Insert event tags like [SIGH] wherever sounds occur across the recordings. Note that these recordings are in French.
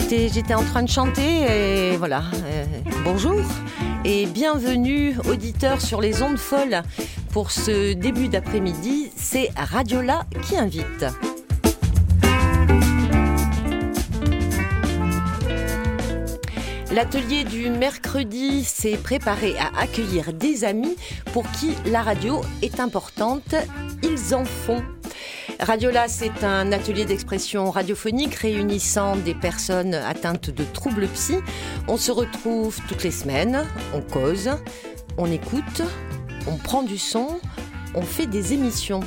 J'étais, j'étais en train de chanter et voilà. Euh, bonjour et bienvenue auditeurs sur les ondes folles pour ce début d'après-midi. C'est Radiola qui invite. L'atelier du mercredi s'est préparé à accueillir des amis pour qui la radio est importante. Ils en font. Radiola, c'est un atelier d'expression radiophonique réunissant des personnes atteintes de troubles psy. On se retrouve toutes les semaines, on cause, on écoute, on prend du son, on fait des émissions.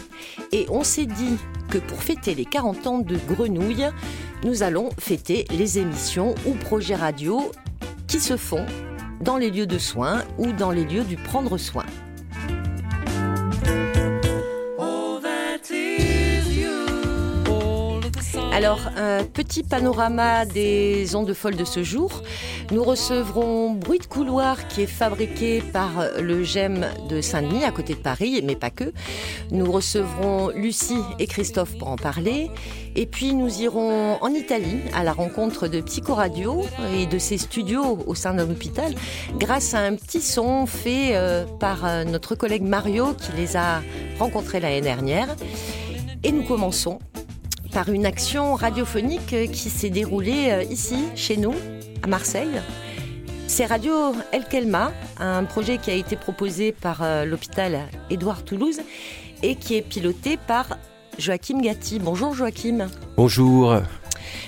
Et on s'est dit que pour fêter les 40 ans de Grenouille, nous allons fêter les émissions ou projets radio qui se font dans les lieux de soins ou dans les lieux du prendre soin. Alors, un petit panorama des ondes folles de ce jour. Nous recevrons Bruit de couloir qui est fabriqué par le GEM de Saint-Denis à côté de Paris, mais pas que. Nous recevrons Lucie et Christophe pour en parler. Et puis nous irons en Italie à la rencontre de Psychoradio et de ses studios au sein d'un hôpital grâce à un petit son fait euh, par euh, notre collègue Mario qui les a rencontrés l'année dernière. Et nous commençons par une action radiophonique qui s'est déroulée euh, ici, chez nous, à Marseille. C'est Radio El Kelma, un projet qui a été proposé par euh, l'hôpital Édouard Toulouse et qui est piloté par Joachim Gatti. Bonjour Joachim. Bonjour.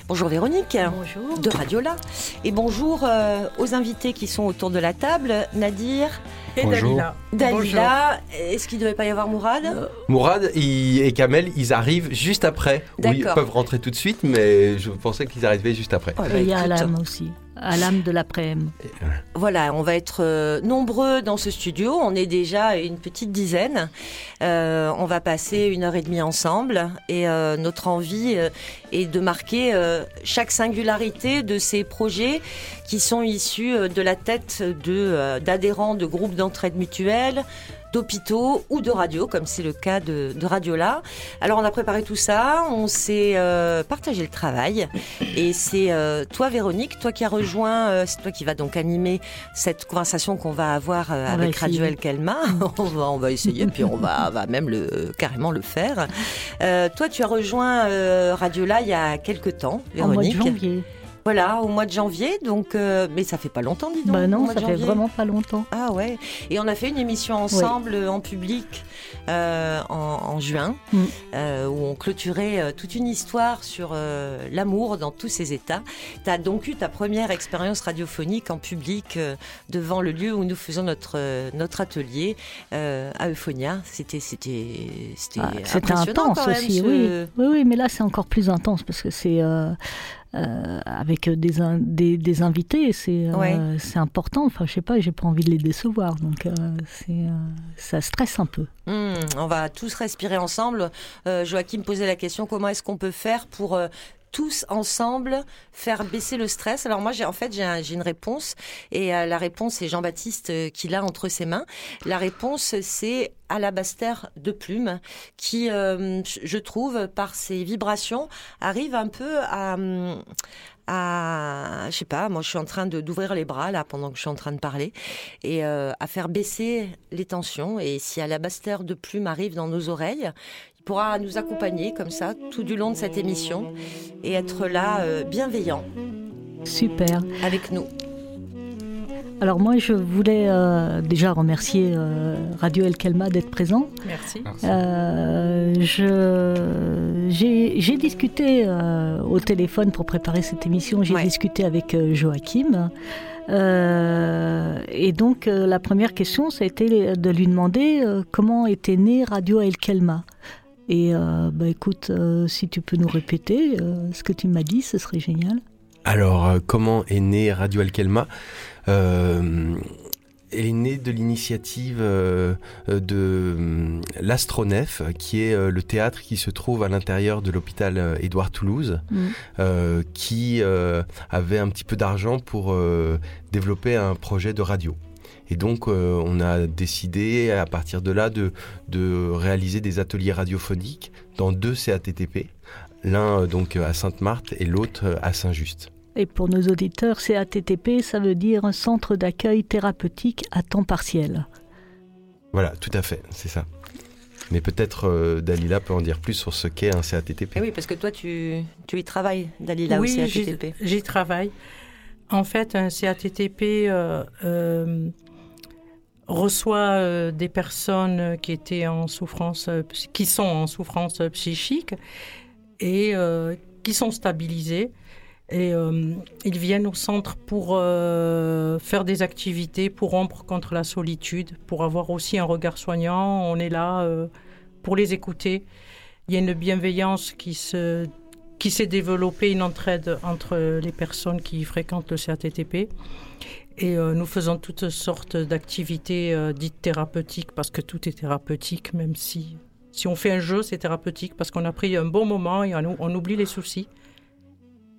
Bonjour Véronique. Bonjour. De Radiola. Et bonjour euh, aux invités qui sont autour de la table. Nadir, et Dalila. Dalila, est-ce qu'il ne devait pas y avoir Mourad? Mourad et Kamel, ils arrivent juste après. Oui, ils peuvent rentrer tout de suite, mais je pensais qu'ils arrivaient juste après. et il y a Alam aussi à l'âme de l'après-midi. Voilà, on va être euh, nombreux dans ce studio. On est déjà une petite dizaine. Euh, on va passer une heure et demie ensemble. Et notre envie est de marquer chaque singularité de ces projets qui sont issus de la tête d'adhérents de groupes d'entraide mutuelle, d'hôpitaux ou de radio, comme c'est le cas de, de Radiola. Alors on a préparé tout ça, on s'est euh, partagé le travail, et c'est euh, toi Véronique, toi qui as rejoint, euh, c'est toi qui vas donc animer cette conversation qu'on va avoir avec Radio El Kelma. [LAUGHS] on, va, on va essayer, puis on va, [LAUGHS] va même le, carrément le faire. toi tu as rejoint Radiola il y a quelques temps, Véronique. En mois de janvier. Voilà, au mois de janvier, donc, euh, mais ça fait pas longtemps, dis donc. Bah non, ça fait vraiment pas longtemps. Ah ouais. Et on a fait une émission ensemble en public euh, en, juin, mm. euh, où on clôturait toute une histoire sur l'amour dans tous ses états. Tu as donc eu ta première expérience radiophonique en public devant le lieu où nous faisons notre notre atelier à Euphonia. C'était c'était c'était ah, intense aussi. Oui. oui, oui, mais là c'est encore plus intense parce que c'est euh, avec des, des, des invités, c'est euh, c'est important. Enfin, je sais pas, j'ai pas envie de les décevoir, donc euh, ça stresse un peu. Hmm, on va tous respirer ensemble. Joachim posait la question comment est-ce qu'on peut faire pour tous ensemble faire baisser le stress Alors moi, j'ai en fait j'ai une réponse et euh, la réponse c'est Jean-Baptiste euh, qui l'a entre ses mains. La réponse c'est Alabaster de plume qui, euh, je trouve, par ses vibrations, arrive un peu à à, je sais pas, moi je suis en train d'ouvrir les bras là pendant que je suis en train de parler et à faire baisser les tensions. Et si Alabaster de plume arrive dans nos oreilles, pourra nous accompagner comme ça tout du long de cette émission et être là euh, bienveillant. Super. Avec nous. Alors moi, je voulais euh, déjà remercier euh, Radio El Kelma d'être présent. Merci. j'ai discuté au téléphone pour préparer cette émission, j'ai discuté avec Joachim. et donc la première question, ça a été de lui demander comment était né Radio El Kelma. Et euh, bah, écoute, euh, si tu peux nous répéter euh, ce que tu m'as dit, ce serait génial. Alors, comment est née Radio Alkelma Elle est née de l'initiative de l'Astronef, qui est le théâtre qui se trouve à l'intérieur de l'hôpital Édouard Toulouse, mm. qui avait un petit peu d'argent pour développer un projet de radio. Et donc, euh, on a décidé à partir de là de, réaliser des ateliers radiophoniques dans deux CATTP, l'un euh, donc à Sainte-Marthe et l'autre euh, à Saint-Just. Et pour nos auditeurs, CATTP, ça veut dire un centre d'accueil thérapeutique à temps partiel. Voilà, tout à fait, c'est ça. Mais peut-être euh, Dalila peut en dire plus sur ce qu'est un CATTP. Eh oui, parce que toi, tu, tu y travailles, Dalila, au CATTP. J'y travaille. En fait, un CATTP euh, euh, reçoit des personnes qui étaient en souffrance, qui sont en souffrance psychique et qui sont stabilisées et euh, ils viennent au centre pour euh, faire des activités, pour rompre contre la solitude, pour avoir aussi un regard soignant. On est là euh, pour les écouter. Il y a une bienveillance qui se qui s'est développée, une entraide entre les personnes qui fréquentent le CATTP. Et nous faisons toutes sortes d'activités dites thérapeutiques, parce que tout est thérapeutique, même si, si on fait un jeu, c'est thérapeutique, parce qu'on a pris un bon moment et on, on oublie les soucis.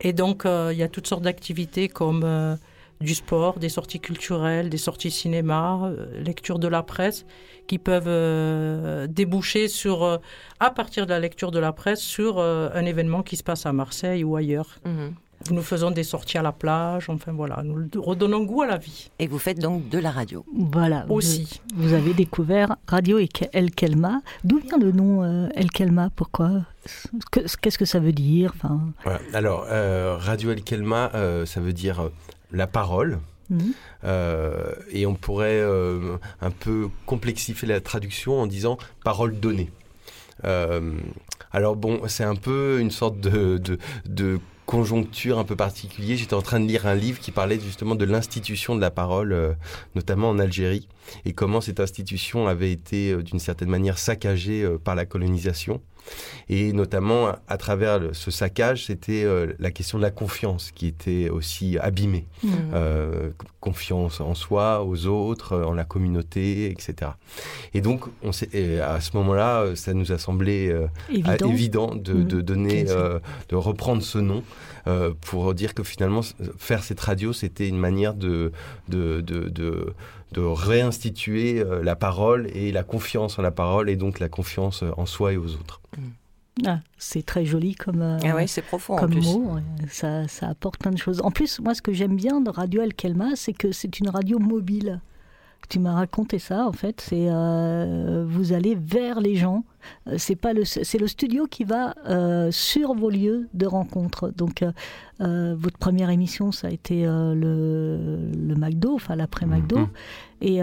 Et donc, euh, il y a toutes sortes d'activités comme euh, du sport, des sorties culturelles, des sorties cinéma, euh, lecture de la presse, qui peuvent déboucher sur, à partir de la lecture de la presse, sur un événement qui se passe à Marseille ou ailleurs. Mhm. Nous faisons des sorties à la plage, enfin voilà, nous redonnons goût à la vie. Et vous faites donc de la radio Voilà. Aussi. Vous, avez découvert Radio El Kelma. D'où vient le nom El Kelma? Pourquoi? Qu'est-ce que ça veut dire? Enfin... Alors, euh, Radio El Kelma, euh, ça veut dire euh, la parole. Mhm. et on pourrait un peu complexifier la traduction en disant parole donnée. alors bon, c'est un peu une sorte de, de conjoncture un peu particulier. J'étais en train de lire un livre qui parlait justement de l'institution de la parole, euh, notamment en Algérie, et comment cette institution avait été euh, d'une certaine manière saccagée euh, par la colonisation. Et notamment, à travers ce saccage, c'était euh, la question de la confiance qui était aussi abîmée. Mmh. Euh, confiance en soi, aux autres, euh, en la communauté, etc. Et donc, on à ce moment-là, ça nous a semblé évident. de, mmh. donner, de reprendre ce nom. pour dire que finalement, faire cette radio, c'était une manière de, de, de, de réinstituer la parole et la confiance en la parole et donc la confiance en soi et aux autres. Ah, c'est très joli comme, euh, ah c'est profond comme mot. Ça, ça, apporte plein de choses. En plus, moi, ce que j'aime bien de Radio Elkelma, c'est que c'est une radio mobile. Tu m'as raconté ça, en fait. C'est euh, vous allez vers les gens. Euh, c'est pas le, c'est le studio qui va sur vos lieux de rencontre. Donc, votre première émission, ça a été le, le McDo, enfin l'après McDo, mhm. et,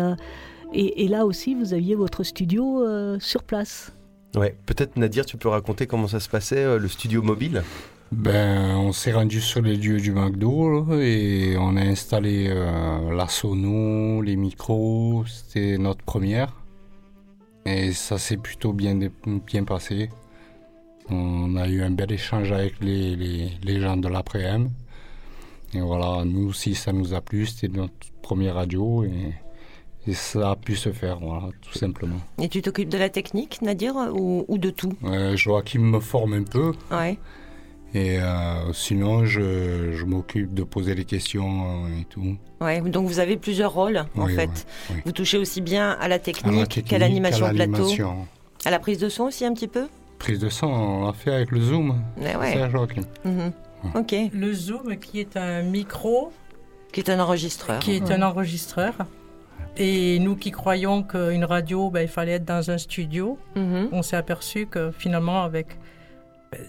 et, et là aussi, vous aviez votre studio sur place. Ouais, peut-être Nadir, tu peux raconter comment ça se passait, euh, le studio mobile? Ben, on s'est rendu sur les lieux du McDo et on a installé euh, la sono, les micros. C'était notre première. Et ça s'est plutôt bien, bien passé. On a eu un bel échange avec les, les, les gens de l'après-m. Et voilà, nous aussi, ça nous a plu. C'était notre première radio. Et et ça a pu se faire, voilà, tout simplement. Et tu t'occupes de la technique, Nadir, ou, ou de tout? Euh, Joachim me forme un peu. Ouais. Et euh, sinon, je, je m'occupe de poser les questions et tout. Ouais, donc vous avez plusieurs rôles, en fait. Vous touchez aussi bien à la technique, qu'à l'animation de plateau. À la prise de son aussi, un petit peu Prise de son, on l'a fait avec le Zoom. Eh ouais. Mhm. Ok. Le Zoom qui est un micro. Qui est un enregistreur. Qui est un enregistreur. Et nous qui croyons qu'une radio, ben, il fallait être dans un studio, mhm. on s'est aperçu que finalement, avec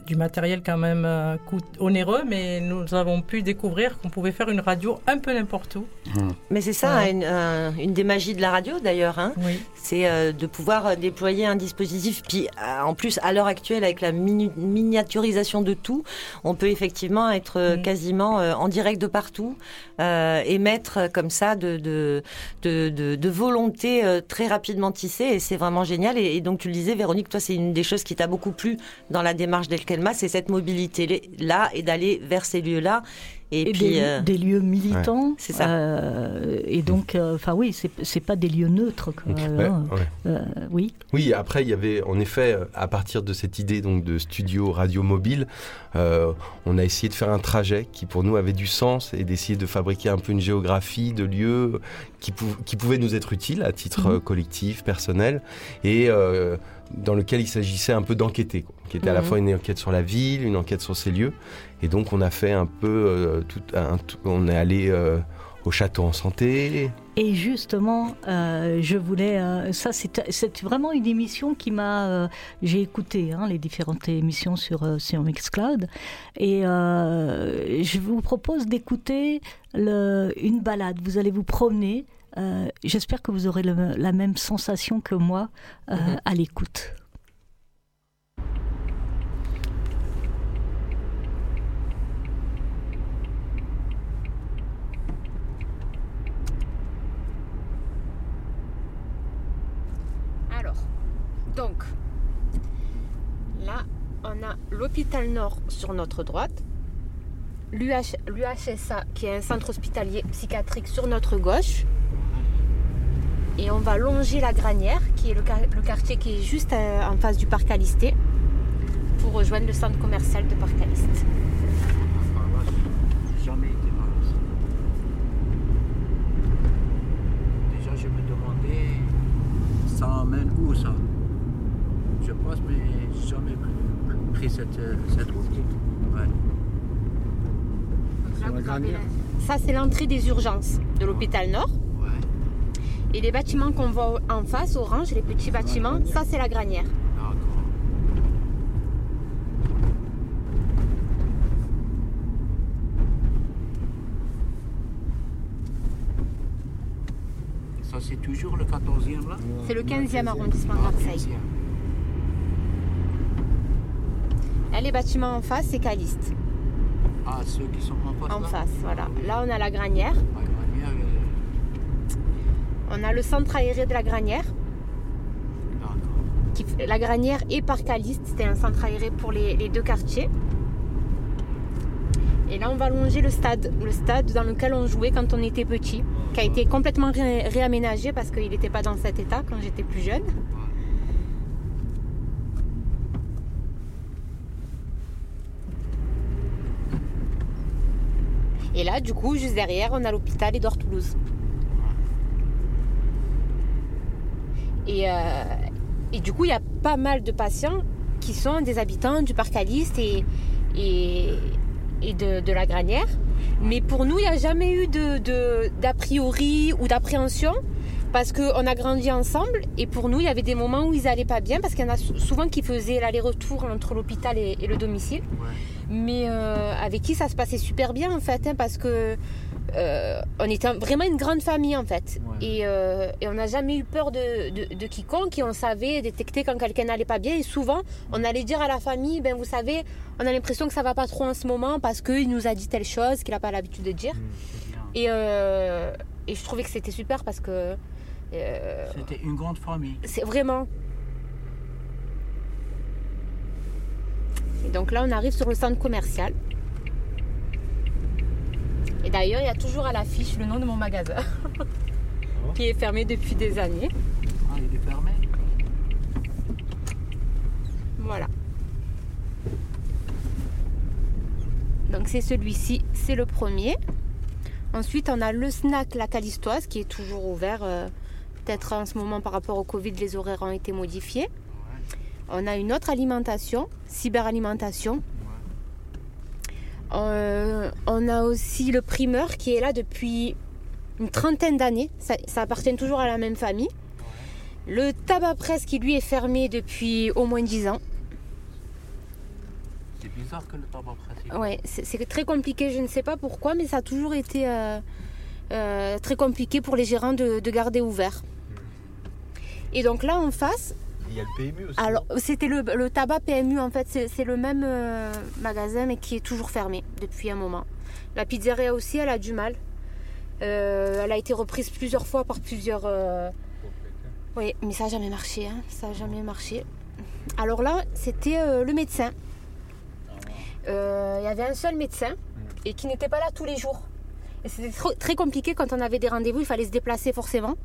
du matériel quand même euh, coûte onéreux, mais nous avons pu découvrir qu'on pouvait faire une radio un peu n'importe où. Mmh. Mais c'est ça, une, une, des magies de la radio d'ailleurs. Hein. Oui. C'est euh, de pouvoir euh, déployer un dispositif. Puis en plus, à l'heure actuelle, avec la miniaturisation de tout, on peut effectivement être mmh. quasiment en direct de partout, émettre comme ça de, de, de, de, volonté très rapidement tissée. Et c'est vraiment génial. Et, et, donc tu le disais, Véronique, toi, c'est une des choses qui t'a beaucoup plu dans la démarche d'Elkelma, c'est cette mobilité-là et d'aller vers ces lieux-là. Et, puis, euh, des, lieux militants. c'est ça. Euh, et donc, euh, enfin oui, c'est pas des lieux neutres. oui. Oui, après, il y avait, en effet, à partir de cette idée donc de studio radio mobile, on a essayé de faire un trajet qui pour nous avait du sens et d'essayer de fabriquer un peu une géographie de lieux qui, qui pouvaient nous être utiles à titre mhm. collectif, personnel. Et dans lequel il s'agissait un peu d'enquêter, qui était à la mhm. fois une enquête sur la ville, une enquête sur ces lieux. Et donc on a fait un peu, tout, on est allé au château en santé. Et justement, euh, je voulais, euh, ça c'est vraiment une émission qui m'a, euh, j'ai écouté hein, les différentes émissions sur sur Mixcloud, et je vous propose d'écouter une balade. Vous allez vous promener. J'espère que vous aurez la même sensation que moi mhm. à l'écoute. Donc, là, on a l'hôpital Nord sur notre droite, l'UHSA qui est un centre hospitalier psychiatrique sur notre gauche. Et on va longer la Granière, qui est le, quartier qui est juste euh, en face du parc Alisté, pour rejoindre le centre commercial de parc Aliste. Jamais été Déjà, je me demandais, ça emmène où ça? Je pense, mais j'ai jamais pris, cette, cette route. Ça, c'est l'entrée des urgences de l'hôpital Nord. Et les bâtiments qu'on voit en face, orange, les petits bâtiments, ça, c'est la granière. Ça, c'est toujours le 14e là C'est le 15e arrondissement de Marseille. les bâtiments en face, c'est Caliste. Ah, ceux qui sont en face En face, voilà. Là, on a la granière. La granière On a le centre aéré de la granière. Qui, la granière et par Caliste, c'était un centre aéré pour les, deux quartiers. Et là, on va longer le stade, le stade dans lequel on jouait quand on était petit, qui a été complètement réaménagé parce qu'il n'était pas dans cet état quand j'étais plus jeune. Et là, du coup, juste derrière, on a l'hôpital Édouard Toulouse. Et, euh, et du coup, il y a pas mal de patients qui sont des habitants du parc Aliste et, et, de, la Granière. Mais pour nous, il n'y a jamais eu d'a priori ou d'appréhension parce qu'on a grandi ensemble et pour nous, il y avait des moments où ils n'allaient pas bien parce qu'il y en a souvent qui faisaient l'aller-retour entre l'hôpital et, le domicile. Mais euh, avec qui ça se passait super bien en fait, hein, parce que euh, on était vraiment une grande famille en fait. Euh, et, on n'a jamais eu peur de, quiconque et on savait détecter quand quelqu'un n'allait pas bien. Et souvent, on allait dire à la famille, ben vous savez, on a l'impression que ça va pas trop en ce moment parce qu'il nous a dit telle chose qu'il n'a pas l'habitude de dire. Mmh, et, et, je trouvais que c'était super parce que... c'était une grande famille. C'est vraiment, Et donc là, on arrive sur le centre commercial. Et d'ailleurs, il y a toujours à l'affiche le nom de mon magasin, qui est fermé depuis des années. Ah, il est fermé Voilà. Donc c'est celui-ci, c'est le premier. Ensuite, on a le snack La Calistoise qui est toujours ouvert. Euh, peut-être en ce moment par rapport au Covid, les horaires ont été modifiés. On a une autre alimentation, cyberalimentation. Euh, on a aussi le primeur qui est là depuis une trentaine d'années. Ça, appartient toujours à la même famille. Le tabac presse qui lui est fermé depuis au moins dix ans. C'est bizarre que le tabac presse. Ouais, c'est très compliqué. Je ne sais pas pourquoi, mais ça a toujours été euh, euh, très compliqué pour les gérants de garder ouvert. Et donc là en face, il y a le PMU aussi. Alors, c'était le, tabac PMU, en fait, c'est le même euh, magasin, mais qui est toujours fermé depuis un moment. La pizzeria aussi, elle a du mal. Euh, elle a été reprise plusieurs fois par plusieurs. Euh, oui, mais ça n'a jamais marché. Hein. Ça n'a jamais marché. Alors là, c'était le médecin. Il y avait un seul médecin et qui n'était pas là tous les jours. Et c'était très compliqué quand on avait des rendez-vous, il fallait se déplacer forcément.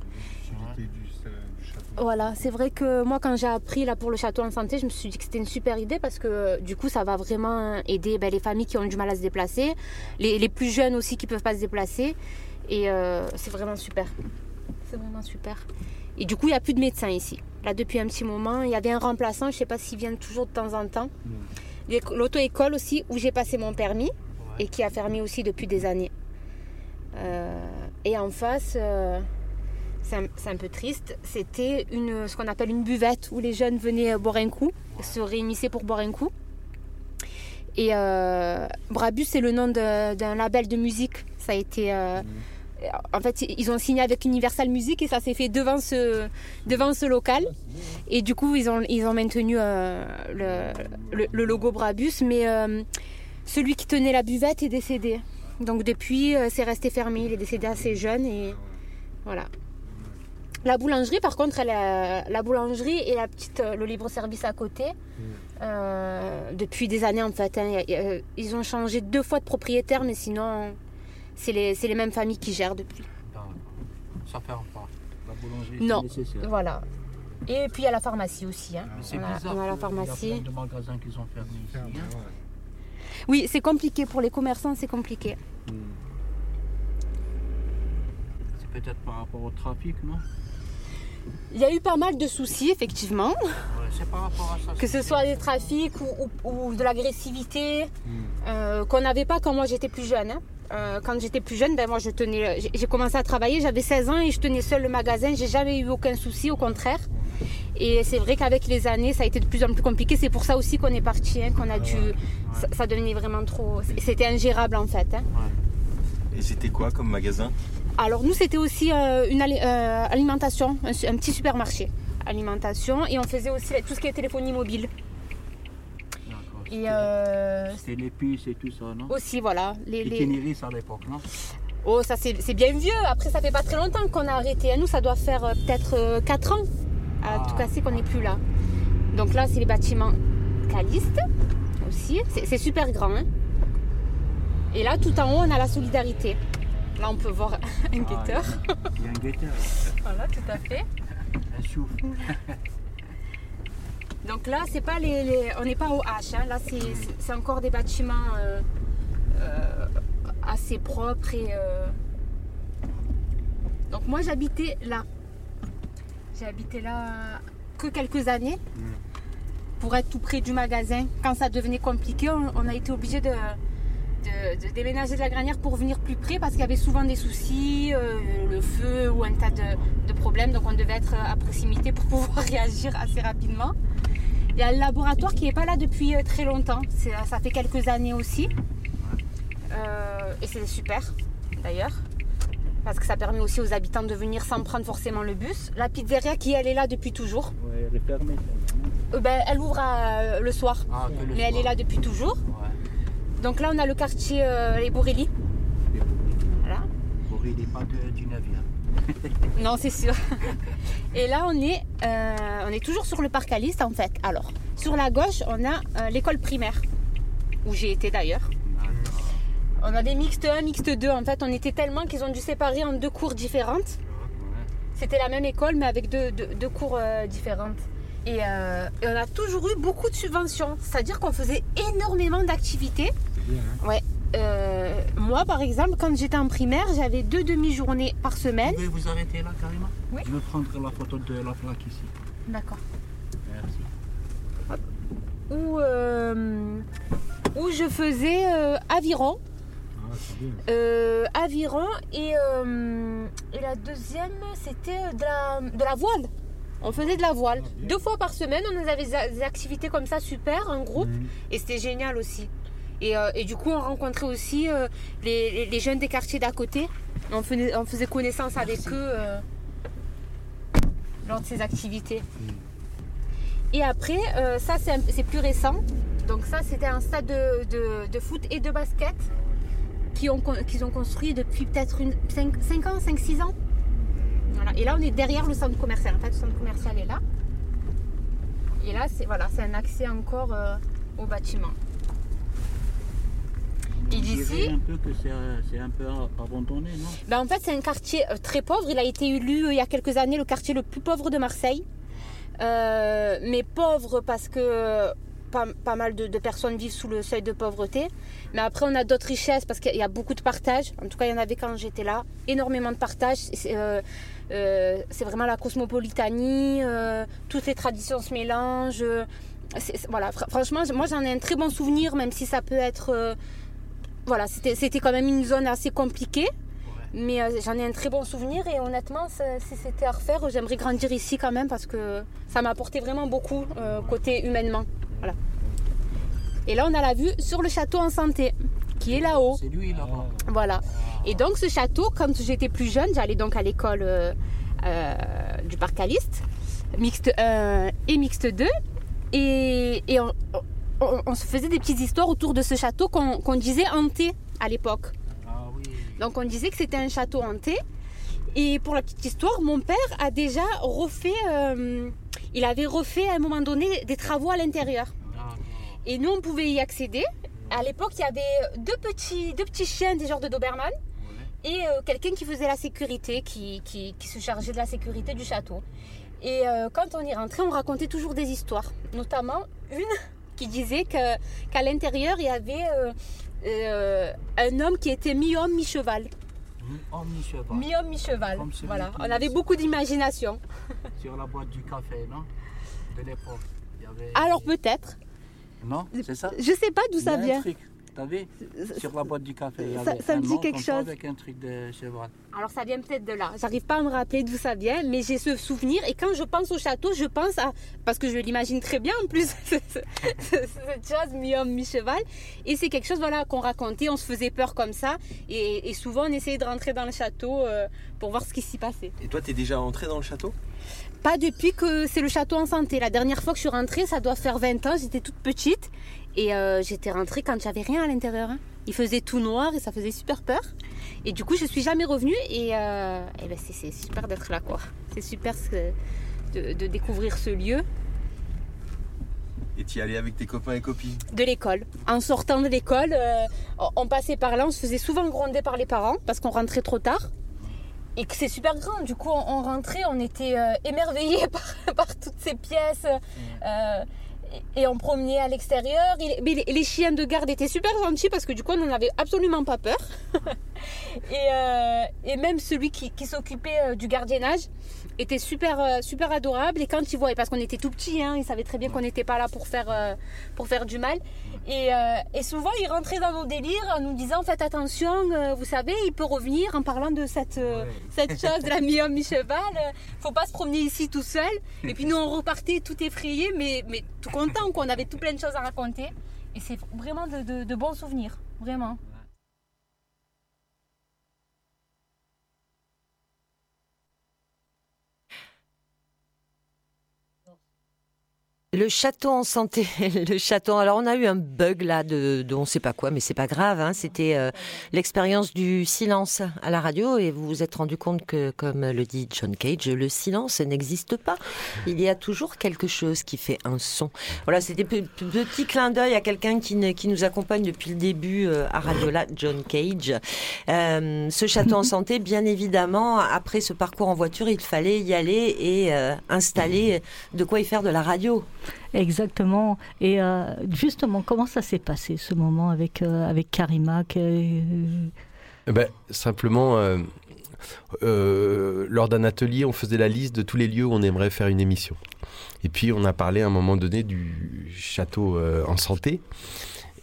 Voilà, c'est vrai que moi quand j'ai appris là pour le château en santé, je me suis dit que c'était une super idée parce que du coup ça va vraiment aider ben, les familles qui ont du mal à se déplacer, les, plus jeunes aussi qui peuvent pas se déplacer et euh, c'est vraiment super. C'est vraiment super. Et du coup il n'y a plus de médecins ici. Là depuis un petit moment, il y avait un remplaçant, je ne sais pas s'il vient toujours de temps en temps. l'auto-école aussi où j'ai passé mon permis et qui a fermé aussi depuis des années. Euh, et en face, euh, c'est un, peu triste, c'était ce qu'on appelle une buvette où les jeunes venaient boire un coup, se réunissaient pour boire un coup. Et euh, Brabus, c'est le nom d'un label de musique. Ça a été. Mhm. En fait, ils ont signé avec Universal Music et ça s'est fait devant ce, local. Et du coup, ils ont, ils maintenu le, logo Brabus. Mais celui qui tenait la buvette est décédé. Donc depuis, euh, c'est resté fermé. Il est décédé assez jeune et voilà. La boulangerie, par contre, elle la boulangerie et la petite, euh, le libre-service à côté, mm. euh, depuis des années en fait. Hein. ils ont changé deux fois de propriétaire, mais sinon, c'est les, les, mêmes familles qui gèrent depuis. Ça ferme pas. La boulangerie, non. Voilà. Et puis il y a la pharmacie aussi. Hein. C'est bizarre. On a la pharmacie. Il y a plein de magasins qui ont fermés ici. Hein. Oui, c'est compliqué pour les commerçants, c'est compliqué. Hmm. C'est peut-être par rapport au trafic, non? Il y a eu pas mal de soucis, effectivement. c'est par rapport à ça. Que ce soit des trafics ou, de l'agressivité hmm. euh, qu'on n'avait pas quand moi j'étais plus jeune. Hein. Euh, quand j'étais plus jeune, ben moi je tenais, j'ai commencé à travailler, j'avais 16 ans et je tenais seul le magasin. J'ai jamais eu aucun souci, au contraire. Et c'est vrai qu'avec les années, ça a été de plus en plus compliqué. C'est pour ça aussi qu'on est parti, hein, qu'on a dû. Ça, devenait vraiment trop. C'était ingérable en fait. Hein. Et c'était quoi comme magasin? Alors nous, c'était aussi euh, une euh, alimentation, un, petit supermarché. Alimentation. Et on faisait aussi tout ce qui est téléphonie mobile. Et euh... C'était l'épice et tout ça, non? Aussi, voilà. Les, les... à l'époque, non? Oh, ça c'est bien vieux. Après, ça fait pas très longtemps qu'on a arrêté. Nous, ça doit faire euh, peut-être 4 ans à tout casser qu'on n'est plus là. Donc là, c'est les bâtiments calistes aussi. C'est super grand. Hein. Et là, tout en haut, on a la solidarité. Là, on peut voir [LAUGHS] un ah, guetteur. Il y a un guetteur. [LAUGHS] voilà, tout à fait. Un souffle. [LAUGHS] Donc là, c'est pas les, on n'est pas au H. Hein. Là, c'est encore des bâtiments euh, euh, assez propres et. Euh, donc moi, j'habitais là. J'ai habité là que quelques années pour être tout près du magasin. Quand ça devenait compliqué, on, a été obligé de, déménager de la granière pour venir plus près parce qu'il y avait souvent des soucis, euh, le feu ou un tas de, problèmes. Donc on devait être à proximité pour [LAUGHS] pouvoir réagir assez rapidement. Il y a le laboratoire qui n'est pas là depuis euh, très longtemps. Ça fait quelques années aussi. Euh, et c'est super d'ailleurs parce que ça permet aussi aux habitants de venir sans prendre forcément le bus. La pizzeria qui elle est là depuis toujours. Elle est fermée. Euh, ben, elle ouvre euh, le soir, ah, mais elle est là depuis toujours. Donc là on a le quartier euh, les Bourrelli. Voilà. Pas du navire. [LAUGHS] non, c'est sûr. Et là on est, on est toujours sur le parc Aliste en fait. Alors, sur la gauche on a l'école primaire, où j'ai été d'ailleurs. On avait mixte 1, mixte 2. En fait, on était tellement qu'ils ont dû séparer en deux cours différentes. C'était la même école, mais avec deux, cours euh, Euh, et, on a toujours eu beaucoup de subventions. C'est-à-dire qu'on faisait énormément d'activités. Hein. ouais. Euh, moi, par exemple, quand j'étais en primaire, j'avais deux demi-journées par semaine. Vous pouvez vous arrêter là, carrément Oui. Je vais prendre la photo de la plaque ici. D'accord. Merci. Où, où je faisais aviron euh, aviron et, euh, et, la deuxième c'était de la, de la voile. On faisait de la voile. Deux fois par semaine, on avait des activités comme ça super en groupe mhm. et c'était génial aussi. Et, euh, et, du coup, on rencontrait aussi les, les, jeunes des quartiers d'à côté. On faisait, on faisait connaissance avec eux lors de ces activités. Mhm. Et après, ça c'est plus récent. Donc ça c'était un stade de, de, de, foot et de basket qu'ils ont, ont construit depuis peut-être 5, 5, ans, 5-6 ans. Voilà. Et là, on est derrière le centre commercial. En fait, le centre commercial est là. Et là, c'est voilà, un accès encore euh, au bâtiment. Et d'ici. un peu que c'est un peu abandonné, non? Ben, En fait, c'est un quartier euh, très pauvre. Il a été élu euh, il y a quelques années le quartier le plus pauvre de Marseille. mais pauvre parce que pas, mal de, personnes vivent sous le seuil de pauvreté. Mais après, on a d'autres richesses parce qu'il y a beaucoup de partage. En tout cas, il y en avait quand j'étais là. Énormément de partage. C'est euh, euh, vraiment la cosmopolitanie. Euh, toutes les traditions se mélangent. voilà, franchement, moi j'en ai un très bon souvenir, même si ça peut être. voilà, c'était quand même une zone assez compliquée. Mais j'en ai un très bon souvenir et honnêtement, si c'était à refaire, j'aimerais grandir ici quand même parce que ça m'a apporté vraiment beaucoup côté humainement. Voilà. Et là, on a la vue sur le château en santé, qui est là-haut. C'est lui là-bas. Voilà. Et donc, ce château, quand j'étais plus jeune, j'allais donc à l'école euh, euh, du parc Caliste, mixte 1 et mixte 2. Et, on, se faisait des petites histoires autour de ce château qu'on disait hanté à l'époque. Ah oui. Donc, on disait que c'était un château hanté. Et pour la petite histoire, mon père a déjà refait, euh, il avait refait à un moment donné des travaux à l'intérieur. Et nous, on pouvait y accéder. À l'époque, il y avait deux petits, deux petits chiens des genres de Doberman et euh, quelqu'un qui faisait la sécurité, qui, qui, se chargeait de la sécurité du château. Et euh, quand on y rentrait, on racontait toujours des histoires, notamment une qui disait que, qu'à l'intérieur, il y avait un homme qui était mi-homme, mi-cheval. Mi-homme, mi-cheval. Mi-homme, mi-cheval. Voilà, on avait beaucoup d'imagination. [LAUGHS] Sur la boîte du café, non? De l'époque. Alors peut-être. Non, c'est ça? Je sais pas d'où ça vient. T'as vu Sur la boîte du café. Il y ça, ça me dit quelque chose. Avec un truc de cheval. Alors ça vient peut-être de là. J'arrive pas à me rappeler d'où ça vient, mais j'ai ce souvenir. Et quand je pense au château, je pense à. Parce que je l'imagine très bien en plus, [LAUGHS] cette chose mi-homme, mi-cheval. Et c'est quelque chose voilà, qu'on racontait. On se faisait peur comme ça. Et, souvent, on essayait de rentrer dans le château euh, pour voir ce qui s'y passait. Et toi, tu es déjà entré dans le château? Pas depuis que c'est le château en santé. La dernière fois que je suis rentrée, ça doit faire 20 ans, j'étais toute petite. Et euh, j'étais rentrée quand j'avais rien à l'intérieur. Hein. Il faisait tout noir et ça faisait super peur. Et du coup, je suis jamais revenue et, euh, ben, c'est super d'être là, quoi. C'est super de, découvrir ce lieu. Et tu y allais avec tes copains et copines? De l'école. En sortant de l'école, euh, on passait par là, on se faisait souvent gronder par les parents parce qu'on rentrait trop tard et que c'est super grand. Du coup, on, rentrait, on était émerveillés [LAUGHS] par, toutes ces pièces. Et on promenait à l'extérieur. Les, chiens de garde étaient super gentils parce que du coup, on n'en avait absolument pas peur. [LAUGHS] Euh, et, même celui qui, s'occupait du gardiennage était super, super adorable. Et quand il voyait, parce qu'on était tout petits, hein, il savait très bien qu'on n'était pas là pour faire, pour faire du mal. Euh, et, souvent, il rentrait dans nos délires en nous disant Faites attention, euh, vous savez, il peut revenir en parlant de cette, euh, cette chose de la mi-homme, mi-cheval. faut pas se promener ici tout seul. Et puis nous, on repartait tout effrayé, mais, mais tout content, qu'on avait tout plein de choses à raconter. Et c'est vraiment de bons souvenirs, vraiment. Le château en santé, [LAUGHS] le château. Alors on a eu un bug là de, de on sait pas quoi, mais c'est pas grave. Hein. C'était euh, l'expérience du silence à la radio et vous vous êtes rendu compte que, comme le dit John Cage, le silence n'existe pas. Il y a toujours quelque chose qui fait un son. Voilà, c'était petit clin d'œil à quelqu'un qui, nous accompagne depuis le début euh, à Radio là, John Cage. Euh, ce château en santé, bien évidemment, après ce parcours en voiture, il fallait y aller et installer de quoi y faire de la radio. Exactement. Et euh, justement, comment ça s'est passé ce moment avec, euh, avec Karima eh ben, Simplement, euh, lors d'un atelier, on faisait la liste de tous les lieux où on aimerait faire une émission. Et puis, on a parlé à un moment donné du château en santé.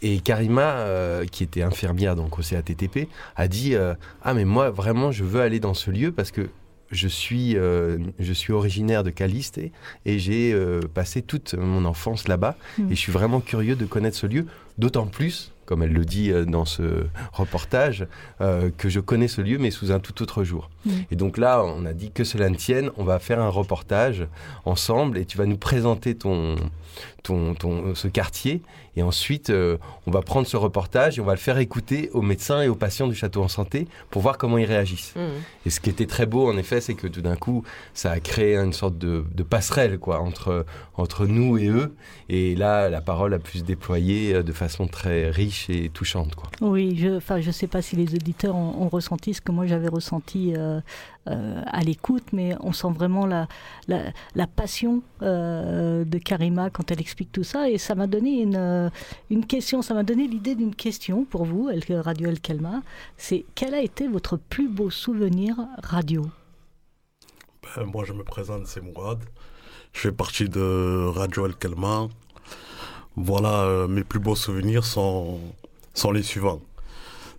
Et Karima, qui était infirmière donc au CATTP, a dit Ah, mais moi, vraiment, je veux aller dans ce lieu parce que je suis, euh, je suis originaire de Caliste et, j'ai euh, passé toute mon enfance là-bas. Hmm. Et je suis vraiment curieux de connaître ce lieu, d'autant plus comme elle le dit euh, dans ce reportage, euh, que je connais ce lieu, mais sous un tout autre jour. Mm. Et donc là, on a dit que cela ne tienne, on va faire un reportage ensemble et tu vas nous présenter ton, ton, ton ce quartier. Et ensuite, euh, on va prendre ce reportage et on va le faire écouter aux médecins et aux patients du château en santé pour voir comment ils réagissent. Mm. Et ce qui était très beau, en effet, c'est que tout d'un coup, ça a créé une sorte de, de, passerelle quoi, entre, entre nous et eux. Et là, la parole a pu se déployer de façon très riche et touchante. Quoi. Oui, je ne je sais pas si les auditeurs ont, ressenti ce que moi j'avais ressenti euh, euh, à l'écoute, mais on sent vraiment la, la, passion euh, de Karima quand elle explique tout ça. Et ça m'a donné une, une question, ça m'a donné l'idée d'une question pour vous, Radio El Kelma. C'est quel a été votre plus beau souvenir radio? Ben, Moi je me présente, c'est Mourad. Je fais partie de Radio El Kelma Voilà, mes plus beaux souvenirs sont, sont les suivants.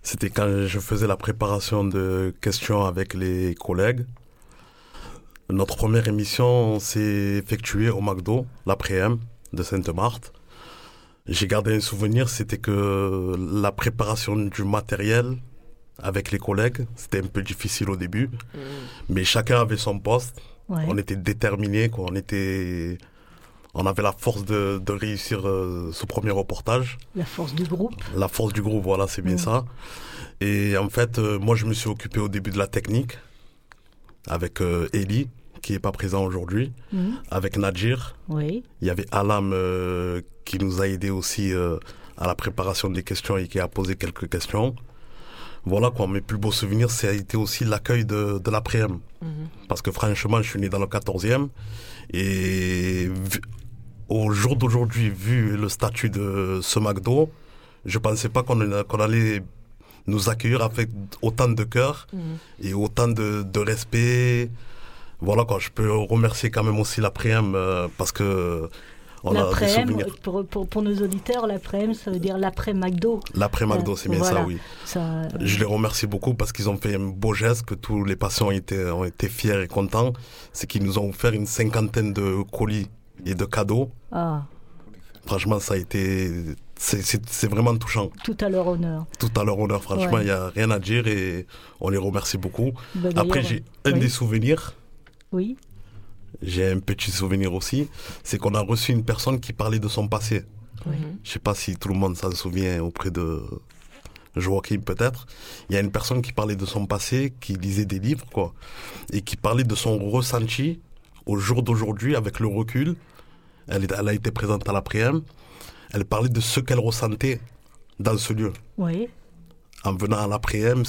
C'était quand je faisais la préparation de questions avec les collègues. Notre première émission s'est effectuée au McDo, l'après-m de Sainte-Marthe. J'ai gardé un souvenir, c'était que la préparation du matériel avec les collègues, c'était un peu difficile au début, mm. mais chacun avait son poste. On était déterminés, on était on avait la force de, réussir euh, ce premier reportage. La force du groupe. La force du groupe, voilà, c'est bien ça. Et en fait, euh, moi, je me suis occupé au début de la technique avec euh, Eli, qui n'est pas présent aujourd'hui, mhm. avec Nadjir. Oui. Il y avait Alam qui nous a aidé aussi à la préparation des questions et qui a posé quelques questions. Voilà quoi, mes plus beaux souvenirs, ça a été aussi l'accueil de, de l'après-m. Mhm. Parce que franchement, je suis né dans le 14e et au jour d'aujourd'hui, vu le statut de ce McDo, je pensais pas qu'on allait nous accueillir avec autant de cœur mhm. et autant de, respect. Voilà quoi, je peux remercier quand même aussi l'après-m euh, parce que on a des pour, pour, pour, nos auditeurs, l'après-m, ça veut dire l'après-McDo. L'après-McDo, c'est bien ça, oui. Je les remercie beaucoup parce qu'ils ont fait un beau geste, que tous les patients ont été, ont été fiers et contents. C'est qu'ils nous ont offert une cinquantaine de colis et de cadeaux. Ah. Franchement, ça a été. C'est vraiment touchant. Tout à leur honneur. Tout à leur honneur, franchement, il n'y a rien à dire et on les remercie beaucoup. Bah, Après, j'ai un des souvenirs. Oui. J'ai un petit souvenir aussi. C'est qu'on a reçu une personne qui parlait de son passé. Oui. Je ne sais pas si tout le monde s'en souvient auprès de Joachim peut-être. Il y a une personne qui parlait de son passé, qui lisait des livres, quoi. Et qui parlait de son ressenti au jour d'aujourd'hui, avec le recul, elle, elle, a été présente à l'après-m, elle parlait de ce qu'elle ressentait dans ce lieu. Oui. En venant à l'après-m,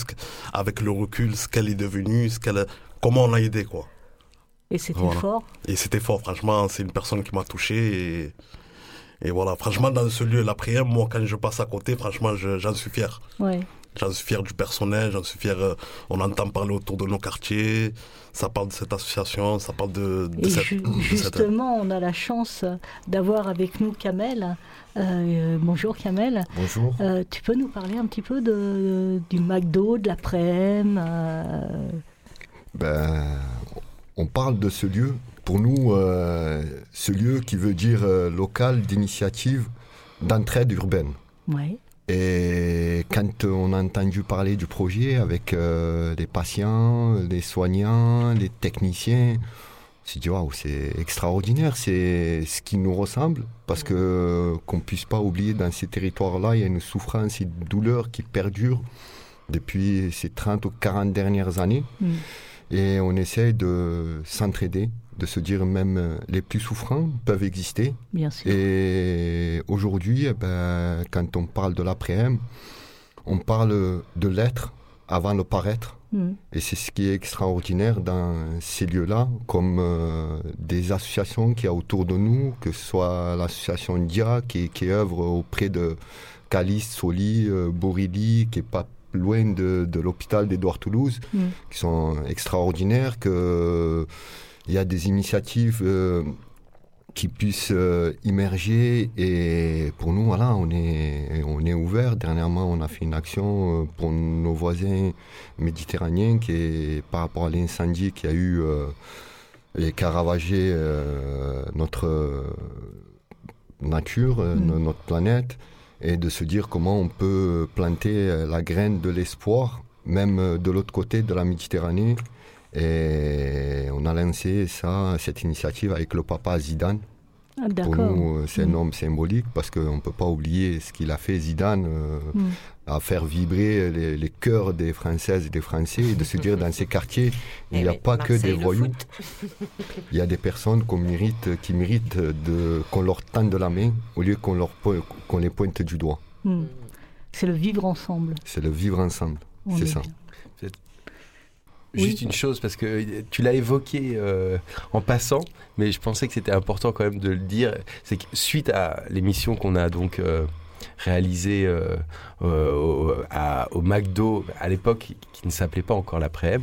avec le recul, ce qu'elle est devenue, ce qu'elle, comment on l'a aidé, quoi. Et c'était fort. Et c'était fort, franchement, c'est une personne qui m'a touché. Et, et, voilà, franchement, dans ce lieu, l'après-m, moi, quand je passe à côté, franchement, j'en suis fier. Oui. J'en suis fier du personnel, j'en suis fier. Euh, on entend parler autour de nos quartiers, ça parle de cette association, ça parle de, de, cette, Justement, on a la chance d'avoir avec nous Kamel. Euh, bonjour Kamel. Bonjour. Euh, tu peux nous parler un petit peu de, du McDo, de l'après-midi ben, On parle de ce lieu. Pour nous, ce lieu qui veut dire local d'initiative d'entraide urbaine. Oui. Et quand on a entendu parler du projet avec euh, les patients, les soignants, les techniciens, on s'est dit waouh, c'est extraordinaire, c'est ce qui nous ressemble, parce que qu'on puisse pas oublier dans ces territoires-là, il y a une souffrance et une douleur qui perdure depuis ces 30 ou 40 dernières années. Mm. Et on essaie de s'entraider, de se dire même euh, les plus souffrants peuvent exister. Bien sûr. Et aujourd'hui, eh ben, quand on parle de l'après-m, on parle de l'être avant le paraître. Mm. Et c'est ce qui est extraordinaire dans ces lieux-là, comme euh, des associations qui y a autour de nous, que ce soit l'association Dia qui, qui œuvre auprès de Calice, Soli, euh, Borili, qui est pas loin de, de l'hôpital d'Édouard Toulouse, mm. qui sont extraordinaires, que il y a des initiatives euh, qui puissent euh, immerger et pour nous voilà on est on est ouvert dernièrement on a fait une action euh, pour nos voisins méditerranéens qui est par rapport à l'incendie qui a eu et qui a ravagé notre nature mm. notre planète et de se dire comment on peut planter la graine de l'espoir même de l'autre côté de la Méditerranée et on a lancé ça, cette initiative avec le papa Zidane. Ah, Pour nous, c'est un mm. homme symbolique parce qu'on ne peut pas oublier ce qu'il a fait, Zidane, euh, mm. à faire vibrer les, cœurs des Françaises et des Français et de se dire dans ces quartiers, il n'y a eh pas que des voyous. il y a des personnes qu'on mérite, qui méritent qu'on leur tende la main au lieu qu'on qu'on les pointe du doigt. Mm. C'est le vivre ensemble. C'est le vivre ensemble, c'est ça. Juste une chose, parce que tu l'as évoqué euh, en passant, mais je pensais que c'était important quand même de le dire. C'est que suite à l'émission qu'on a donc euh, réalisé au, au, McDo à l'époque qui ne s'appelait pas encore l'après-m.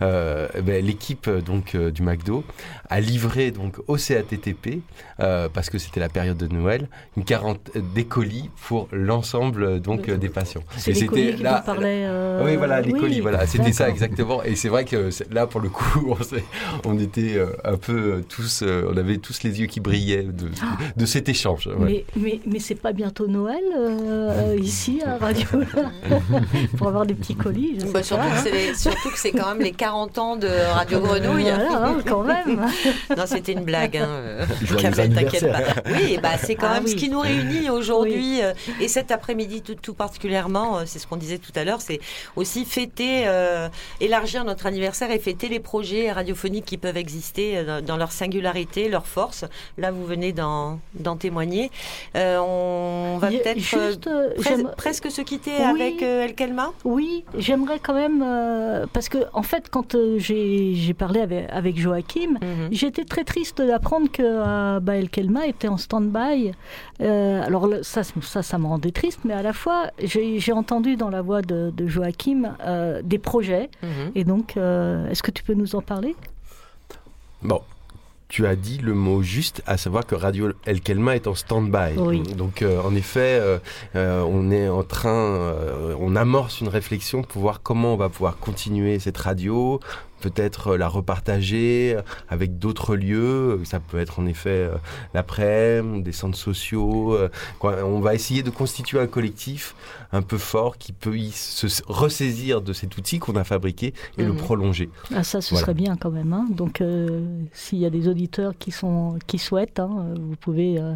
Ben, l'équipe donc du McDo a livré donc au CATTP parce que c'était la période de Noël une quarantaine des colis pour l'ensemble donc des patients. Et c'était là, oui voilà les colis voilà c'était ça exactement et c'est vrai que là pour le coup [LAUGHS] on, on était un peu tous on avait tous les yeux qui brillaient de, de cet échange. Mais, mais, mais c'est pas bientôt Noël euh, ici Radio [LAUGHS] pour avoir des petits colis. Bah, surtout, que surtout, que c'est quand même les 40 ans de Radio Grenouille. Voilà, hein, quand même. [LAUGHS] non, c'était une blague. Hein. [LAUGHS] T'inquiète pas. Oui, bah, c'est quand ah même ce qui nous réunit aujourd'hui euh, et cet après-midi tout, tout, particulièrement. Euh, c'est ce qu'on disait tout à l'heure. C'est aussi fêter, élargir notre anniversaire et fêter les projets radiophoniques qui peuvent exister dans leur singularité, leur force. Là, vous venez d'en témoigner. Euh, on va peut-être euh, euh, presque se quitter avec El Kelma. Oui, j'aimerais quand même parce que en fait, quand j'ai parlé avec, avec Joachim, mhm. j'étais très triste d'apprendre que bah, El Kelma était en stand-by. alors ça, ça, ça me rendait triste, mais à la fois, j'ai entendu dans la voix de, de Joachim des projets. Mhm. Et donc, est-ce que tu peux nous en parler? Bon, tu as dit le mot juste, à savoir que Radio El Kelma est en stand-by. Donc, euh, en effet, euh, euh, on est en train, on amorce une réflexion pour voir comment on va pouvoir continuer cette radio, peut-être la repartager avec d'autres lieux. Ça peut être en effet l'après, des centres sociaux. On va essayer de constituer un collectif un peu fort qui peut se ressaisir de cet outil qu'on a fabriqué et le mhm. prolonger. Ah, ça, ce serait bien quand même. Hein. Donc, euh, s'il y a des auditeurs qui, sont, qui souhaitent, hein, vous pouvez euh,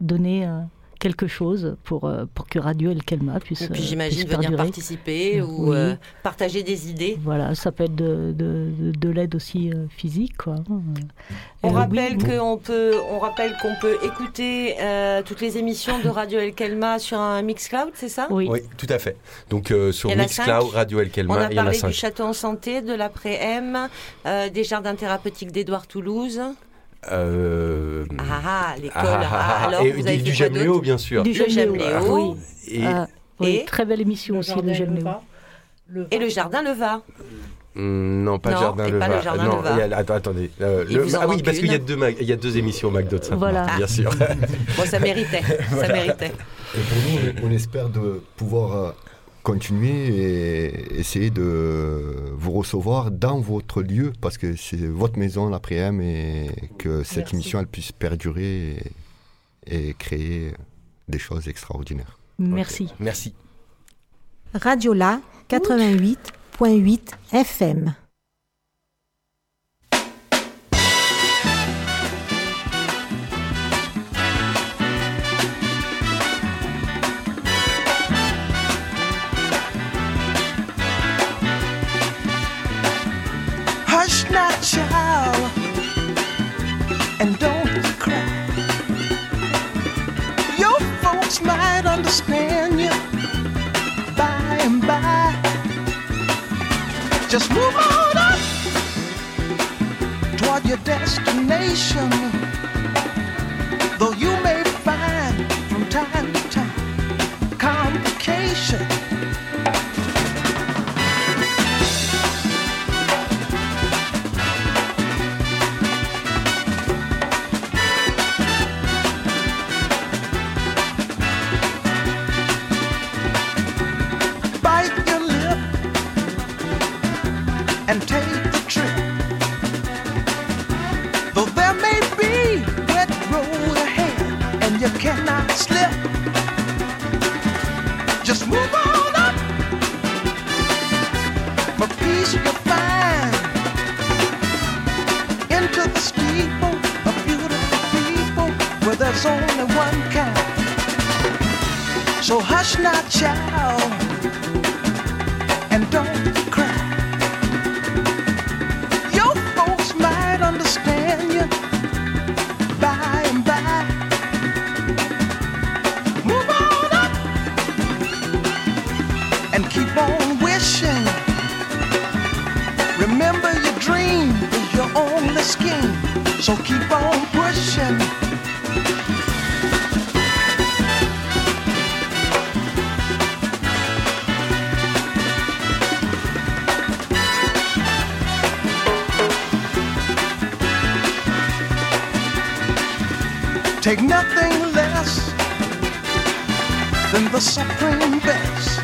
donner euh, quelque chose pour, euh, pour que Radio El Kelma puisse. Et puis j'imagine venir participer ou euh, partager des idées. Voilà, ça peut être de, de, de, l'aide aussi euh, physique. Quoi. On, rappelle qu'on peut, on rappelle qu'on peut écouter toutes les émissions de Radio El Kelma sur un Mixcloud, c'est ça? Oui. oui, tout à fait. Donc sur Mixcloud, Radio El Kelma, on a il y en a parlé du château en santé, de l'après-M, des jardins thérapeutiques d'Édouard Toulouse. Euh... Ah, ah l'école. Ah, ah, ah, alors, et, vous avez du J'aime Léo, bien sûr. Du J'aime Léo. Et, oui, très belle émission aussi, le J'aime Léo. Et le Jardin Leva. Mm, non, pas le Jardin Leva. Pas le Jardin non, Leva. attends, attendez. Euh, le, ah oui, parce qu'il y a deux, il y a deux émissions au McDo de Voilà. bien sûr. bon, ça méritait. Ça méritait. Et pour nous, on espère de pouvoir euh, continuer et essayer de vous recevoir dans votre lieu parce que c'est votre maison l'après-m et que cette émission elle puisse perdurer et, créer des choses extraordinaires. Merci. Merci. Radio La 88.8 FM. And don't cry. Your folks might understand you by and by. Just move on up toward your destination. Tchau. Than the supreme best.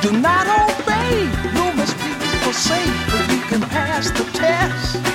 Do not obey, you must be forsake, but you can pass the test.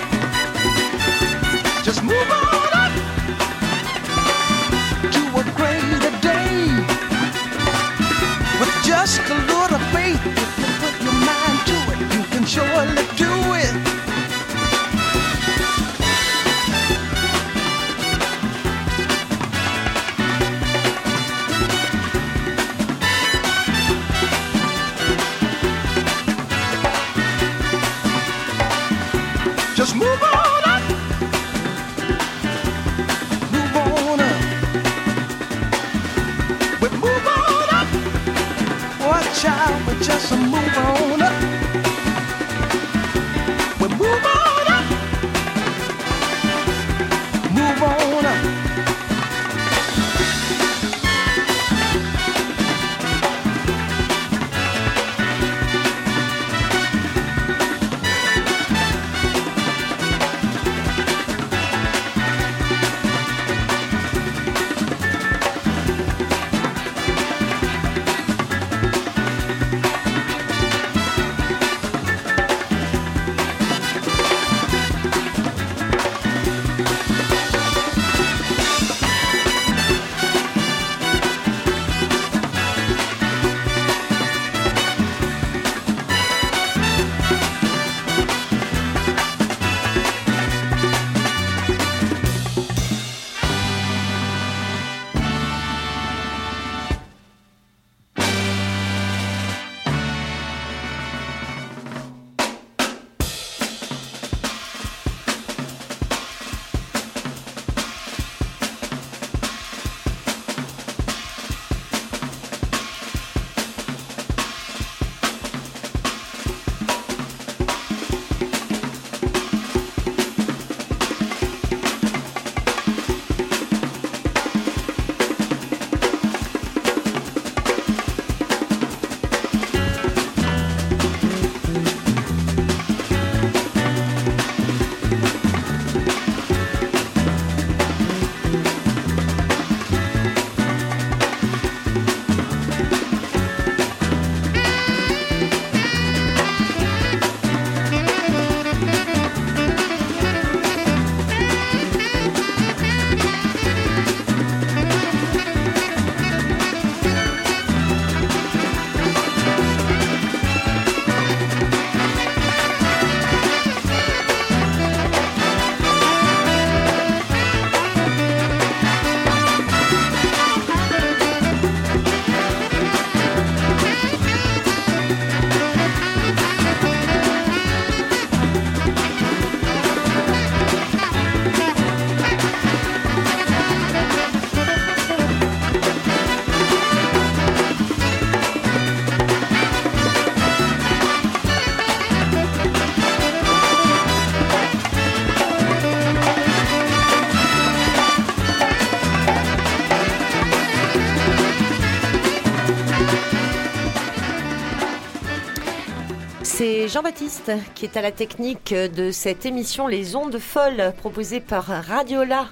Qui est à la technique de cette émission Les Ondes Folles proposée par Radiola.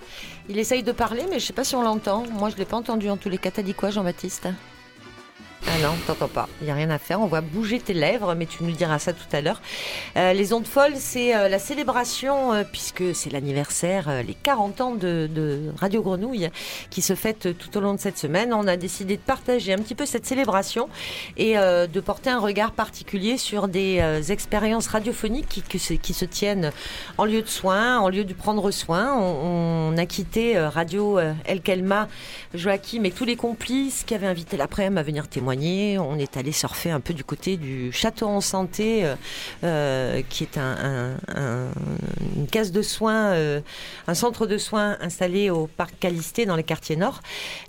Il essaye de parler, mais je ne sais pas si on l'entend. Moi, je ne l'ai pas entendu en tous les cas. T'as dit quoi, Jean-Baptiste? Ah non, t'entends pas. Il n'y a rien à faire. On voit bouger tes lèvres, mais tu nous diras ça tout à l'heure. Euh, les ondes folles, c'est euh, la célébration, euh, puisque c'est l'anniversaire, les 40 ans de, Radio Grenouille, qui se fête tout au long de cette semaine. On a décidé de partager un petit peu cette célébration et de porter un regard particulier sur des expériences radiophoniques qui, se, tiennent en lieu de soins, en lieu de prendre soin. On, a quitté Radio El Kelma, Joachim et tous les complices qui avaient invité l'après-midi à venir témoigner. On est allé surfer un peu du côté du château en santé, euh, qui est un, un- un- une case de soins, euh, un centre de soins installé au parc Calisté dans les quartiers nord.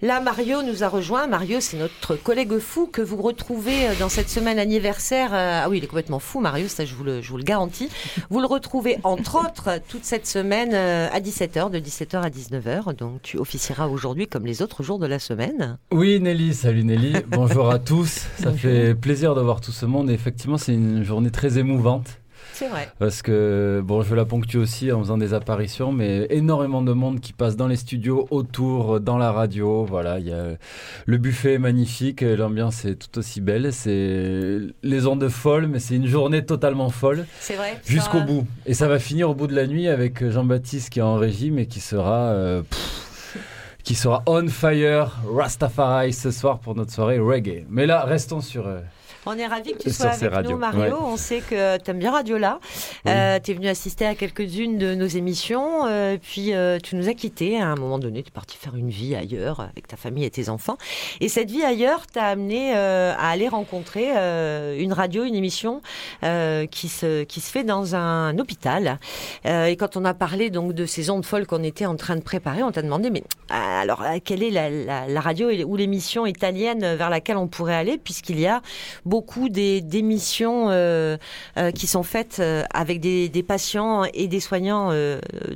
Là, Mario nous a rejoint. Mario, c'est notre collègue fou que vous retrouvez euh, dans cette semaine anniversaire. Ah oui, il est complètement fou, Mario, ça je vous le, je vous le garantis. Vous le retrouvez entre [LAUGHS] autres toute cette semaine à 17h, de 17h à 19h. Donc tu officieras aujourd'hui comme les autres jours de la semaine. Oui, Nelly, salut Nelly. [LAUGHS] Bonjour à tous. Ça fait plaisir de voir tout ce monde. Et effectivement, c'est une journée très émouvante. C'est vrai. Parce que, bon, je la ponctue aussi en faisant des apparitions, mais énormément de monde qui passe dans les studios, autour, dans la radio. Voilà, il y a le buffet est magnifique, l'ambiance est tout aussi belle. C'est les ondes folles, mais c'est une journée totalement folle. C'est vrai. Jusqu'au bout. Et ça va finir au bout de la nuit avec Jean-Baptiste qui est en régime et qui sera. euh, pff, qui sera on fire Rastafari ce soir pour notre soirée reggae. Mais là, restons sur. euh, On est ravis que tu Sur sois avec radios, nous, Mario. ouais. On sait que tu aimes bien Radio Là. Oui. tu es venu assister à quelques-unes de nos émissions. euh, puis euh, tu nous as quittés. À un moment donné, tu es parti faire une vie ailleurs avec ta famille et tes enfants. Et cette vie ailleurs t'a amené euh, à aller rencontrer euh, une radio, une émission euh, qui, se, qui se fait dans un hôpital. Euh, et quand on a parlé donc de ces ondes folles qu'on était en train de préparer, on t'a demandé mais euh, alors euh, quelle est la, la- la radio ou l'émission italienne vers laquelle on pourrait aller puisqu'il y a beaucoup des- d'émissions euh, euh, qui sont faites euh, avec des, des patients et des soignants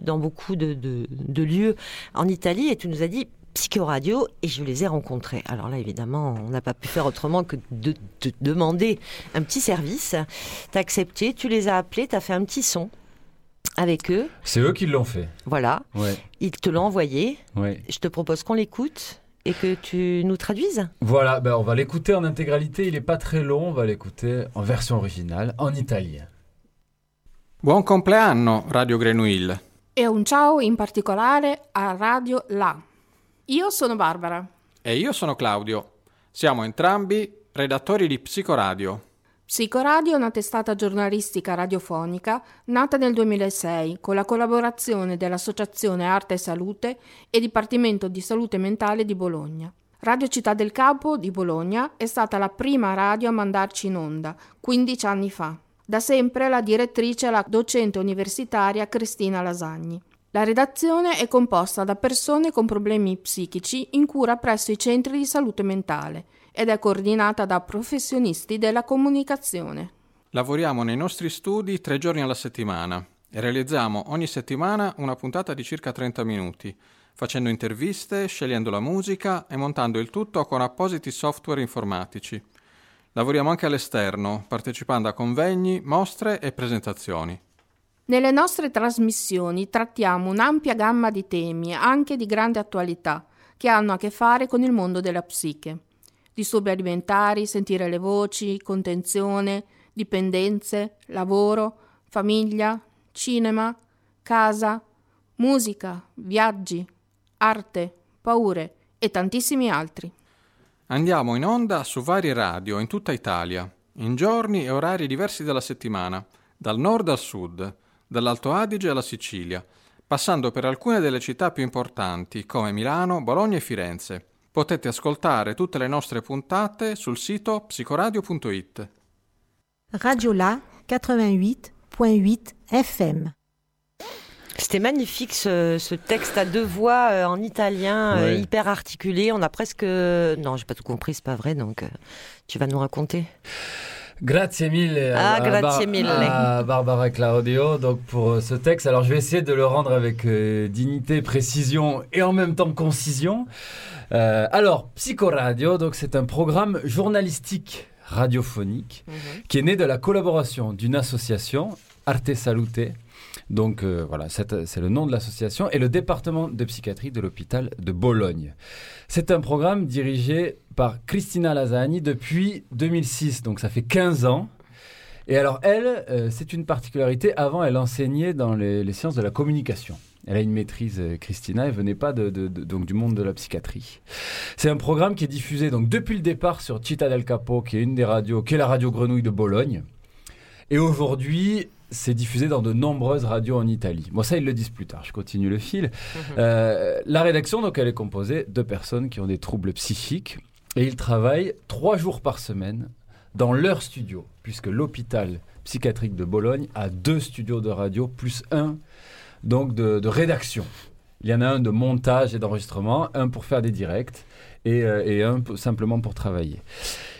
dans beaucoup de, de- de lieux en Italie et tu nous as dit Psychoradio et je les ai rencontrés. Alors là, évidemment, on n'a pas pu faire autrement que de te demander un petit service. Tu as accepté, tu les as appelés, tu as fait un petit son avec eux. C'est eux qui l'ont fait. Voilà. Ouais. Ils te l'ont envoyé. Ouais. Je te propose qu'on l'écoute et que tu nous traduises. Voilà, ben on va l'écouter en intégralité. Il est pas très long. On va l'écouter en version originale, en italien. Buon compleanno, Radio Grenouille. E un ciao in particolare a Radio La. Io sono Barbara. E io sono Claudio. Siamo entrambi redattori di Psicoradio. Psicoradio è una testata giornalistica radiofonica nata nel 2006 con la collaborazione dell'Associazione Arte e Salute e Dipartimento di Salute Mentale di Bologna. Radio Città del Capo di Bologna è stata la prima radio a mandarci in onda 15 anni fa. Da sempre la direttrice è la docente universitaria Cristina Lasagni. La redazione è composta da persone con problemi psichici in cura presso i centri di salute mentale ed è coordinata da professionisti della comunicazione. Lavoriamo nei nostri studi tre giorni alla settimana e realizziamo ogni settimana una puntata di circa 30 minuti, facendo interviste, scegliendo la musica e montando il tutto con appositi software informatici. Lavoriamo anche all'esterno, partecipando a convegni, mostre e presentazioni. Nelle nostre trasmissioni trattiamo un'ampia gamma di temi, anche di grande attualità, che hanno a che fare con il mondo della psiche. Disturbi alimentari, sentire le voci, contenzione, dipendenze, lavoro, famiglia, cinema, casa, musica, viaggi, arte, paure e tantissimi altri. Andiamo in onda su varie radio in tutta Italia, in giorni e orari diversi della settimana, dal nord al sud, dall'Alto Adige alla Sicilia, passando per alcune delle città più importanti come Milano, Bologna e Firenze. Potete ascoltare tutte le nostre puntate sul sito psicoradio.it. Radio La 88.8 FM. C'était magnifique ce, ce texte à deux voix euh, en italien, euh, hyper articulé. On a presque. Non, j'ai pas tout compris, c'est pas vrai, donc euh, tu vas nous raconter? Grazie mille, Ah, à, grazie mille. à Barbara Claudio donc pour euh, ce texte. Alors je vais essayer de le rendre avec euh, dignité, précision et en même temps concision. Euh, alors Psychoradio, donc c'est un programme journalistique radiophonique qui est né de la collaboration d'une association Arte Salute. Donc euh, voilà, c'est le nom de l'association et le département de psychiatrie de l'hôpital de Bologne. C'est un programme dirigé par Cristina Lasagni depuis 2006, donc ça fait 15 ans. Et alors elle, euh, c'est une particularité, avant elle enseignait dans les, les sciences de la communication. Elle a une maîtrise, euh, Christina, elle venait pas de, de- de- donc du monde de la psychiatrie. C'est un programme qui est diffusé donc depuis le départ sur Città del Capo, qui est une des radios, qui est la radio Grenouille de Bologne. Et aujourd'hui, c'est diffusé dans de nombreuses radios en Italie. Bon, ça, ils le disent plus tard. Je continue le fil. [LAUGHS] Euh, la rédaction, donc, elle est composée de personnes qui ont des troubles psychiques et ils travaillent trois jours par semaine dans leur studio, puisque l'hôpital psychiatrique de Bologne a deux studios de radio plus un donc de, rédaction. Il y en a un de montage et d'enregistrement, un pour faire des directs et, euh, et un simplement pour travailler.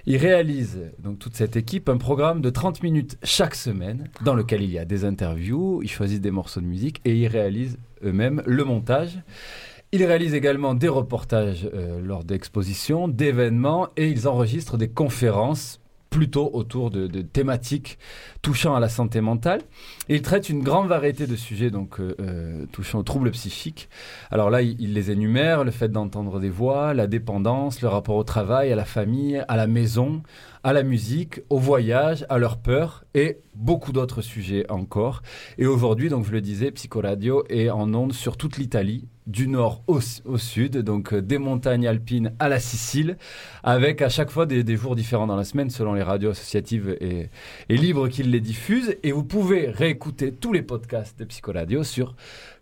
Ils réalisent, donc toute cette équipe, un programme de 30 minutes chaque semaine dans lequel il y a des interviews, ils choisissent des morceaux de musique et ils réalisent eux-mêmes le montage. Ils réalisent également des reportages euh, lors d'expositions, d'événements et ils enregistrent des conférences plutôt autour de, thématiques touchant à la santé mentale. il traite une grande variété de sujets donc euh, euh, touchant aux troubles psychiques. Alors là, il, les énumère le fait d'entendre des voix, la dépendance, le rapport au travail, à la famille, à la maison, à la musique, au voyage, à leur peur et beaucoup d'autres sujets encore. Et aujourd'hui, donc je le disais, Psychoradio est en ondes sur toute l'Italie du nord au, sud, donc euh, des montagnes alpines à la Sicile, avec à chaque fois des, jours différents dans la semaine selon les radios associatives et, libres qui les diffusent. Et vous pouvez réécouter tous les podcasts de Psychoradio sur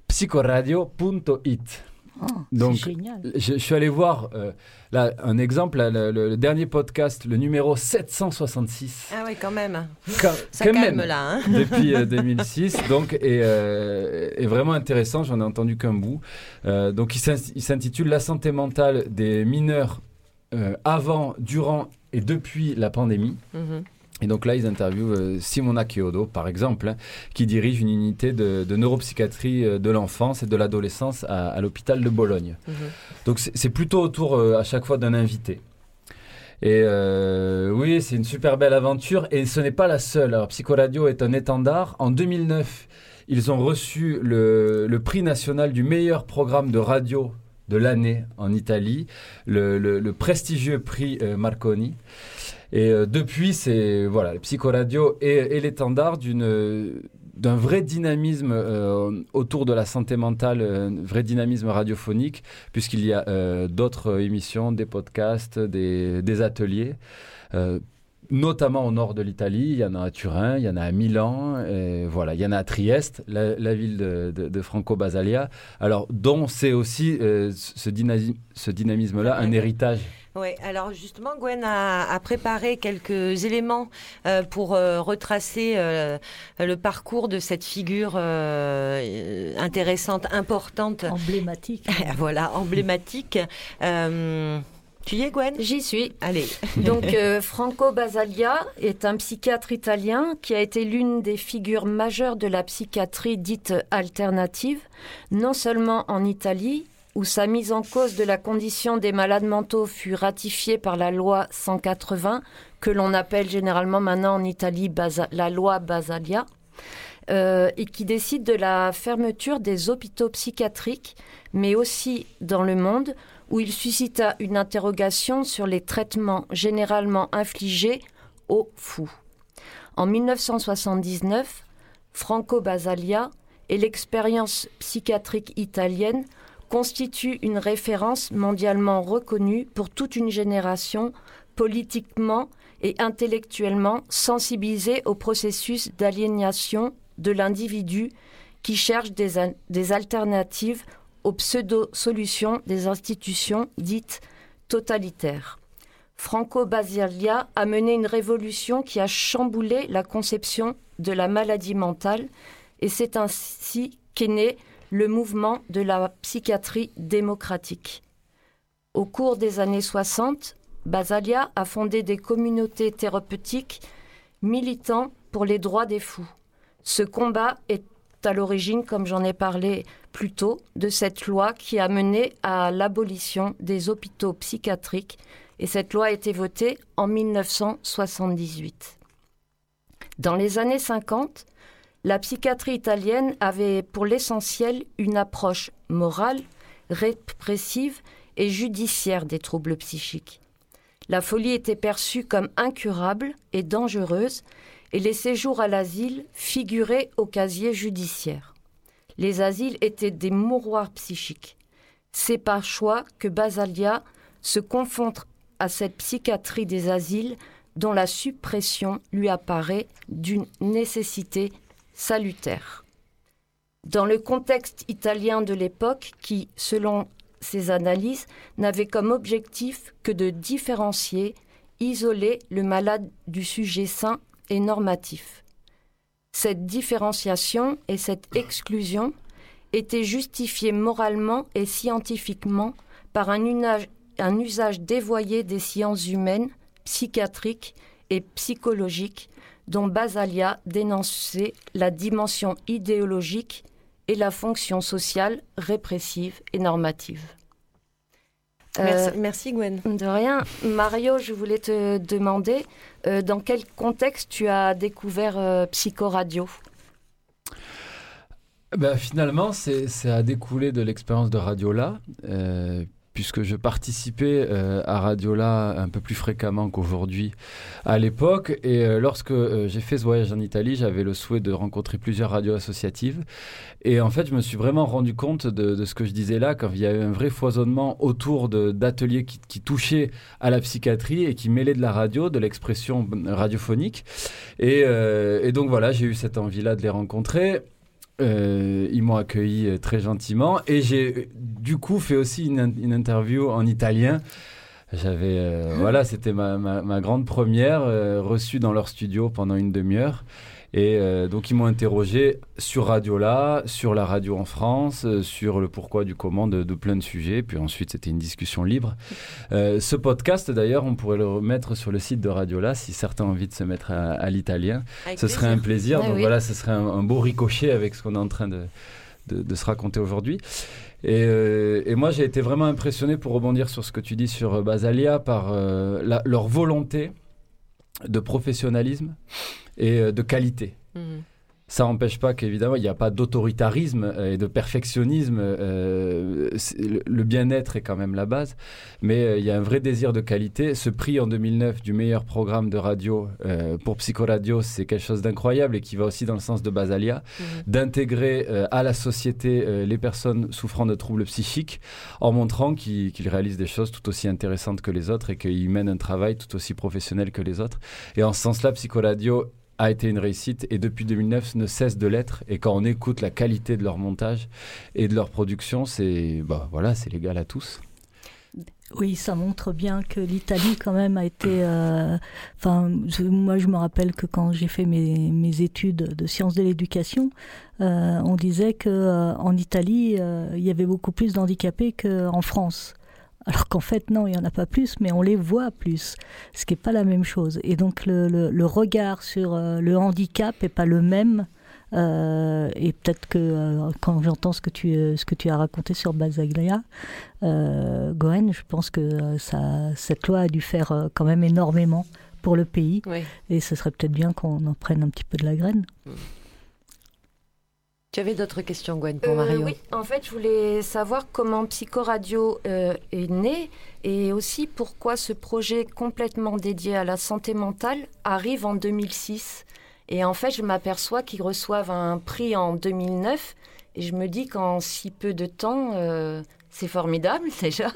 psychoradio.it. Oh, Donc, génial. Je, suis allé voir euh, là, un exemple, le, dernier podcast, le numéro 766. Ah oui, quand même. Quand, Ça calme même, là. Hein. [LAUGHS] depuis 2006, euh, [LAUGHS] donc, et, euh, est vraiment intéressant, j'en ai entendu qu'un bout. donc, il s'intitule La santé mentale des mineurs avant, durant et depuis la pandémie. Mhm. Et donc là, ils interviewent euh, Simona Chiodo, par exemple, hein, qui dirige une unité de, neuropsychiatrie euh, de l'enfance et de l'adolescence à, l'hôpital de Bologne. Mhm. Donc c'est plutôt autour euh, à chaque fois d'un invité. Et oui, c'est une super belle aventure et ce n'est pas la seule. Alors Psychoradio est un étendard. En 2009, ils ont reçu le, prix national du meilleur programme de radio de l'année en Italie, le, prestigieux prix Marconi. Et euh, depuis, c'est voilà, le psychoradio est, l'étendard d'une d'un vrai dynamisme euh, autour de la santé mentale, un vrai dynamisme radiophonique, puisqu'il y a euh, d'autres émissions, des podcasts, des ateliers notamment au nord de l'Italie. Il y en a à Turin, il y en a à Milan, et voilà, il y en a à Trieste, la, ville de, Franco Basalia. Alors, dont c'est aussi euh, ce, ce dynamisme-là un héritage. Oui, alors justement, Gwen a, préparé quelques éléments euh, pour euh, retracer le parcours de cette figure intéressante, importante. Emblématique. [LAUGHS] voilà, emblématique. Tu y es, Gwen? J'y suis. Allez. [LAUGHS] Donc, euh, Franco Basaglia est un psychiatre italien qui a été l'une des figures majeures de la psychiatrie dite alternative, non seulement en Italie, où sa mise en cause de la condition des malades mentaux fut ratifiée par la loi 180, que l'on appelle généralement maintenant en Italie la loi Basaglia, euh, et qui décide de la fermeture des hôpitaux psychiatriques, mais aussi dans le monde, où il suscita une interrogation sur les traitements généralement infligés aux fous. En 1979, Franco Basaglia et l'expérience psychiatrique italienne constituent une référence mondialement reconnue pour toute une génération politiquement et intellectuellement sensibilisée au processus d'aliénation de l'individu qui cherche des alternatives aux pseudo-solutions des institutions dites totalitaires. Franco Basaglia a mené une révolution qui a chamboulé la conception de la maladie mentale et c'est ainsi qu'est né le mouvement de la psychiatrie démocratique. Au cours des années 60, Basaglia a fondé des communautés thérapeutiques militant pour les droits des fous. Ce combat est à l'origine, comme j'en ai parlé plus tôt, de cette loi qui a mené à l'abolition des hôpitaux psychiatriques. Et cette loi a été votée en 1978. Dans les années 50, la psychiatrie italienne avait pour l'essentiel une approche morale, répressive et judiciaire des troubles psychiques. La folie était perçue comme incurable et dangereuse et les séjours à l'asile figuraient au casier judiciaire. Les asiles étaient des mouroirs psychiques. C'est par choix que Basalia se confronte à cette psychiatrie des asiles dont la suppression lui apparaît d'une nécessité salutaire. Dans le contexte italien de l'époque, qui, selon ses analyses, n'avait comme objectif que de différencier, isoler le malade du sujet sain et normatif. Cette différenciation et cette exclusion étaient justifiées moralement et scientifiquement par un usage, dévoyé des sciences humaines, psychiatriques et psychologiques dont Basalia dénonçait la dimension idéologique et la fonction sociale répressive et normative. Merci, Gwen. De rien. Mario, je voulais te demander dans quel contexte tu as découvert Psychoradio? Ben, Finalement, c'est à découler de l'expérience de Radiola puisque je participais euh, à Radiola un peu plus fréquemment qu'aujourd'hui à l'époque. Et euh, lorsque euh, j'ai fait ce voyage en Italie, j'avais le souhait de rencontrer plusieurs radios associatives. Et en fait, je me suis vraiment rendu compte de, ce que je disais là, quand il y avait un vrai foisonnement autour d'ateliers qui, touchaient à la psychiatrie et qui mêlaient de la radio, de l'expression radiophonique. Et, et donc voilà, j'ai eu cette envie-là de les rencontrer. Euh, ils m'ont accueilli euh, très gentiment et j'ai du coup fait aussi une, une interview en italien. J'avais, euh, voilà, c'était ma, ma, ma, grande première reçue dans leur studio pendant une demi-heure. Et euh, donc ils m'ont interrogé sur Radiola, sur la radio en France, euh, sur le pourquoi du comment de, plein de sujets. Puis ensuite c'était une discussion libre. Euh, ce podcast d'ailleurs, on pourrait le remettre sur le site de Radiola si certains ont envie de se mettre à, l'italien. Ce serait un plaisir. donc voilà, ce serait un, beau ricochet avec ce qu'on est en train de, de, se raconter aujourd'hui. Et, et, moi, j'ai été vraiment impressionné pour rebondir sur ce que tu dis sur Basalia par leur volonté de professionnalisme et euh, de qualité. Mhm. Ça n'empêche pas qu'évidemment, il n'y a pas d'autoritarisme euh, et de perfectionnisme. Euh, le bien-être est quand même la base. Mais il y a un vrai désir de qualité. Ce prix en 2009 du meilleur programme de radio pour Psychoradio, c'est quelque chose d'incroyable et qui va aussi dans le sens de Basalia, mhm. d'intégrer à la société les personnes souffrant de troubles psychiques en montrant qu'ils réalisent des choses tout aussi intéressantes que les autres et qu'ils mènent un travail tout aussi professionnel que les autres. Et en ce sens-là, Psychoradio a été une réussite et depuis 2009 ne cesse de l'être. Et quand on écoute la qualité de leur montage et de leur production, c'est bah, voilà, c'est légal à tous. Oui, ça montre bien que l'Italie quand même a été. Euh, enfin, moi je me rappelle que quand j'ai fait mes, mes, études de sciences de l'éducation, euh, on disait que euh, en Italie il y avait beaucoup plus d'handicapés qu'en France. Alors qu'en fait, non, il n'y en a pas plus, mais on les voit plus, ce qui n'est pas la même chose. Et donc le, regard sur euh, le handicap n'est pas le même. Euh, et peut-être que euh, quand j'entends ce, que tu, ce que tu as raconté sur Basaglia, Goen, je pense que ça, cette loi a dû faire quand même énormément pour le pays. Et ce serait peut-être bien qu'on en prenne un petit peu de la graine. Mm. Tu avais d'autres questions, Gwen, pour euh, Mario Oui, en fait, je voulais savoir comment Psychoradio euh, est né et aussi pourquoi ce projet complètement dédié à la santé mentale arrive en 2006. Et en fait, je m'aperçois qu'ils reçoivent un prix en 2009 et je me dis qu'en si peu de temps, euh, c'est formidable [LAUGHS] déjà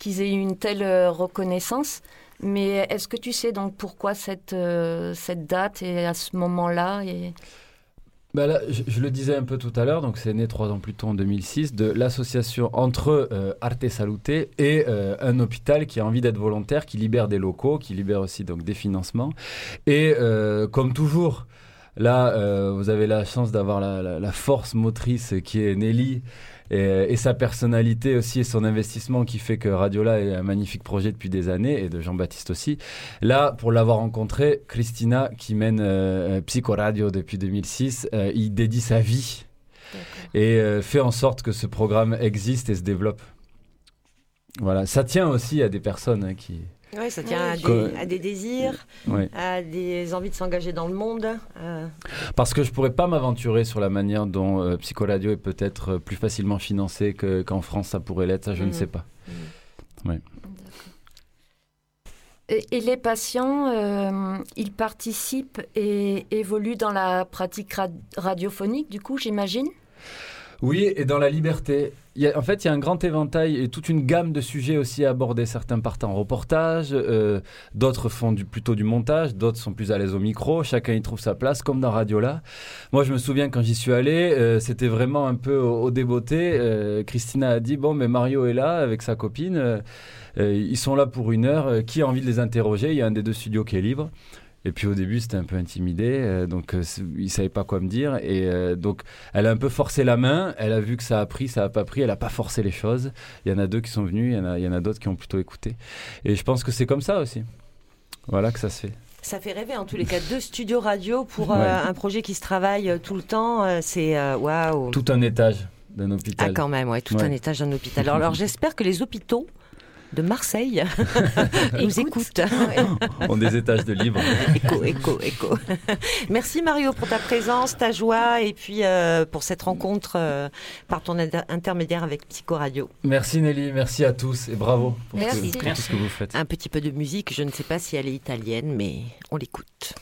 qu'ils aient eu une telle reconnaissance. Mais est-ce que tu sais donc pourquoi cette, cette date et à ce moment-là et... Bah je, le disais un peu tout à l'heure, donc c'est né trois ans plus tôt en 2006, de l'association entre euh, Arte Salute et euh, un hôpital qui a envie d'être volontaire, qui libère des locaux, qui libère aussi donc des financements. Et euh, comme toujours, là, vous avez la chance d'avoir la, la, force motrice qui est Nelly et, sa personnalité aussi et son investissement qui fait que Radiola est un magnifique projet depuis des années et de Jean-Baptiste aussi. Là, pour l'avoir rencontré, Christina qui mène euh, Psycho Radio depuis 2006, euh, il dédie sa vie et euh, fait en sorte que ce programme existe et se développe. Voilà, ça tient aussi à des personnes hein, qui, oui, ça tient à, des, désirs, à des envies de s'engager dans le monde. Euh. Parce que je pourrais pas m'aventurer sur la manière dont euh, Psychoradio est peut-être euh, plus facilement financé qu'en France ça pourrait l'être, ça je ne mhm. sais pas. Mhm. Et, les patients, ils participent et évoluent dans la pratique radiophonique, du coup, j'imagine? Oui, et dans la liberté. en fait, il y a un grand éventail et toute une gamme de sujets aussi à aborder. Certains partent en reportage, euh, d'autres font du, plutôt du montage, d'autres sont plus à l'aise au micro. Chacun y trouve sa place, comme dans Radiola. Moi, je me souviens quand j'y suis allé, euh, c'était vraiment un peu au, débeauté. Euh, Christina a dit Bon, mais Mario est là avec sa copine. ils sont là pour une heure. qui a envie de les interroger? Il y a un des deux studios qui est libre. Et puis au début, c'était un peu intimidé, euh, donc euh, il savait pas quoi me dire. Et euh, donc, elle a un peu forcé la main. Elle a vu que ça a pris, ça a pas pris. Elle a pas forcé les choses. Il y en a deux qui sont venus, il y en a, il y en a d'autres qui ont plutôt écouté. Et je pense que c'est comme ça aussi. Voilà que ça se fait. Ça fait rêver en tous les cas deux studios radio pour un projet qui se travaille tout le temps. c'est waouh. Wow. Tout un étage d'un hôpital. Ah quand même, ouais, tout un étage d'un hôpital. Alors, alors j'espère que les hôpitaux de Marseille [LAUGHS] nous écoute. [LAUGHS] On des étages de libre. écho, écho, écho. [LAUGHS] Merci Mario pour ta présence, ta joie et puis euh, pour cette rencontre euh, par ton intermédiaire avec Psycho Radio. Merci Nelly, merci à tous et bravo pour, merci. tout ce que vous faites. Un petit peu de musique, je ne sais pas si elle est italienne, mais on l'écoute.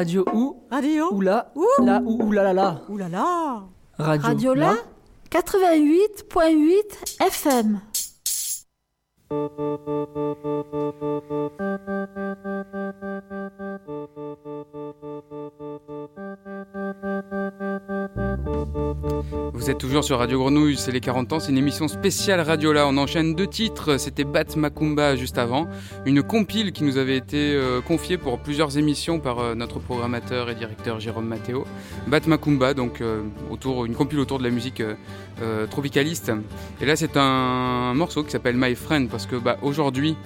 Radio où Radio Oula. Où La ou oulalala. Oulala. Radio, Radio là 88.8 FM. Vous êtes toujours sur Radio Grenouille, c'est les 40 ans, c'est une émission spéciale Radio Là. On enchaîne deux titres, c'était Bat Macumba juste avant, une compile qui nous avait été euh, confiée pour plusieurs émissions par euh, notre programmateur et directeur Jérôme Matteo. Bat Macumba, donc euh, autour, une compile autour de la musique tropicaliste. Et là c'est un morceau qui s'appelle My Friend parce que bah, aujourd'hui,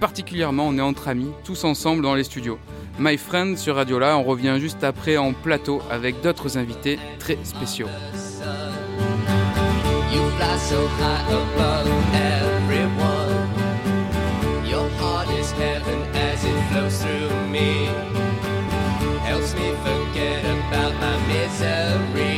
particulièrement, on est entre amis, tous ensemble dans les studios. My Friend sur Radio Là, on revient juste après en plateau avec d'autres invités très spéciaux. You fly so high above everyone. Your heart is heaven as it flows through me. Helps me forget about my misery,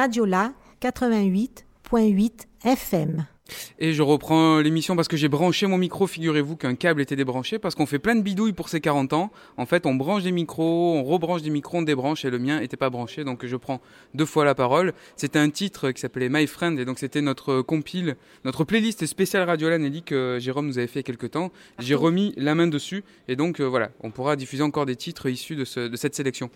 Radiola 88.8 FM. Et je reprends l'émission parce que j'ai branché mon micro. Figurez-vous qu'un câble était débranché parce qu'on fait plein de bidouilles pour ses 40 ans. En fait, on branche des micros, on rebranche des micros, on débranche et le mien était pas branché. Donc je prends deux fois la parole. C'était un titre qui s'appelait My Friend et donc c'était notre compile, notre playlist spéciale Radiola Nelly que Jérôme nous avait fait il y a quelques temps. J'ai remis la main dessus et donc euh, voilà, on pourra diffuser encore des titres issus de, ce- de cette sélection.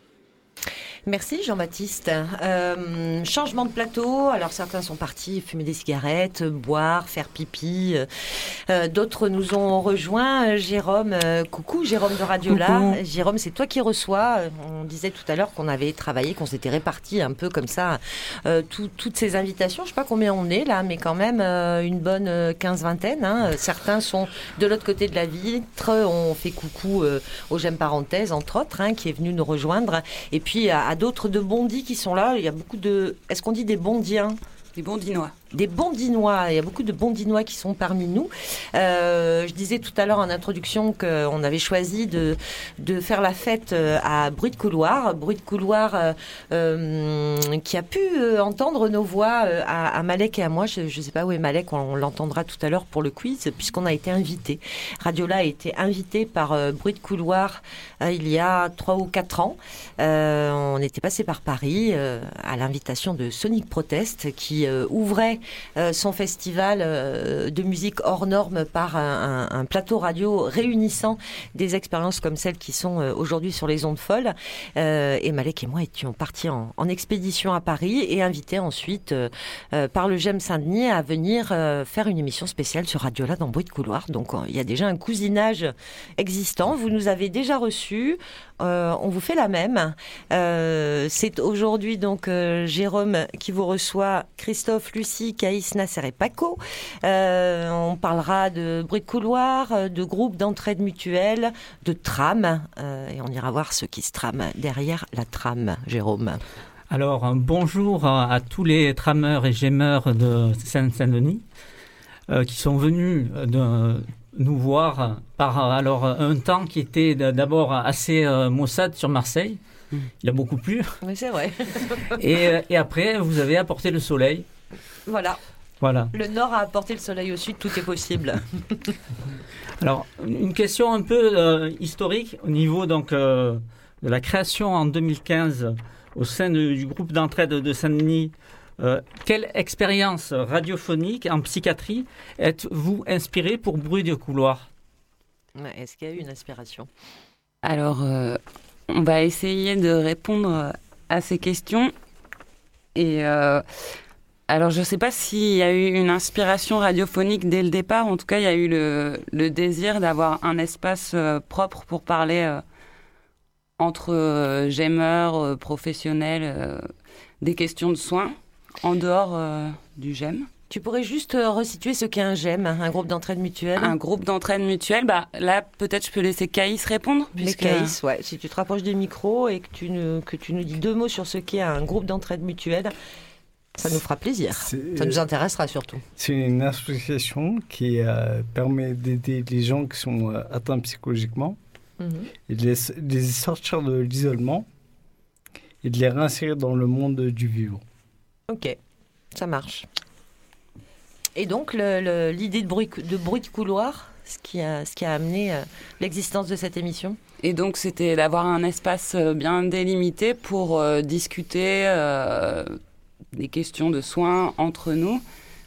Merci Jean-Baptiste. Euh, changement de plateau. Alors certains sont partis fumer des cigarettes, boire, faire pipi. Euh, euh, D'autres nous ont rejoints. Jérôme, euh, coucou Jérôme de Radiola. Coucou. Jérôme, c'est toi qui reçois. On disait tout à l'heure qu'on avait travaillé, qu'on s'était réparti un peu comme ça tout- toutes ces invitations. Je sais pas combien on est là, mais quand même une bonne quinze-vingtaine. hein. Certains sont de l'autre côté de la vitre. On fait coucou euh, au J'aime Parenthèse, entre autres, hein, qui est venu nous rejoindre. Et puis à, d'autres de Bondy qui sont là. Il y a beaucoup de. Est-ce qu'on dit des Bondiens? Des Bondinois. Des Bondinois. Il y a beaucoup de Bondinois qui sont parmi nous. Euh, je disais tout à l'heure en introduction qu'on avait choisi de, de faire la fête euh, à Bruit de Couloir. Bruit de Couloir euh, qui a pu entendre nos voix à, Malek et à moi. Je ne sais pas où est Malek, on, l'entendra tout à l'heure pour le quiz, puisqu'on a été invité. Radiola a été invité par Bruit de Couloir euh, il y a trois ou quatre ans. On était passé par Paris à l'invitation de Sonic Protest qui ouvrait son festival euh, de musique hors norme par un, plateau radio réunissant des expériences comme celles qui sont euh, aujourd'hui sur les ondes folles. Euh, et Malek et moi étions partis en, expédition à Paris et invités ensuite euh, euh, par le GEM Saint-Denis à venir euh, faire une émission spéciale sur Radiola dans Bruit de Couloir. Donc euh, il y a déjà un cousinage existant. Vous nous avez déjà reçus. Euh, on vous fait la même. Euh, c'est aujourd'hui donc euh, Jérôme qui vous reçoit, Christophe, Lucie, Caïs, Nasser et Paco. Euh, on parlera de bruit de couloir, euh, de groupes d'entraide mutuelle, de tram. Euh, et on ira voir ceux qui se trament derrière la trame, Jérôme. Alors, bonjour à, tous les trameurs et gémeurs de Seine-Saint-Denis euh, qui sont venus de, nous voir par alors un temps qui était d'abord assez euh, maussade sur Marseille. Il a beaucoup plu. Oui, c'est vrai. [LAUGHS] Et, euh, et après, vous avez apporté le soleil. voilà. Voilà. Le nord a apporté le soleil au sud, tout est possible. [LAUGHS] Alors, une question un peu euh, historique au niveau donc euh, de la création en 2015 au sein de- du groupe d'entraide de Saint-Denis. Euh, quelle expérience radiophonique en psychiatrie êtes-vous inspiré pour Bruit de couloir? Est-ce qu'il y a eu une inspiration? Alors, euh, on va essayer de répondre à ces questions. Et euh, alors, je ne sais pas s'il y a eu une inspiration radiophonique dès le départ. En tout cas, il y a eu le, le désir d'avoir un espace euh, propre pour parler euh, entre euh, gemeurs, euh, professionnels, euh, des questions de soins, en dehors euh, du GEM. Tu pourrais juste euh, resituer ce qu'est un GEM, un groupe d'entraide mutuelle? Un groupe d'entraide mutuelle, bah, là, peut-être je peux laisser Caïs répondre. Mais puisque- Caïs, ouais, si tu te rapproches du micro et que tu, ne- que tu nous dis deux mots sur ce qu'est un groupe d'entraide mutuelle, ça nous fera plaisir. Ça nous intéressera surtout. C'est une association qui euh, permet d'aider les gens qui sont euh, atteints psychologiquement Mhm. et de les, de les sortir de l'isolement et de les réinsérer dans le monde du vivant. Ok, ça marche. Et donc, l'idée de bruit, de bruit de couloir, ce qui a, ce qui a amené euh, l'existence de cette émission? Et donc, c'était d'avoir un espace euh, bien délimité pour euh, discuter euh, des questions de soins entre nous,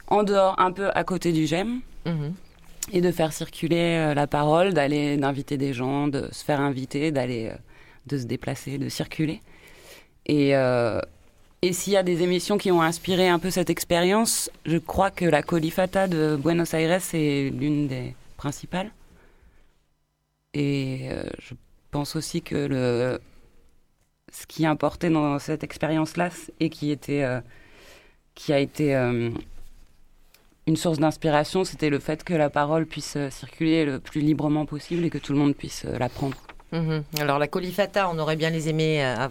en dehors, un peu à côté du GEM, Mhm. et de faire circuler euh, la parole, d'aller d'inviter des gens, de se faire inviter, d'aller, euh, de se déplacer, de circuler. Et, euh, et s'il y a des émissions qui ont inspiré un peu cette expérience, je crois que la Colifata de Buenos Aires est l'une des principales. Et euh, je pense aussi que ce qui importait dans cette expérience-là et euh, qui a été euh, une source d'inspiration, c'était le fait que la parole puisse circuler le plus librement possible et que tout le monde puisse la prendre. Mhm. Alors la colifata, on aurait bien les aimé, euh,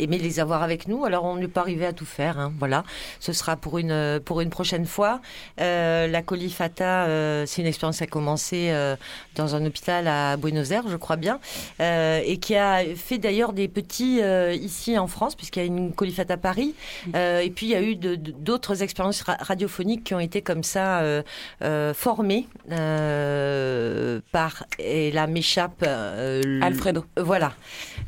aimé les avoir avec nous. Alors on n'est pas arrivé à tout faire. hein. Voilà, ce sera pour une pour une prochaine fois. Euh, la colifata, euh, c'est une expérience qui a commencé euh, dans un hôpital à Buenos Aires, je crois bien, euh, et qui a fait d'ailleurs des petits euh, ici en France, puisqu'il y a une colifata Paris. Euh, et puis il y a eu d'autres expériences ra- radiophoniques qui ont été comme ça euh, euh, formées euh, par et là m'échappe euh, Alfredo. euh, Voilà,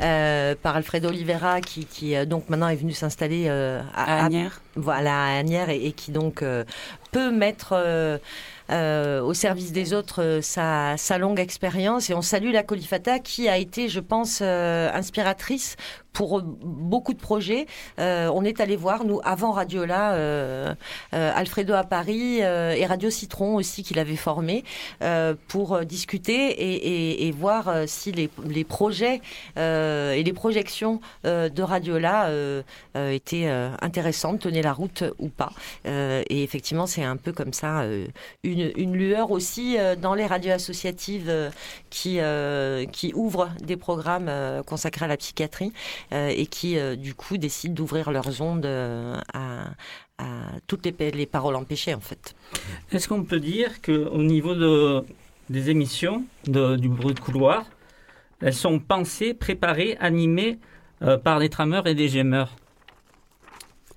Euh, par Alfredo Oliveira qui, qui euh, donc maintenant est venu s'installer À Agnières. voilà, à Agnières et, et qui donc peut mettre euh, euh, au service des autres euh, sa, longue expérience. Et on salue la Colifata qui a été, je pense, inspiratrice pour beaucoup de projets. On est allé voir, nous, avant Radiola, Alfredo à Paris et Radio Citron aussi, qu'il avait formé, pour discuter et, voir si les, projets et les projections de Radiola étaient intéressantes, tenaient la route ou pas. Et effectivement, c'est un peu comme ça euh, une, une lueur aussi euh, dans les radios associatives euh, qui, euh, qui ouvrent des programmes euh, consacrés à la psychiatrie euh, et qui, euh, du coup, décident d'ouvrir leurs ondes euh, à, à toutes les, les paroles empêchées, en fait. Est-ce qu'on peut dire qu'au niveau de, des émissions de- du bruit de couloir, elles sont pensées, préparées, animées euh, par des trameurs et des gemeurs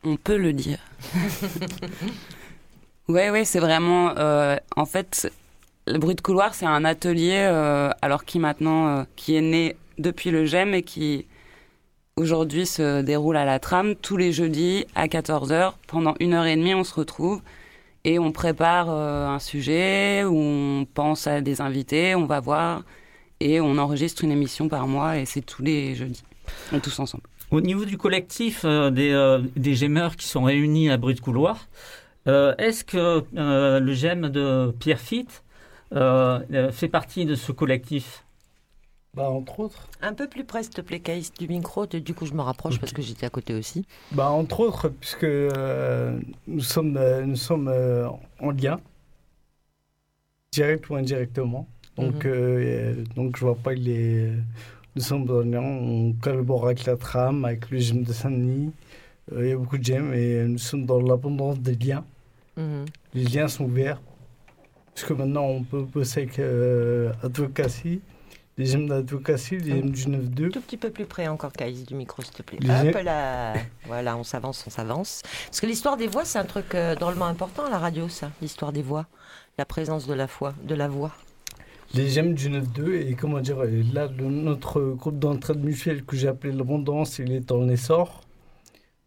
On peut le dire. [LAUGHS] Ouais, ouais, c'est vraiment. euh, en fait, le bruit de couloir, c'est un atelier, euh, alors qui maintenant, euh, qui est né depuis le GEM et qui aujourd'hui se déroule à la trame tous les jeudis à 14h. Pendant une heure et demie, on se retrouve et on prépare euh, un sujet, où on pense à des invités, on va voir et on enregistre une émission par mois et c'est tous les jeudis. On tous ensemble. Au niveau du collectif euh, des, euh, des qui sont réunis à bruit de couloir, est-ce que euh, le gemme de Pierre Fitt euh, euh, fait partie de ce collectif? Bah, entre autres. Un peu plus près, s'il te plaît, Caïs, du micro. Du coup, je me rapproche parce que j'étais à côté aussi. Bah, entre autres, puisque euh, nous sommes, euh, nous sommes euh, en lien, direct ou indirectement. Donc, Mhm. euh, donc je vois pas les. Nous sommes en lien, on collabore avec la tram, avec le gym de Saint-Denis. Euh, Il y a beaucoup de gyms et nous sommes dans l'abondance des liens. Les liens sont ouverts. Parce que maintenant, on peut bosser avec euh, Advocacy, les gemmes d'advocacy, les gemmes du 9-2. Tout petit peu plus près encore, Caïs, du micro, s'il te plaît. Les Hop là. Voilà, on s'avance, on s'avance. Parce que l'histoire des voix, c'est un truc euh, drôlement important à la radio, ça. L'histoire des voix. La présence de la, foi, de la voix. les gemmes du 9-2 et comment dire là le- notre groupe d'entraide mutuelle que j'ai appelé l'abondance il est en essor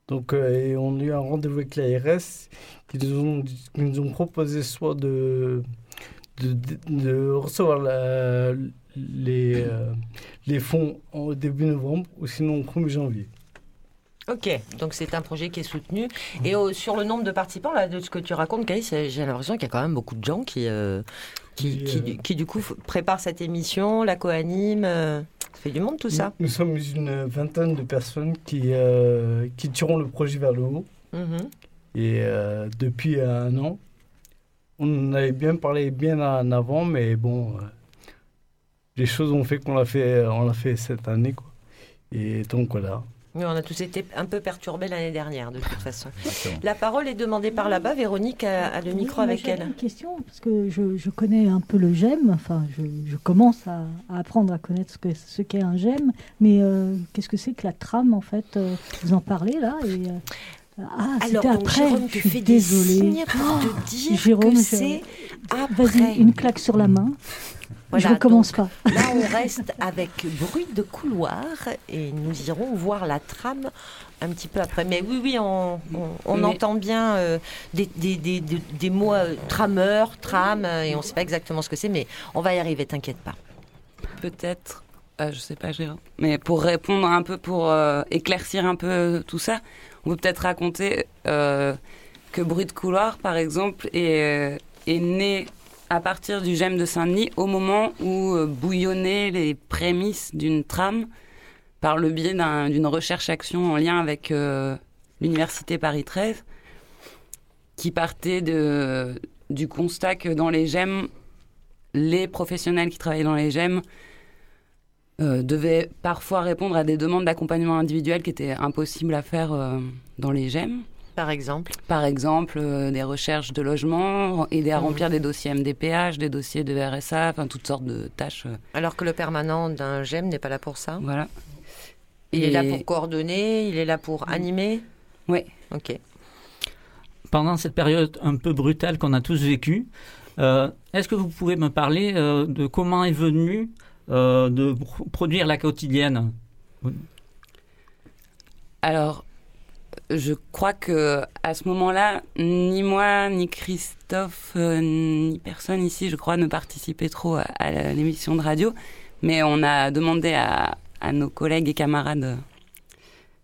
donc euh, et on a eu un rendez-vous avec l'ARS qui nous ont dit- qui nous ont proposé soit de de, de- de recevoir la- les euh, les fonds au début novembre ou sinon au 1er janvier Ok, donc c'est un projet qui est soutenu. Et euh, sur le nombre de participants, là, de ce que tu racontes, Caïs, euh, j'ai l'impression qu'il y a quand même beaucoup de gens qui, euh, qui, Qui, qui, du- qui, du coup, préparent cette émission, la co-animent. euh, ça fait du monde, tout ça. nous, nous sommes une vingtaine de personnes qui euh, qui tirons le projet vers le haut Mhm. Et euh, depuis un an, on en avait bien parlé bien en avant, mais bon, euh, les choses ont fait qu'on l'a fait, on l'a fait cette année, quoi. Et donc voilà. Oui, on a tous été un peu perturbés l'année dernière, de toute [LAUGHS] façon. La parole est demandée par là-bas. Véronique a, a le micro Oui, avec elle. une question, parce que je, je connais un peu le GEM, enfin, je, je commence à, à apprendre à connaître ce qu'est ce qu'est un GEM, mais euh, qu'est-ce que c'est que la trame, en fait Vous en parlez, là et, euh, Ah, Alors, donc, après, Jérôme te je suis fait des désolée. signes pour te Oh, dire Jérôme, que c'est Vas-y, après. une claque sur la main. Voilà, je recommence donc, pas. Là, on reste avec bruit de couloir et nous irons voir la trame un petit peu après. Mais oui, oui, on, on- on Mais- entend bien euh, des, des, des, des- des mots euh, trameur, tram, euh, et on ne sait pas exactement ce que c'est, mais on va y arriver, t'inquiète pas. peut-être, euh, je sais pas, Gérard, mais pour répondre un peu, pour euh, éclaircir un peu tout ça, on peut peut-être raconter euh, que Bruit de couloir, par exemple, est, euh, né à partir du GEM de Saint-Denis au moment où euh, bouillonnaient les prémices d'une trame par le biais d'un- d'une recherche-action en lien avec l'Université Paris 13 qui partait du constat que dans les GEM, les professionnels qui travaillaient dans les GEM euh, devaient parfois répondre à des demandes d'accompagnement individuel qui étaient impossibles à faire euh, dans les GEM. Par exemple Par exemple, euh, des recherches de logement, aider à Mhm. remplir des dossiers MDPH, des dossiers de RSA, enfin toutes sortes de tâches. Alors que le permanent d'un GEM n'est pas là pour ça. Voilà. Il Et- est là pour coordonner, il est là pour animer. Oui. Ok. Pendant cette période un peu brutale qu'on a tous vécue, euh, est-ce que vous pouvez me parler euh, de comment est venu euh, de pro- produire la quotidienne Alors, je crois que à ce moment-là, ni moi, ni Christophe, euh, ni personne ici, je crois, ne participait trop à, l'émission de radio. Mais on a demandé à, nos collègues et camarades euh,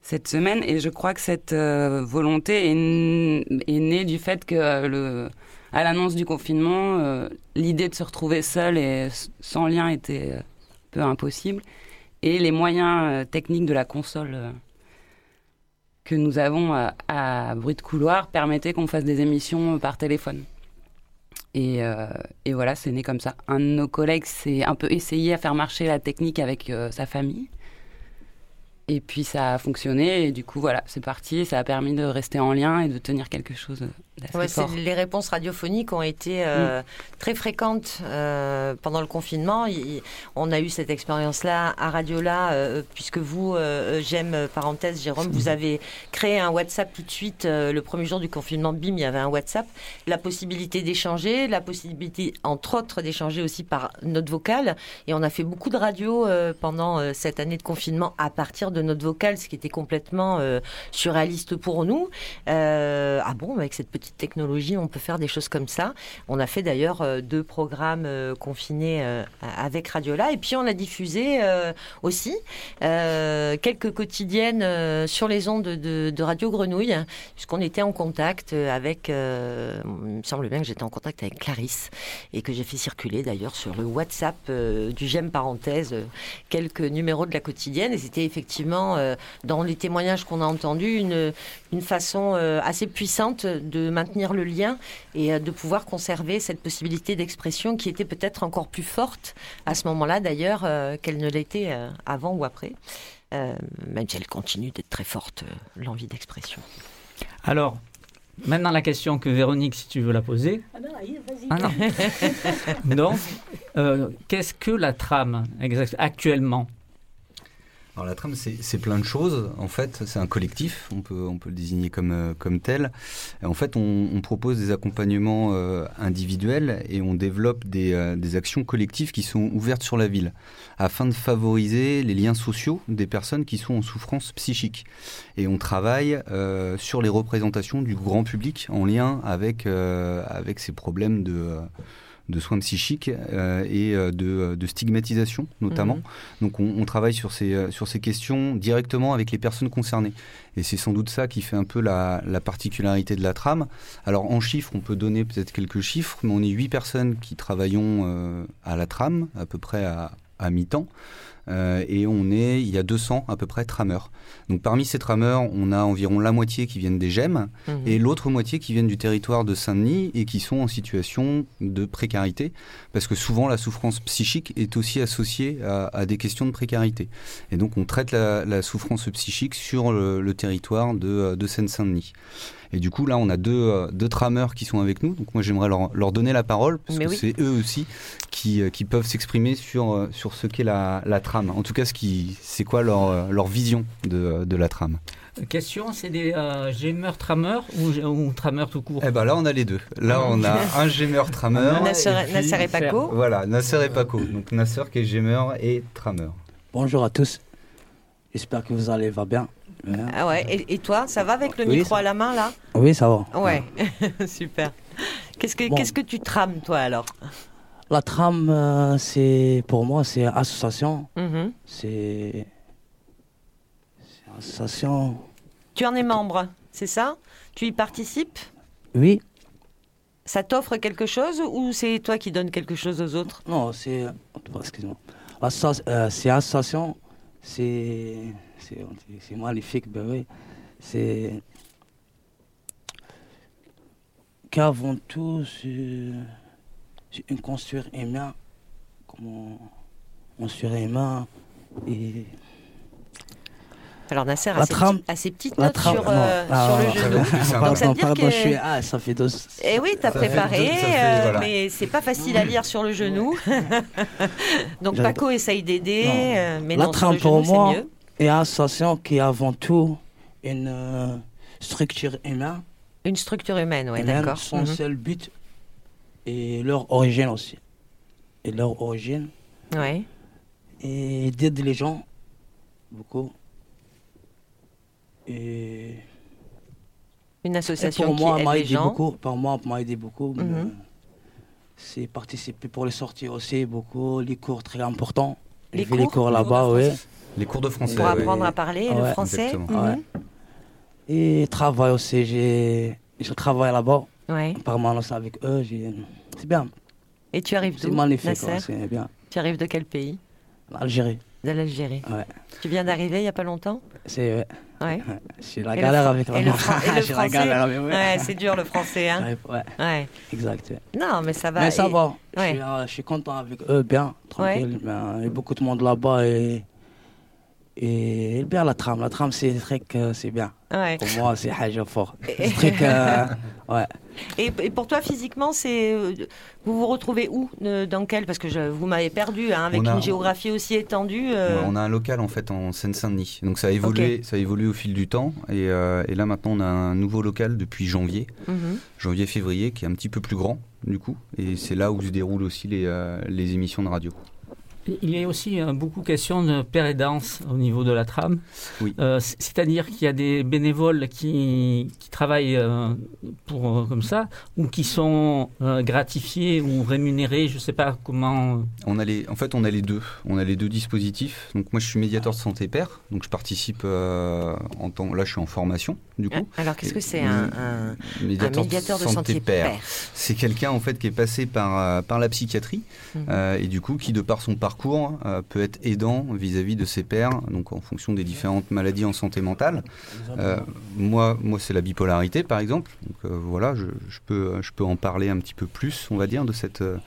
cette semaine, et je crois que cette euh, volonté est, née du fait que euh, à l'annonce du confinement, euh, l'idée de se retrouver seul et sans lien était euh, impossible, et les moyens euh, techniques de la console. euh, que nous avons à, à Bruit de Couloir permettait qu'on fasse des émissions par téléphone. Et, euh, et voilà, c'est né comme ça. Un de nos collègues s'est un peu essayé à faire marcher la technique avec euh, sa famille. Et puis ça a fonctionné, et du coup, voilà, c'est parti. Ça a permis de rester en lien et de tenir quelque chose d'assez Ouais, fort. les réponses radiophoniques ont été euh, très fréquentes euh, pendant le confinement. Il- on a eu cette expérience-là à Radiola, euh, puisque vous, euh, j'aime, parenthèse, Jérôme, vous avez créé un WhatsApp tout de suite. le premier jour du confinement, bim, il y avait un WhatsApp. La possibilité d'échanger, la possibilité, entre autres, d'échanger aussi par notre vocale. Et on a fait beaucoup de radio euh, pendant cette année de confinement à partir de notre vocale, ce qui était complètement euh, surréaliste pour nous. Euh, ah bon, avec cette petite technologie, on peut faire des choses comme ça. On a fait d'ailleurs euh, deux programmes confinés avec Radiola. Et puis on a diffusé aussi quelques quotidiennes sur les ondes de, de Radio Grenouille, puisqu'on était en contact avec, il me semble bien que j'étais en contact avec Clarisse, et que j'ai fait circuler d'ailleurs sur le WhatsApp du GEM parenthèse quelques numéros de la quotidienne. Et c'était effectivement, euh, dans les témoignages qu'on a entendus, une, une façon euh, assez puissante de maintenir le lien et euh, de pouvoir conserver cette possibilité d'expression qui était peut-être encore plus forte à ce moment-là d'ailleurs euh, qu'elle ne l'était euh, avant ou après. Euh, même si elle continue d'être très forte, euh, l'envie d'expression. Alors, Maintenant, la question que Véronique, si tu veux la poser. Ah non, vas-y. Ah non. [LAUGHS] Donc, euh, qu'est-ce que la trame actuellement? Alors la trame, c'est plein de choses. En fait, c'est un collectif. On peut, on peut le désigner comme, euh, comme tel. En fait, on, on propose des accompagnements euh, individuels et on développe des, euh, des actions collectives qui sont ouvertes sur la ville afin de favoriser les liens sociaux des personnes qui sont en souffrance psychique. Et on travaille euh, sur les représentations du grand public en lien avec, euh, avec ces problèmes de... euh, de soins psychiques euh, et euh, de, de stigmatisation notamment. Mhm. Donc on, on travaille sur ces, euh, sur ces questions directement avec les personnes concernées. Et c'est sans doute ça qui fait un peu la, la particularité de la trame. Alors en chiffres, on peut donner peut-être quelques chiffres, mais on est huit personnes qui travaillons euh, à la trame, à peu près à, à mi-temps. Euh, et on est, il y a 200 à peu près trameurs. Donc parmi ces trameurs, on a environ la moitié qui viennent des GEM Mhm. et l'autre moitié qui viennent du territoire de Saint-Denis et qui sont en situation de précarité, parce que souvent la souffrance psychique est aussi associée à, à des questions de précarité. Et donc on traite la, la souffrance psychique sur le, le territoire de, de Seine-Saint-Denis. Et du coup, là, on a deux, euh, deux trameurs qui sont avec nous. Donc moi, j'aimerais leur, leur donner la parole, parce Mais que oui. c'est eux aussi qui, euh, qui peuvent s'exprimer sur, euh, sur ce qu'est la, la trame. En tout cas, ce qui, c'est quoi leur, leur vision de, de la trame? Question, c'est des euh, gémeurs trameurs ou, ou trameurs tout court? Eh ben là, on a les deux. Là, on a [LAUGHS] un gémeur trameur. Nasser- puis- Nasser et Paco. Voilà, Nasser et Paco. Donc Nasser qui est gémeur et trameur. Bonjour à tous. J'espère que vous allez va bien. Bien. Ah ouais, et, et toi, ça va avec le Oui, micro ça- à la main là Oui, ça va. Ouais, [LAUGHS] super. Qu'est-ce que Bon. qu'est-ce que tu trames toi alors La trame, euh, c'est pour moi, c'est association. Mhm. C'est c'est association. Tu en es membre, c'est ça? Tu y participes? Oui. Ça t'offre quelque chose ou c'est toi qui donnes quelque chose aux autres? Non, c'est. oh, Excuse-moi. Euh, c'est association. C'est. C'est magnifique, ben oui. C'est. Qu'avant tout, c'est. Une construire humain. Comment. Construire humain. Et. Alors Nasser a trame- a ses petites notes sur, euh, ah, sur le ah, genou. Donc [LAUGHS] ça veut dire pardon, que... je suis- ah, ça fait deux. Eh oui, t'as fait préparé, deux- ça fait, euh, voilà. mais c'est pas facile à lire sur le genou. [LAUGHS] Donc. Paco essaye d'aider, euh, mais la non, sur trame le pour genou, moi c'est mieux. Une association qui est avant tout une euh, structure humaine. Une structure humaine, humaine, d'accord. Son Mhm. seul but et leur origine aussi. Et leur origine. Ouais. Et d'aider les gens beaucoup. Et, Une et association pour qui moi, aide les gens. beaucoup. Pour moi, m'a aidé beaucoup. Mhm. C'est participer pour les sorties aussi, beaucoup. Les cours très importants. Les fait les cours cours là-bas, oui. Les cours de français. Pour ouais. apprendre à parler le français. Mhm. Ouais. Et travail aussi, je travaille là-bas. Ouais. Permanence avec eux, c'est bien. Et tu arrives C'est d'où magnifique, Nasser ouais, c'est bien. Tu arrives de quel pays? L'Algérie. De l'Algérie. Ouais. Tu viens d'arriver il y a pas longtemps? C'est ouais. Ouais. [LAUGHS] C'est la le galère avec la C'est la français? galère avec- ouais. Ouais, c'est dur le français, hein Ouais. Exact. ouais. Non, mais ça va. Mais ça et- va. Je, Ouais. suis, euh, je suis content avec eux, bien, tranquille. Il y a beaucoup de monde là-bas et, et bien la trame. La trame, c'est très que c'est bien. Ouais. Pour moi, c'est haja fort. C'est très que. [LAUGHS] Ouais. Et, et pour toi, physiquement, c'est euh, vous vous retrouvez où euh, Dans quel Parce que je, vous m'avez perdu, hein, avec a- une géographie aussi étendue. euh, on a un local en fait en Seine-Saint-Denis. Donc ça a évolué, ça a évolué au fil du temps. Et, euh, et là maintenant on a un nouveau local depuis janvier, Mhm. janvier-février, qui est un petit peu plus grand du coup. Et c'est là où se déroulent aussi les, euh, les émissions de radio. Il y a aussi euh, beaucoup question de pérédance au niveau de la trame. Oui. Euh, C'est-à-dire qu'il y a des bénévoles qui, qui travaillent euh, pour, euh, comme ça, ou qui sont euh, gratifiés ou rémunérés, je ne sais pas comment. On a les, en fait, on a les deux. On a les deux dispositifs. Donc moi, je suis médiateur de santé père. Donc je participe euh, en temps. Là, je suis en formation du coup. Alors, qu'est-ce que c'est un, médiateur, de santé père C'est quelqu'un en fait qui est passé par par la psychiatrie euh, et du coup qui de par son parcours euh, peut être aidant vis-à-vis de ses pairs. Donc en fonction des différentes maladies en santé mentale. Euh, moi, moi, c'est la bipolarité par exemple. Donc euh, voilà, je, je peux je peux en parler un petit peu plus, on va dire, de cette de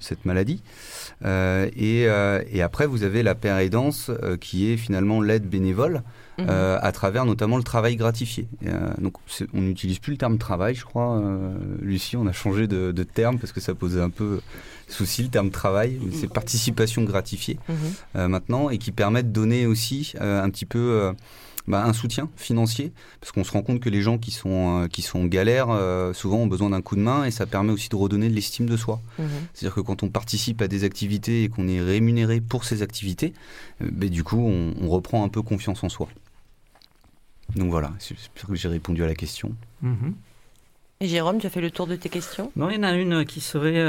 cette maladie. Et, et, après, vous avez la paire aidance qui est finalement l'aide bénévole. Mhm. à travers notamment le travail gratifié. donc on n'utilise plus le terme travail, je crois. Lucie, on a changé de, de, terme parce que ça posait un peu souci le terme travail. C'est participation gratifiée mhm. maintenant et qui permet de donner aussi un petit peu bah, un soutien financier, parce qu'on se rend compte que les gens qui sont, euh, qui sont en galère, euh, souvent ont besoin d'un coup de main, et ça permet aussi de redonner de l'estime de soi. Mhm. C'est-à-dire que quand on participe à des activités et qu'on est rémunéré pour ces activités, euh, bah, du coup, on, reprend un peu confiance en soi. Donc voilà, j'espère que j'ai répondu à la question. Mhm. Et Jérôme, tu as fait le tour de tes questions? Non, il y en a une qui serait,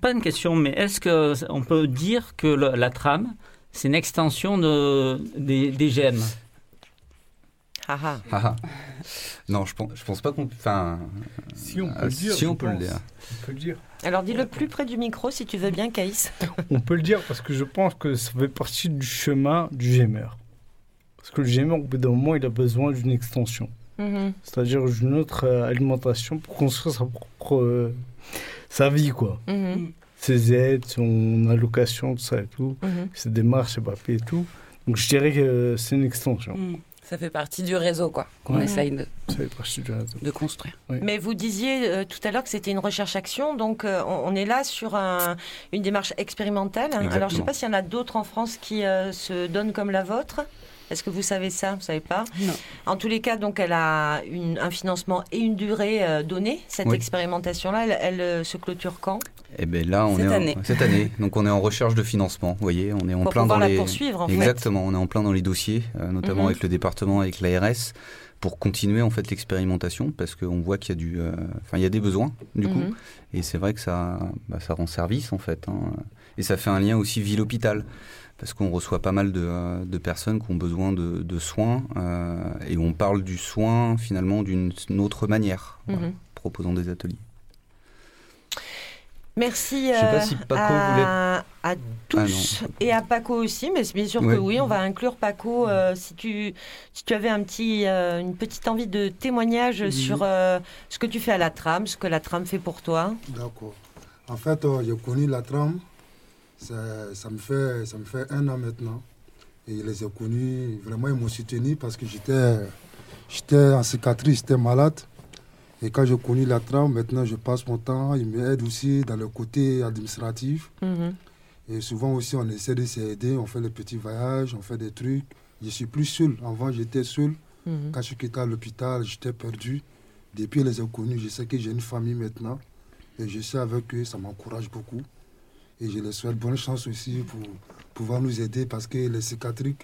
pas une question, mais est-ce qu'on peut dire que la trame, c'est une extension de, des, des gemmes? Ah, ah. ah, non, je pense, je pense pas qu'on. Enfin, si on peut le dire. Si on peut le dire. On peut le dire. Alors dis-le plus près du micro si tu veux bien, Caïs. [LAUGHS] on peut le dire parce que je pense que ça fait partie du chemin du gémeur. Parce que le gémeur, au bout d'un moment, il a besoin d'une extension. Mm-hmm. C'est-à-dire d'une autre euh, alimentation pour construire sa propre. Euh, sa vie, quoi. Mm-hmm. Ses aides, son allocation, tout ça et tout. Mm-hmm. Ses démarches, ses papiers et tout. Donc je dirais que c'est une extension. Mm. Ça fait partie du réseau, quoi, qu'on essaye de, de construire. Mais vous disiez euh, tout à l'heure que c'était une recherche-action, donc euh, on, est là sur un, une démarche expérimentale. Alors, je ne sais pas s'il y en a d'autres en France qui euh, se donnent comme la vôtre. Est-ce que vous savez ça Vous ne savez pas Non. En tous les cas, donc, elle a une, un financement et une durée euh, donnée. Cette expérimentation-là, elle, euh, se clôture quand? Eh bien là, on cette est année. En, cette année. [LAUGHS] Donc on est en recherche de financement. Vous voyez, on est en plein dans la les. poursuivre. En Exactement. On est en plein dans les dossiers, euh, notamment mhm. avec le département, avec l'ARS pour continuer en fait l'expérimentation parce qu'on voit qu'il y a du, enfin il y a des besoins du coup mhm. et c'est vrai que ça, bah, ça rend service en fait hein. et ça fait un lien aussi ville-hôpital parce qu'on reçoit pas mal de, euh, personnes qui ont besoin de, soins euh, et on parle du soin finalement d'une autre manière, mhm. proposant des ateliers. Merci euh, à, tous ah et à Paco aussi, mais bien sûr que oui, on va inclure Paco si, tu, si tu avais un petit, une petite envie de témoignage sur ce que tu fais à la trame, ce que la trame fait pour toi. D'accord. En fait, j'ai connu la trame ça, me fait, ça me fait un an maintenant. Et je les ai connus, vraiment, ils m'ont soutenu parce que j'étais, j'étais en cicatrice, j'étais malade. Et quand j'ai connu la trame, maintenant je passe mon temps, ils m'aident aussi dans le côté administratif. Mhm. Et souvent aussi, on essaie de s'aider, on fait les petits voyages, on fait des trucs. Je suis plus seul. Avant, j'étais seul. Mhm. Quand je quittais l'hôpital, j'étais perdu. Depuis, les ai connus, je sais que j'ai une famille maintenant. Et je sais avec eux, ça m'encourage beaucoup. Et je les souhaite bonne chance aussi pour pouvoir nous aider parce que les cicatrices,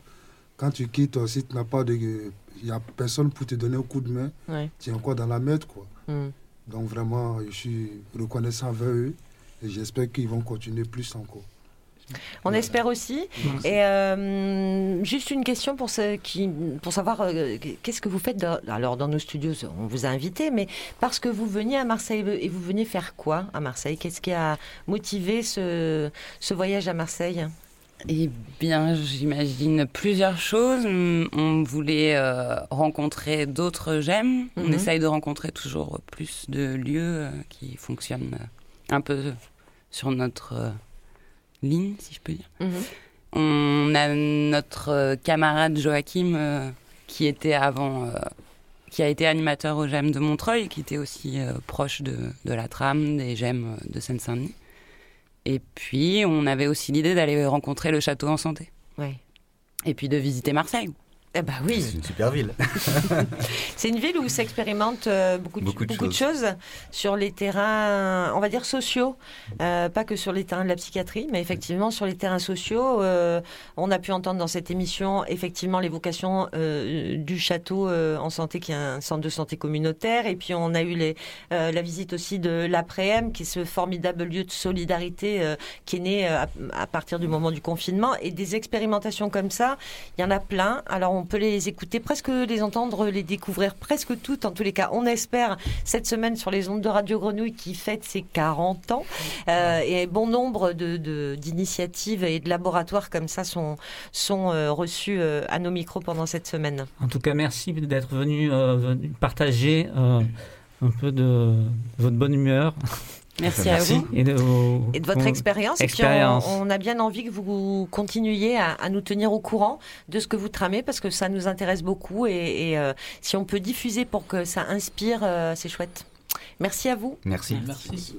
quand tu quittes, si tu n'as pas de. Il n'y a personne pour te donner un coup de main, tu es encore dans la merde. Quoi. Hmm. Donc vraiment, je suis reconnaissant envers eux et j'espère qu'ils vont continuer plus encore. On espère aussi. Et euh, juste une question pour, ce qui, pour savoir euh, qu'est-ce que vous faites alors dans nos studios? On vous a invité, mais parce que vous veniez à Marseille et vous veniez faire quoi à Marseille? Qu'est-ce qui a motivé ce, ce voyage à Marseille? Eh bien, j'imagine plusieurs choses. On voulait euh, rencontrer d'autres gemmes. On mhm. essaye de rencontrer toujours plus de lieux qui fonctionnent un peu sur notre ligne, si je peux dire. Mhm. On a notre euh, camarade Joachim euh, qui était avant, euh, qui a été animateur au GEM de Montreuil, qui était aussi proche de, de, la trame des GEM de Seine-Saint-Denis. Et puis, on avait aussi l'idée d'aller rencontrer le château en santé. Ouais. Et puis de visiter Marseille. Eh ben oui. C'est une super ville. [LAUGHS] c'est une ville où s'expérimente euh, beaucoup, de, beaucoup, de, choses. sur les terrains, on va dire sociaux, euh, pas que sur les terrains de la psychiatrie, mais effectivement sur les terrains sociaux. Euh, on a pu entendre dans cette émission effectivement l'évocation du château en santé, qui est un centre de santé communautaire, et puis on a eu les, la visite aussi de l'après-m, qui est ce formidable lieu de solidarité qui est né à, à, partir du moment du confinement, et des expérimentations comme ça, il y en a plein. Alors on peut les écouter, presque les entendre, les découvrir presque toutes. En tous les cas, on espère cette semaine sur les ondes de Radio Grenouille qui fête ses 40 ans. Euh, et bon nombre d'initiatives et de laboratoires comme ça sont, sont euh, reçus euh, à nos micros pendant cette semaine. En tout cas, merci d'être venu, partager un peu de, votre bonne humeur. Merci, [LAUGHS] à vous. Et de, vos- Et de votre expérience. Et puis expériences. on, on a bien envie que vous continuiez à, à nous tenir au courant de ce que vous tramez parce que ça nous intéresse beaucoup. Et, et, euh, si on peut diffuser pour que ça inspire, euh, c'est chouette. Merci à vous. Merci. Merci.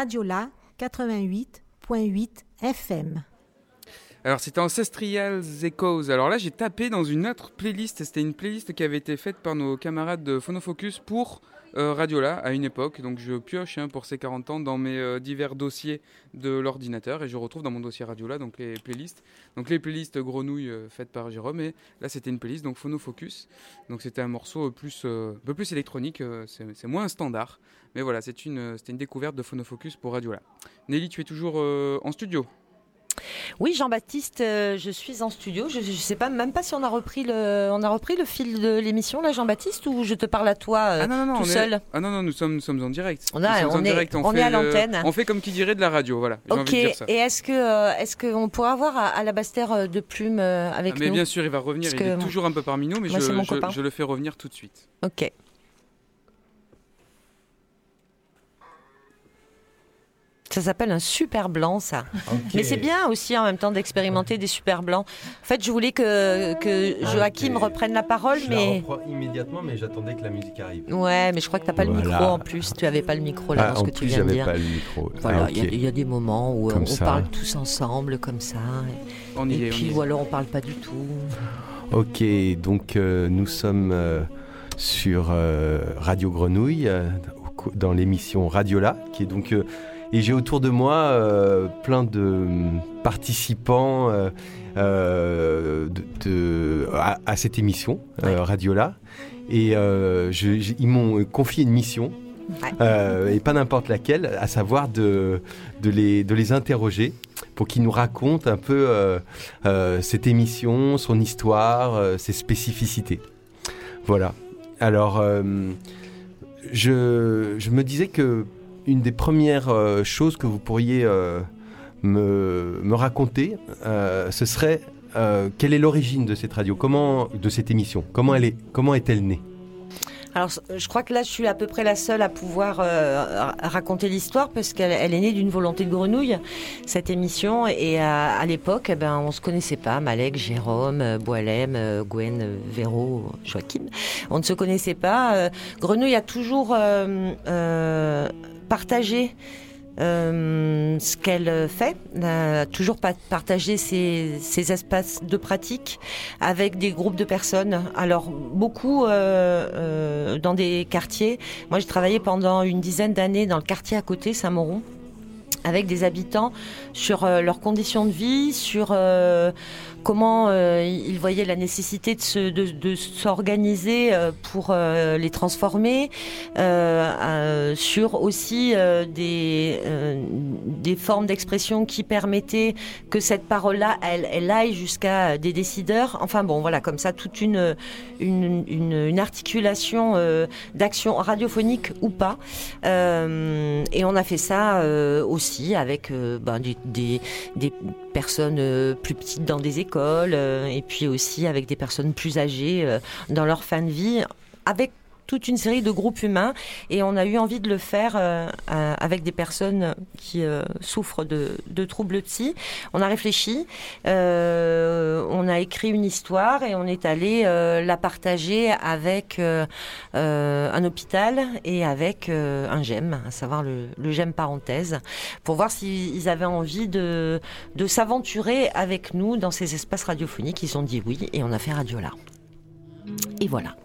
Radiola 88.8 FM. Alors c'était Ancestrial Echoes. Alors là j'ai tapé dans une autre playlist. C'était une playlist qui avait été faite par nos camarades de Phonofocus pour euh, Radiola à une époque. Donc je pioche hein, pour ces 40 ans dans mes euh, divers dossiers de l'ordinateur et je retrouve dans mon dossier Radiola donc les playlists. Donc les playlists grenouilles euh, faites par Jérôme et là c'était une playlist donc Phonofocus. Donc c'était un morceau plus, euh, un peu plus électronique. c'est moins standard. Mais voilà c'était une, c'était une découverte de Phonofocus pour Radiola. Nelly tu es toujours euh, en studio? Oui, Jean-Baptiste, euh, je suis en studio. Je ne sais pas, même pas si on a repris le, on a repris le fil de l'émission, là, Jean-Baptiste, ou je te parle à toi euh, Ah non, non, non, tout on est- seul? Ah non, non, nous sommes, nous sommes en direct. On a- on en est- direct. on fait est à le- l'antenne. On fait comme qui dirait de la radio, voilà. Ok, envie de dire ça. et est-ce que euh, est-ce qu'on pourrait avoir à, à la Bastère euh, de Plume euh, avec Ah, mais nous? bien sûr, il va revenir. Parce Il est toujours un peu parmi nous, mais Moi, je, je- je le fais revenir tout de suite. Ok. Ça s'appelle un super blanc, ça. Mais c'est bien aussi en même temps d'expérimenter des super blancs. En fait, je voulais que, que Joachim reprenne la parole, Je mais. immédiatement, mais j'attendais que la musique arrive. Ouais, mais je crois que t'as pas le micro en plus. Tu avais pas le micro là Ah, dans ce que tu viens de j'avais dire. pas le micro. Voilà, Ah, il y a- ok. il y, a des moments où Comme on ça. parle tous ensemble comme ça. Et, On y et est, on puis y ou alors on parle pas du tout. Ok, donc euh, nous sommes euh, sur euh, Radio Grenouille, euh, dans l'émission Radiola, qui est donc euh, et j'ai autour de moi euh, plein de participants euh, euh, de, de- à, à cette émission euh, Radiola, et je- je- ils m'ont confié une mission. et pas n'importe laquelle, à savoir de, de, les, de les interroger pour qu'ils nous racontent un peu cette émission, son histoire, ses spécificités. Voilà. Alors, je, je me disais que une des premières euh, choses que vous pourriez euh, me, me raconter, euh, ce serait quelle est l'origine de cette radio, comment, de cette émission, comment elle est, comment est-elle née? Alors, je crois que là, je suis à peu près la seule à pouvoir ra- raconter l'histoire parce qu'elle elle est née d'une volonté de grenouille, cette émission. Et à, l'époque, eh ben, on se connaissait pas. Malek, Jérôme, Boilem, Gwen, Véro, Joachim. On ne se connaissait pas. Grenouille a toujours partagé euh, ce qu'elle fait, a toujours pa- partagé ses, espaces de pratique avec des groupes de personnes. Alors beaucoup euh, euh, dans des quartiers. Moi, j'ai travaillé pendant une dizaine d'années dans le quartier à côté, Saint-Mauron avec des habitants sur euh, leurs conditions de vie, sur euh, comment euh, ils voyaient la nécessité de, se, de, de s'organiser euh, pour euh, les transformer, euh, sur aussi des, des formes d'expression qui permettaient que cette parole-là, elle, elle aille jusqu'à des décideurs. Enfin bon, voilà, comme ça, toute une, une, articulation d'action radiophonique ou pas. Et on a fait ça aussi avec ben, des personnes euh, plus petites dans des écoles euh, et puis aussi avec des personnes plus âgées euh, dans leur fin de vie, avec toute une série de groupes humains et on a eu envie de le faire euh, euh, avec des personnes qui euh, souffrent de, de troubles psy. On a réfléchi, euh, on a écrit une histoire et on est allé euh, la partager avec euh, un hôpital et avec un GEM, à savoir le, le GEM parenthèse, pour voir s'ils avaient envie de, de s'aventurer avec nous dans ces espaces radiophoniques. Ils ont dit oui et on a fait Radiola. Et voilà.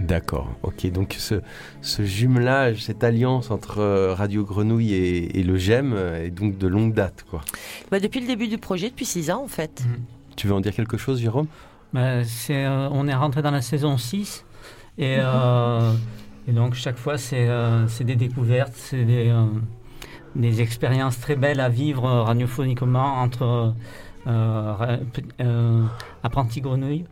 D'accord, ok. Donc ce, ce jumelage, cette alliance entre euh, Radio Grenouille et, et le GEM euh, est donc de longue date, quoi. Bah, depuis le début du projet, depuis six ans en fait. Tu veux en dire quelque chose, Jérôme? C'est, euh, on est rentré dans la saison 6 et, euh, et donc chaque fois c'est, euh, c'est des découvertes, c'est des, euh, des expériences très belles à vivre radiophoniquement entre euh, euh, apprentis grenouilles.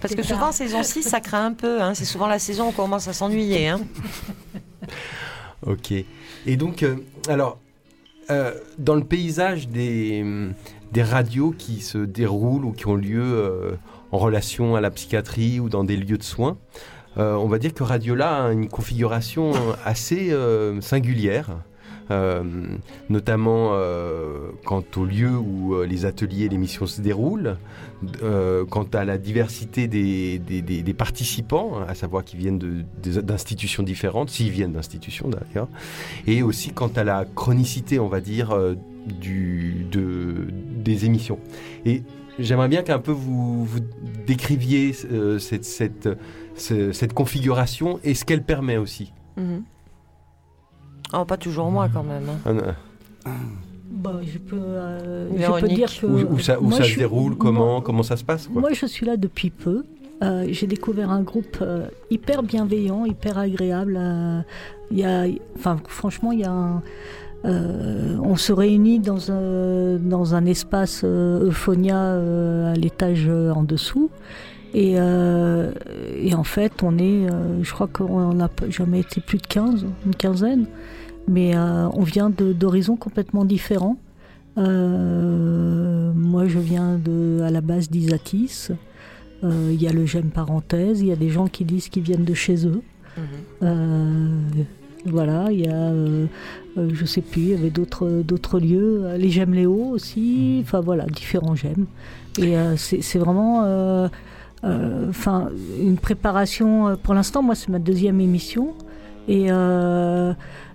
Parce que souvent, saison 6, ça craint un peu. hein. C'est souvent la saison où on commence à s'ennuyer. hein. [LAUGHS] Ok. Et donc, euh, alors, euh, dans le paysage des, des radios qui se déroulent ou qui ont lieu euh, en relation à la psychiatrie ou dans des lieux de soins, euh, on va dire que Radiola a une configuration [LAUGHS] assez euh, singulière. euh, notamment euh, quant au lieu où euh, les ateliers et les missions se déroulent, euh, quant à la diversité des, des- des- des participants, hein, à savoir qu'ils viennent d'institutions différentes, s'ils viennent d'institutions d'ailleurs, et aussi quant à la chronicité, on va dire, euh, du, de, des émissions. Et j'aimerais bien qu'un peu vous, vous décriviez euh, cette, cette, ce- cette configuration et ce qu'elle permet aussi. Oh, pas toujours moi quand même. hein. Ah. Bah, je, peux, euh, je peux Véronique. dire que. Où, où ça, où moi, ça je se déroule, comment, comment ça se passe quoi? Moi, je suis là depuis peu. Euh, J'ai découvert un groupe euh, hyper bienveillant, hyper agréable. euh, Il y a, enfin, franchement, il y a un, euh, on se réunit dans un, dans un espace euh, Euphonia euh, à l'étage euh, en dessous. Et, euh, et en fait, on est, euh, je crois qu'on n'a jamais été plus de 15, une quinzaine. Mais euh, on vient de- d'horizons complètement différents. Euh, moi, je viens de, à la base d'Isatis. Euh, Il y a le GEM parenthèse. Il y a des gens qui disent qu'ils viennent de chez eux. Euh, voilà, il y a, euh, euh, je sais plus, il y avait d'autres d'autres lieux, les Gemmes Léo aussi, enfin voilà, différents Gemmes. Et euh, c'est c'est vraiment, euh, euh, enfin, une préparation. Pour l'instant, moi, c'est ma deuxième émission, et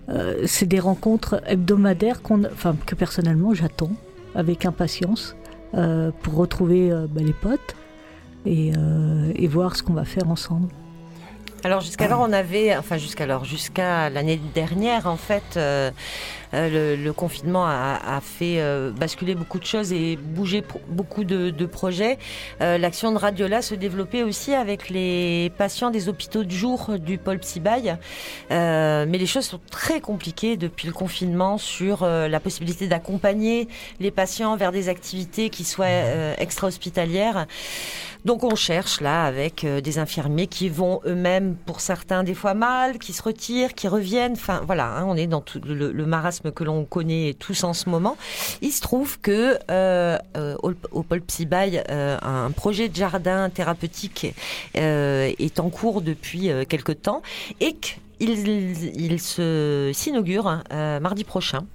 euh, c'est des rencontres hebdomadaires qu'on, enfin, que personnellement j'attends avec impatience euh, pour retrouver euh, bah, les potes et voir ce qu'on va faire ensemble. Alors jusqu'alors on avait, enfin jusqu'alors, jusqu'à l'année dernière en fait, euh, euh, le, le confinement a, a fait euh, basculer beaucoup de choses et bouger beaucoup de, de projets. Euh, L'action de Radiola se développait aussi avec les patients des hôpitaux de jour du pôle Psybaille. Euh, mais les choses sont très compliquées depuis le confinement sur euh, la possibilité d'accompagner les patients vers des activités qui soient extra-hospitalières. Donc on cherche là avec des infirmiers qui vont eux-mêmes, pour certains, des fois mal, qui se retirent, qui reviennent. Enfin voilà, hein, on est dans le, marasme que l'on connaît tous en ce moment. Il se trouve que euh, euh, au, Psybaille, euh, un projet de jardin thérapeutique euh, est en cours depuis quelque temps et qu'il s'inaugure euh, mardi prochain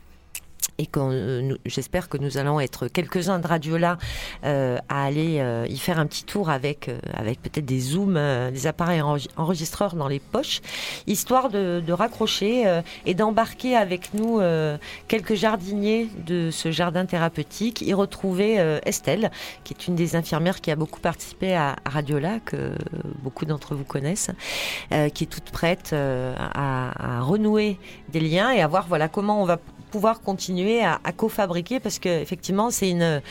et euh, j'espère que nous allons être quelques-uns de Radiola euh, à aller euh, y faire un petit tour avec, avec peut-être des zooms, des appareils enregi- enregistreurs dans les poches, histoire de, raccrocher et d'embarquer avec nous quelques jardiniers de ce jardin thérapeutique, y retrouver Estelle, qui est une des infirmières qui a beaucoup participé à, Radiola, que beaucoup d'entre vous connaissent, qui est toute prête à, à renouer des liens et à voir voilà comment on va pouvoir continuer à, à co-fabriquer parce que effectivement c'est une,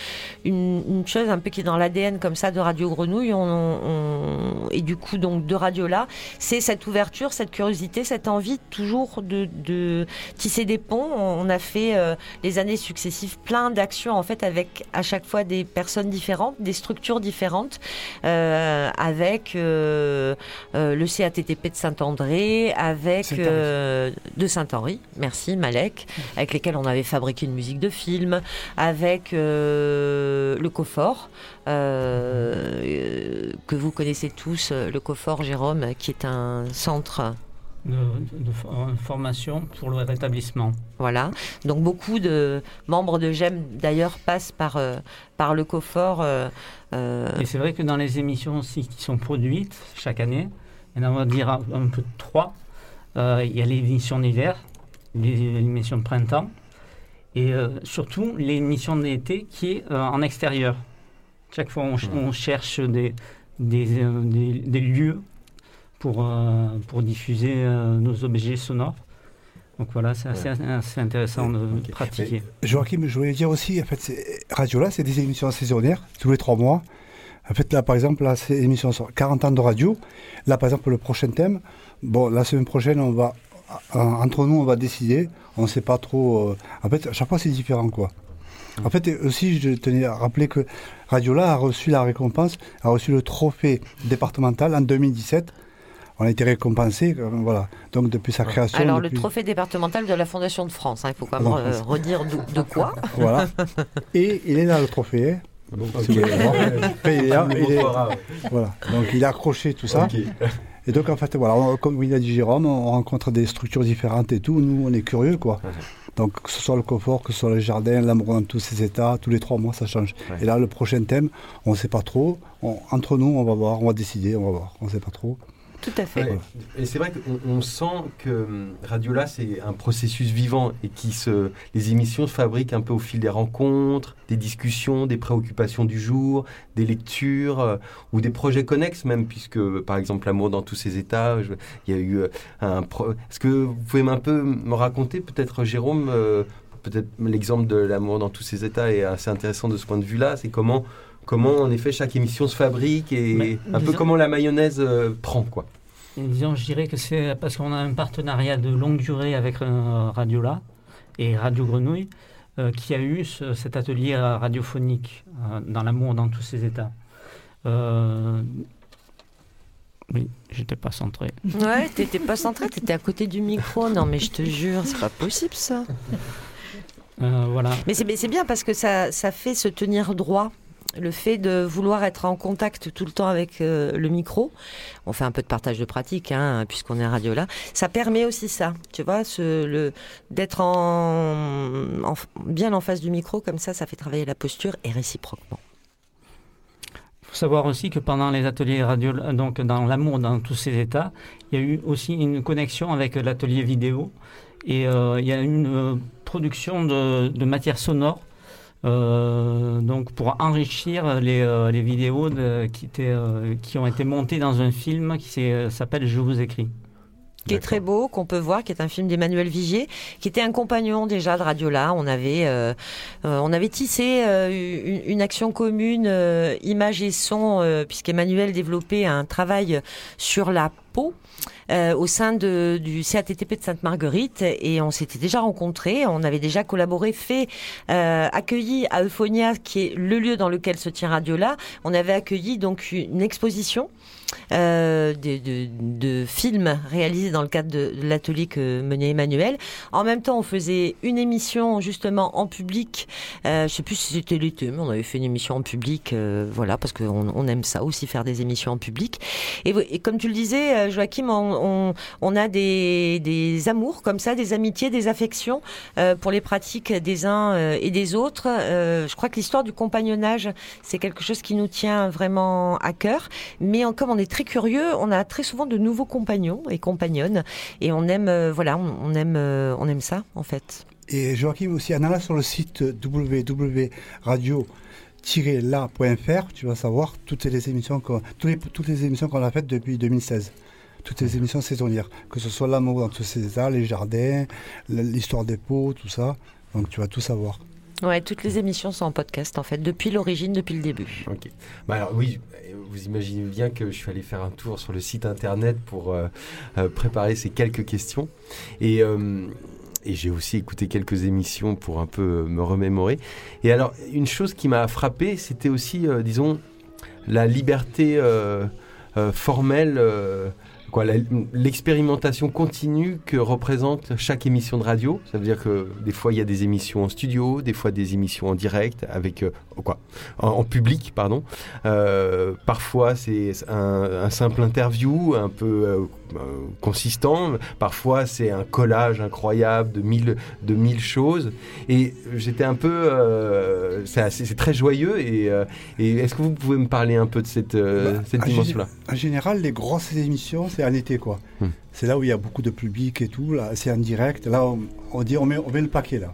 une une chose un peu qui est dans l'ADN comme ça de Radio Grenouille. On, on- et du coup donc de Radio là c'est cette ouverture cette curiosité cette envie toujours de, de tisser des ponts. On a fait euh, les années successives plein d'actions en fait avec à chaque fois des personnes différentes des structures différentes euh, avec euh, le CATTP de Saint-André avec de Saint-Henri. Merci Malek. Avec lesquels on avait fabriqué une musique de film avec euh, le Cofort euh, que vous connaissez tous euh, le Cofort Jérôme qui est un centre de, de for- euh, formation pour le rétablissement. Voilà. Donc beaucoup de membres de GEM d'ailleurs passent par, euh, par le Cofort. euh, euh, Et c'est vrai que dans les émissions aussi qui sont produites chaque année, il y en a, on va dire un, un peu trois. Euh, il y a l'émission d'hiver, l'émission de printemps, et euh, surtout l'émission d'été qui est euh, en extérieur. Chaque fois, on, ch- on cherche des, des, euh, des- des lieux pour, euh, pour diffuser euh, nos objets sonores. Donc voilà, c'est assez, assez intéressant de pratiquer. Joachim, je voulais dire aussi, en fait, c'est- Radio là, c'est des émissions saisonnières, tous les trois mois. En fait, là, par exemple, là, c'est émission sur 40 ans de radio. Là, par exemple, le prochain thème, bon, la semaine prochaine, on va, entre nous, on va décider. On ne sait pas trop. euh, en fait, à chaque fois, c'est différent, quoi. En fait, aussi, je tenais à rappeler que Radiola a reçu la récompense, a reçu le trophée départemental en 2017. On a été récompensé, euh, voilà. Donc, depuis sa création. alors le trophée départemental de la Fondation de France, hein, il faut quand même euh, redire de quoi. [LAUGHS] Voilà. Et il est là, le trophée. Donc, si vous voulez voir, après, il est là, [LAUGHS] il est- voilà. Donc, il a accroché tout ça. Et donc, en fait, voilà, on- comme il a dit Jérôme, on rencontre des structures différentes et tout. Nous, on est curieux, quoi. Donc, que ce soit le confort, que ce soit le jardin, l'amour dans tous ses états, tous les trois mois, ça change. Et là, le prochain thème, on ne sait pas trop. On- entre nous, on va voir, on va décider, on va voir. On ne sait pas trop. Tout à fait. Et c'est vrai qu'on on sent que hum, Radiola, c'est un processus vivant et qui se, les émissions se fabriquent un peu au fil des rencontres, des discussions, des préoccupations du jour, des lectures euh, ou des projets connexes même, puisque par exemple L'amour dans tous ses états, il y a eu euh, un. pro- Est-ce que vous pouvez un peu me raconter, peut-être Jérôme, euh, peut-être l'exemple de L'amour dans tous ses états est assez intéressant de ce point de vue-là, c'est comment. Comment en effet chaque émission se fabrique et Mais, un peu comment la mayonnaise euh, prend quoi. Disons, je dirais que c'est parce qu'on a un partenariat de longue durée avec euh, Radiola et Radio Grenouille euh, qui a eu ce- cet atelier euh, radiophonique euh, dans l'amour dans tous ses états. Euh, Oui, j'étais pas centré. Ouais, t'étais pas centré, t'étais à côté du micro. Non, mais je te jure, c'est pas possible ça. Euh, voilà. Mais c'est mais c'est bien parce que ça, ça fait se tenir droit. Le fait de vouloir être en contact tout le temps avec euh, le micro, on fait un peu de partage de pratique, hein, puisqu'on est radio là, ça permet aussi ça, tu vois, d'être en, en- bien en face du micro, comme ça, ça fait travailler la posture et réciproquement. Il faut savoir aussi que pendant les ateliers radio, donc dans l'amour dans tous ses états, il y a eu aussi une connexion avec l'atelier vidéo. Et euh, il y a eu une euh, production de, matière sonore donc pour enrichir les, euh, les vidéos de- qui, étaient, euh, qui ont été montées dans un film qui s'appelle Je vous écris. Qui est très beau, qu'on peut voir, qui est un film d'Emmanuel Vigier, qui était un compagnon déjà de Radiola. On avait, euh, euh, on avait tissé euh, une, une action commune, euh, image et son, euh, puisqu'Emmanuel développait un travail sur la peau. euh, au sein de, du CATTP de Sainte-Marguerite et on s'était déjà rencontrés, on avait déjà collaboré, fait euh, accueilli à Euphonia, qui est le lieu dans lequel se tient Radiola, on avait accueilli donc une exposition euh, de, de- de films réalisés dans le cadre de, de l'atelier que menait Emmanuel. En même temps, on faisait une émission justement en public. Euh, je sais plus si c'était l'été, mais on avait fait une émission en public, euh, voilà, parce qu'on on aime ça aussi faire des émissions en public. Et, et comme tu le disais, euh, Joachim, on, on, on a des, des amours comme ça, des amitiés, des affections euh, pour les pratiques des uns euh, et des autres. Je crois que l'histoire du compagnonnage, c'est quelque chose qui nous tient vraiment à cœur. Mais en- comme on est très curieux, on a très souvent de nouveaux compagnons et compagnonnes, et on aime, euh, voilà, on, aime, euh, on aime ça en fait. Et Joachim aussi, en allant sur le site www.radio-la.fr, tu vas savoir toutes les émissions qu'on, toutes les, toutes les émissions qu'on a faites depuis 2016. Toutes les émissions saisonnières, que ce soit l'amour dans tous ses états, les jardins, l'histoire des pots, tout ça. Donc tu vas tout savoir. Ouais, toutes les émissions sont en podcast en fait, depuis l'origine, depuis le début. Ok. Bah alors oui, vous imaginez bien que je suis allé faire un tour sur le site internet pour euh, euh, préparer ces quelques questions. Et, euh, et j'ai aussi écouté quelques émissions pour un peu me remémorer. Et alors, une chose qui m'a frappé, c'était aussi, disons, la liberté formelle. L'expérimentation continue que représente chaque émission de radio. Ça veut dire que des fois il y a des émissions en studio, des fois des émissions en direct avec euh, quoi, en, en public, pardon. Euh, parfois c'est un, un simple interview, un peu euh, euh, consistant. Parfois c'est un collage incroyable de mille de mille choses. Et j'étais un peu, euh, c'est très joyeux. Et, et est-ce que vous pouvez me parler un peu de cette, euh, cette En dimension-là? En général, les grosses émissions, c'est en été, quoi. Hmm. C'est là où il y a beaucoup de public et tout. Là, c'est en direct. Là, on, on dit, on met, on met le paquet là.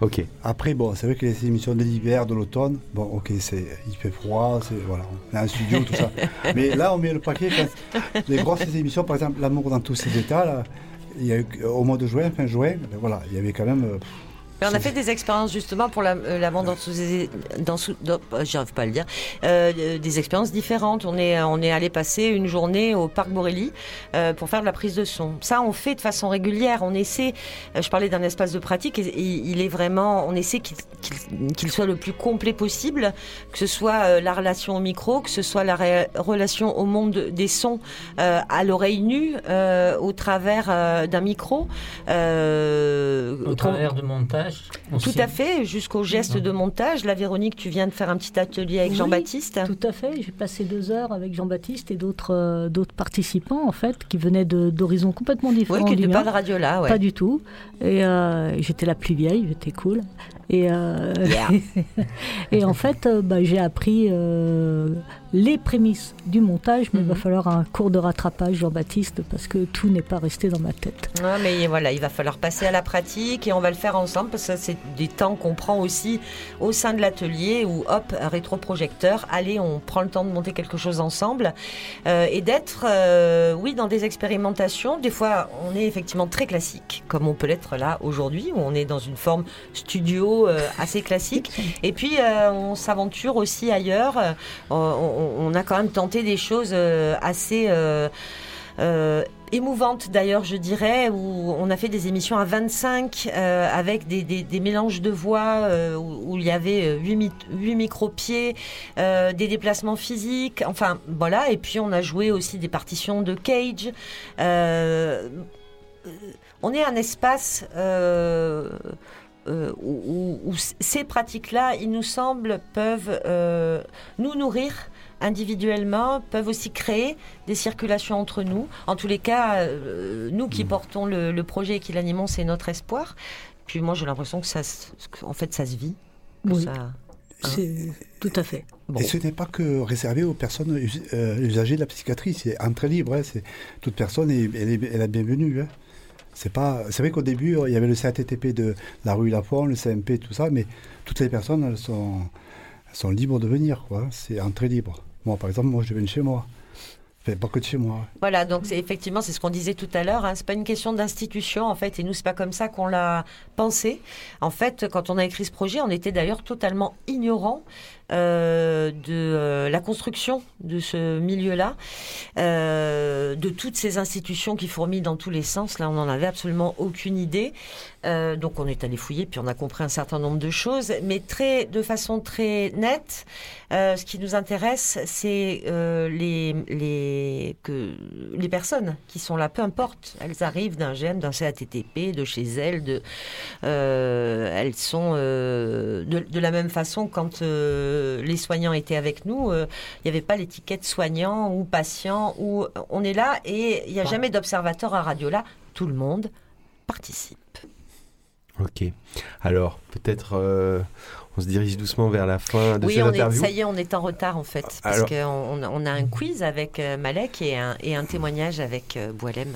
Ok. Après, bon, c'est vrai que les émissions de l'hiver, de l'automne, bon, ok, c'est, il fait froid, c'est voilà, on est en studio, tout ça. [LAUGHS] Mais là, on met le paquet. Quand les grosses émissions, par exemple, l'amour dans tous ses états, là, il y a eu, au mois de juin, fin juin, ben voilà, il y avait quand même. euh, pff, Mais on a fait des expériences justement pour la, euh, la vente dans sous, dans sous, dans- euh, j'arrive pas à le dire, euh, des expériences différentes. On est, on est allé passer une journée au parc Borély euh, pour faire de la prise de son. Ça, on fait de façon régulière. On essaie. je parlais d'un espace de pratique. Et, il est vraiment, on essaie qu'il soit le plus complet possible, que ce soit la relation au micro, que ce soit la relation au monde des sons euh, à l'oreille nue, euh, au travers d'un micro. Euh, Au travers de montage. Tout aussi. à fait, jusqu'au geste de montage. La Véronique, tu viens de faire un petit atelier avec Oui, Jean-Baptiste. Tout à fait. J'ai passé deux heures avec Jean-Baptiste et d'autres euh, d'autres participants en fait qui venaient d'horizons complètement différents. Oui, qui du n'étaient pas de Radiola, ouais. Pas du tout. Et euh, j'étais la plus vieille, j'étais cool. Et, euh, Yeah. [LAUGHS] et en fait, euh, bah, j'ai appris euh, les prémices du montage, mais il va falloir un cours de rattrapage, Jean-Baptiste, parce que tout n'est pas resté dans ma tête. Ouais, mais voilà, il va falloir passer à la pratique et on va le faire ensemble parce que c'est des temps qu'on prend aussi au sein de l'atelier où, hop, rétroprojecteur, allez, on prend le temps de monter quelque chose ensemble euh, et d'être, oui, dans des expérimentations. Des fois, on est effectivement très classique, comme on peut l'être là aujourd'hui, où on est dans une forme studio euh, assez classique. [LAUGHS] Et puis, euh, on s'aventure aussi ailleurs. Euh, on, on a quand même tenté des choses assez... euh, émouvante d'ailleurs je dirais où on a fait des émissions à 25 euh, avec des, des- des mélanges de voix euh, où, où il y avait 8, micro-pieds euh, des déplacements physiques enfin voilà et puis on a joué aussi des partitions de Cage on est un espace euh, où, où- où c- ces pratiques-là, il nous semble, peuvent euh, nous nourrir individuellement, peuvent aussi créer des circulations entre nous. En tous les cas, euh, nous qui portons le, le projet et qui l'animons, c'est notre espoir. Puis moi, j'ai l'impression que ça, que, en fait, ça se vit. Oui. ça- hein. Tout à fait. Et ce n'est pas que réservé aux personnes us- euh, usagées de la psychiatrie, c'est entrée libre, hein, c'est toute personne est, elle est, elle est bienvenue. hein. C'est pas, c'est vrai qu'au début, il y avait le CATTP de la rue Lafont, le CMP, tout ça, mais toutes les personnes, sont libres de venir, quoi. C'est entrée libre. Moi, par exemple, moi, je viens de chez moi. Enfin, pas que de moi. Voilà, donc c'est effectivement, c'est ce qu'on disait tout à l'heure. Hein, c'est pas une question d'institution en fait, et nous c'est pas comme ça qu'on l'a pensé. En fait, quand on a écrit ce projet, on était d'ailleurs totalement ignorant euh, de euh, la construction de ce milieu-là, euh, de toutes ces institutions qui fourmillent dans tous les sens. Là, on n'en avait absolument aucune idée. Euh, donc, on est allé fouiller, puis on a compris un certain nombre de choses, mais très, de façon très nette. euh, ce qui nous intéresse, c'est euh, les, les, que, les personnes qui sont là, peu importe. Elles arrivent d'un GEM, d'un CATTP, de chez elles, de, elles sont de, de la même façon quand les soignants étaient avec nous, il n'y avait pas l'étiquette soignant ou patient, ou on est là et il n'y a jamais d'observateur à Radio là. Tout le monde participe. Ok. Alors, peut-être euh, on se dirige doucement vers la fin de oui, cette on est, interview. ça y est, on est en retard en fait, parce qu'on on a un quiz avec euh, Malek et un, et un témoignage avec euh, Boilem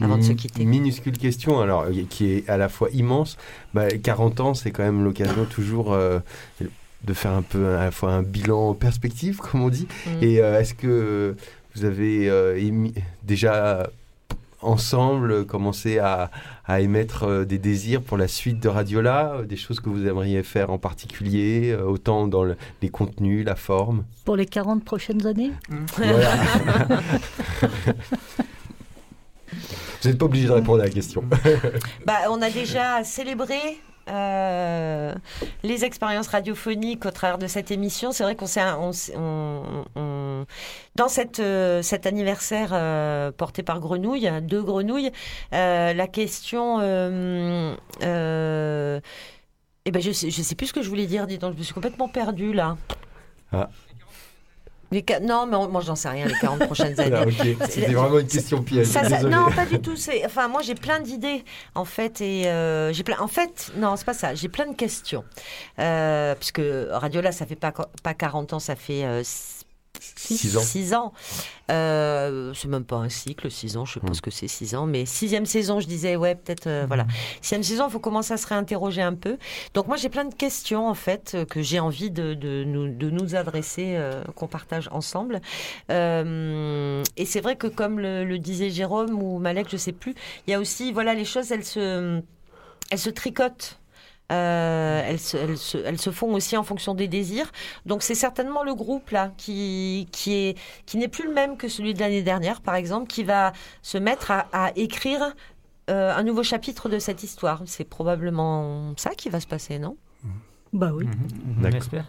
avant de se quitter. Minuscule question, alors euh, qui est à la fois immense. Bah, 40 ans, c'est quand même l'occasion toujours euh, de faire un peu à la fois un bilan en perspective, [LAUGHS] comme on dit. Mm. Et est-ce que vous avez émis- déjà ensemble commencé à, à émettre euh, des désirs pour la suite de Radiola, euh, des choses que vous aimeriez faire en particulier, euh, autant dans le- les contenus, la forme? Pour les 40 prochaines années? Voilà. [LAUGHS] Vous n'êtes pas obligé de répondre à la question. [LAUGHS] Bah, on a déjà célébré euh, les expériences radiophoniques au travers de cette émission. C'est vrai qu'on s'est, on, s'est- on- on- dans cette, euh, cet anniversaire euh, porté par Grenouille, deux Grenouilles, euh, la question. Euh, euh, eh ben, je sais, je sais plus ce que je voulais dire. Dis donc, je me suis complètement perdue là. Ah. Les Non, mais on- moi j'en sais rien, les 40 prochaines [LAUGHS] années. Ah. C'était vraiment une question piège, Ça, ça- désolé. non, pas du tout. Enfin, moi j'ai plein d'idées en fait, et euh, j'ai plein. En fait, non, c'est pas ça. J'ai plein de questions, euh, puisque Radiola, ça fait pas pas 40 ans, ça fait. euh, Six ans. 6 ans. Euh, c'est même pas un cycle, 6 ans, je Hmm. pense que c'est 6 ans. Mais sixième saison, je disais, ouais, peut-être, euh, voilà. Sixième saison, il faut commencer à se réinterroger un peu. Donc moi, j'ai plein de questions, en fait, euh, que j'ai envie de, de nous, de nous adresser, euh, qu'on partage ensemble. Et c'est vrai que, comme le, le disait Jérôme ou Malek, je sais plus, il y a aussi, voilà, les choses, elles se, elles se tricotent. Euh, elles, se, elles, se, elles se font aussi en fonction des désirs. Donc c'est certainement le groupe là qui, qui est qui n'est plus le même que celui de l'année dernière, par exemple, qui va se mettre à, à écrire euh, un nouveau chapitre de cette histoire. C'est probablement ça qui va se passer, non? Bah oui. D'accord.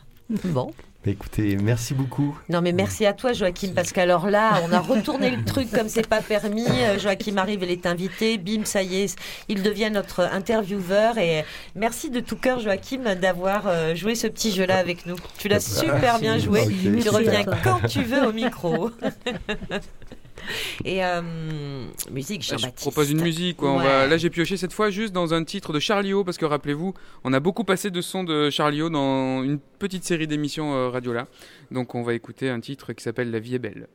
Bon. Bah, écoutez, merci beaucoup. Non mais merci à toi Joachim parce qu'alors là on a retourné le truc comme c'est pas permis. Euh, Joachim arrive, il est invité, bim ça y est, il devient notre intervieweur et merci de tout cœur Joachim d'avoir euh, joué ce petit jeu là avec nous. Tu l'as super bien joué. Tu reviens quand tu veux au micro. [LAUGHS] [LAUGHS] et euh, musique Je Jean-Baptiste. propose une musique. Quoi. On va... Là, j'ai pioché cette fois juste dans un titre de Charlie O, parce que rappelez-vous, on a beaucoup passé de sons de Charlie O dans une petite série d'émissions euh, radio là. Donc, on va écouter un titre qui s'appelle La vie est belle.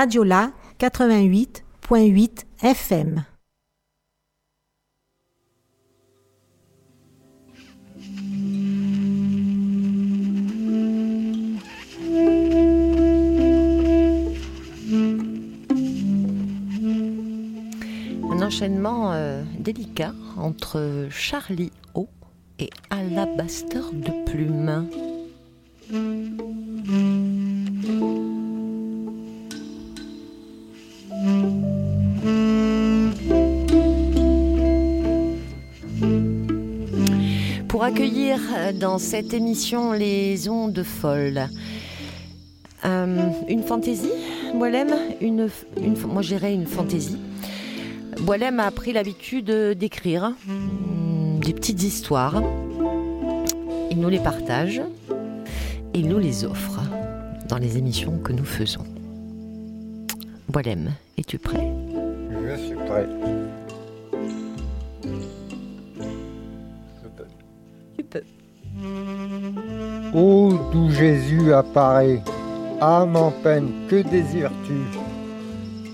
Radiola 88.8 FM. Un enchaînement euh, délicat entre Charlie O et Alabaster de Plume. Pour accueillir euh, dans cette émission les ondes folles, euh, une fantaisie, Boilem une, Moi j'irais une fantaisie. Boilem a pris l'habitude d'écrire mm, des petites histoires. Il nous les partage et il nous les offre dans les émissions que nous faisons. Boilem, es-tu prêt? Je suis prêt. Ô d'où Jésus apparaît, âme en peine, que désires-tu?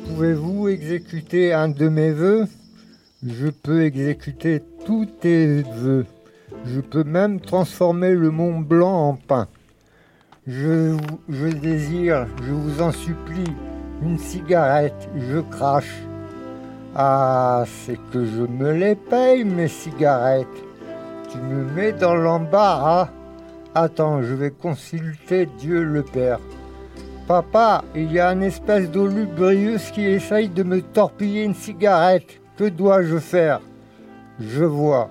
Pouvez-vous exécuter un de mes vœux? Je peux exécuter tous tes vœux. Je peux même transformer le Mont Blanc en pain. Je désire, je vous en supplie, une cigarette, je crache. Ah, c'est que je me les paye, mes cigarettes. Tu me mets dans l'embarras. Attends, je vais consulter Dieu le Père. Papa, il y a une espèce d'eau lubrieuse qui essaye de me torpiller une cigarette. Que dois-je faire? Je vois.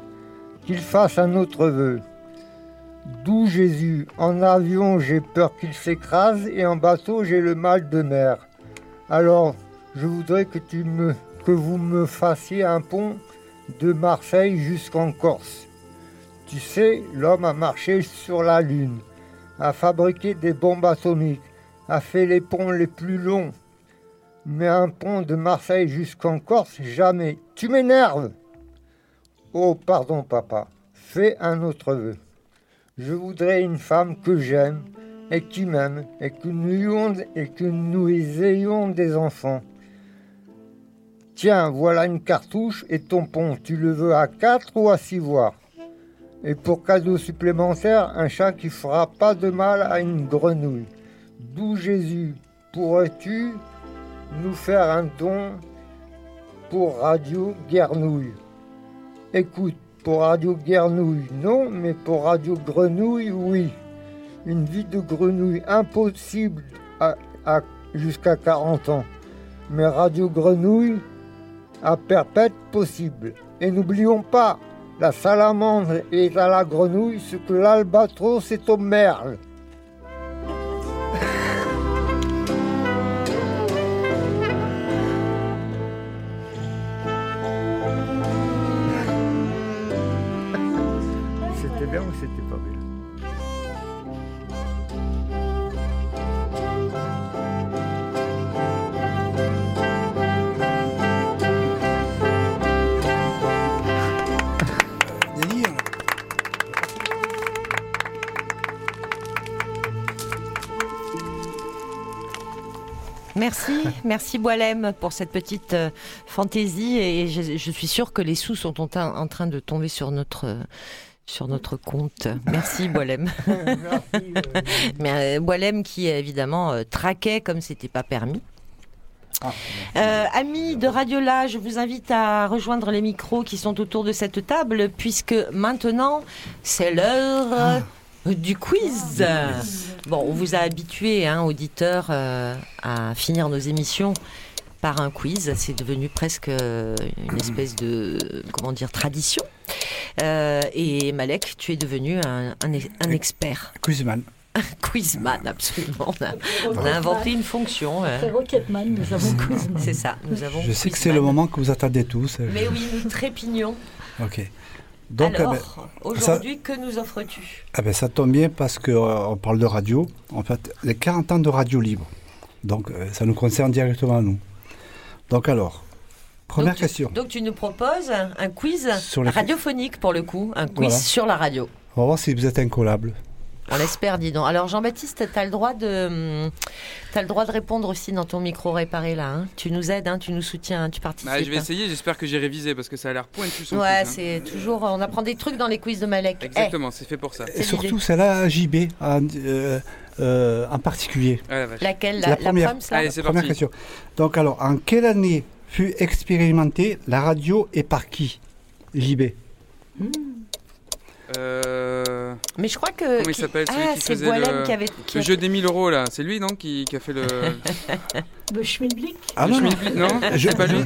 Qu'il fasse un autre vœu. D'où Jésus? En avion, j'ai peur qu'il s'écrase et en bateau, j'ai le mal de mer. Alors, je voudrais que, tu me, que vous me fassiez un pont de Marseille jusqu'en Corse. Tu sais, l'homme a marché sur la Lune, a fabriqué des bombes atomiques, a fait les ponts les plus longs. Mais un pont de Marseille jusqu'en Corse, jamais. Tu m'énerves Oh, pardon, papa. Fais un autre vœu. Je voudrais une femme que j'aime et qui m'aime et que nous et que nous ayons des enfants. Tiens, voilà une cartouche et ton pont. Tu le veux à quatre ou à six voix? Et pour cadeau supplémentaire, un chat qui fera pas de mal à une grenouille. D'où Jésus, pourrais-tu nous faire un don pour Radio Guernouille? Écoute, pour Radio Guernouille, non, mais pour Radio Grenouille, oui. Une vie de grenouille impossible jusqu'à 40 ans. Mais Radio Grenouille, à perpète possible. Et n'oublions pas, la salamandre est à la grenouille ce que l'albatros est au merle. C'était bien ou c'était pas bien? Merci, merci Boilem pour cette petite euh, fantaisie et je, je suis sûre que les sous sont en, train- en train de tomber sur notre euh, sur notre compte. Merci Boilem. [LAUGHS] Mais euh, Boilem qui évidemment euh, traquait comme c'était pas permis. Euh, amis de Radiola, je vous invite à rejoindre les micros qui sont autour de cette table, puisque maintenant, c'est l'heure euh, du quiz. Bon, on vous a habitué, hein, auditeurs, euh, à finir nos émissions par un quiz. C'est devenu presque euh, une espèce de, comment dire, tradition. Euh, et Malek, tu es devenu un, un, un expert. Quizman. [LAUGHS] Un quizman, absolument. On a, on a inventé une fonction. C'est Rocketman, nous avons Quizman. C'est ça, nous avons. Je sais que c'est le moment que vous attendez tous. Mais oui, nous trépignons. Ok. Donc, Alors, eh ben, ça- aujourd'hui, que nous offres-tu? Ah ben, ça tombe bien parce qu'on parle de radio. En fait, les 40 ans de radio libre. Donc, euh, ça nous concerne directement nous. Donc, alors, première donc, tu- question. donc tu nous proposes un, un quiz Sur les- radiophonique pour le coup, un quiz Voilà. sur la radio. On va voir si vous êtes incollable. On l'espère, dis donc. Alors Jean-Baptiste, tu as le droit de, as le droit de répondre aussi dans ton micro réparé là. hein. Tu nous aides, hein, tu nous soutiens, hein, tu participes. Bah, je vais hein. essayer, j'espère que j'ai révisé parce que ça a l'air pointu Ouais, hein. c'est toujours. On apprend des trucs dans les quiz de Malek. Eh, Exactement, c'est fait pour ça. Et surtout celle-là, JB, en, euh, euh, en particulier. Ah, la vache. Laquelle La première, Allez, c'est première question. Donc alors, en quelle année fut expérimentée la radio et par qui JB Euh... Mais je crois que. Comment il s'appelle celui Ah, qui c'est faisait Boilem le... qui avait- qui le a jeu des 1000 euros là C'est lui non qui, qui a fait [LAUGHS] le. Le Schmilblick Ah Le non, non. Schmilblick, non je, C'est pas lui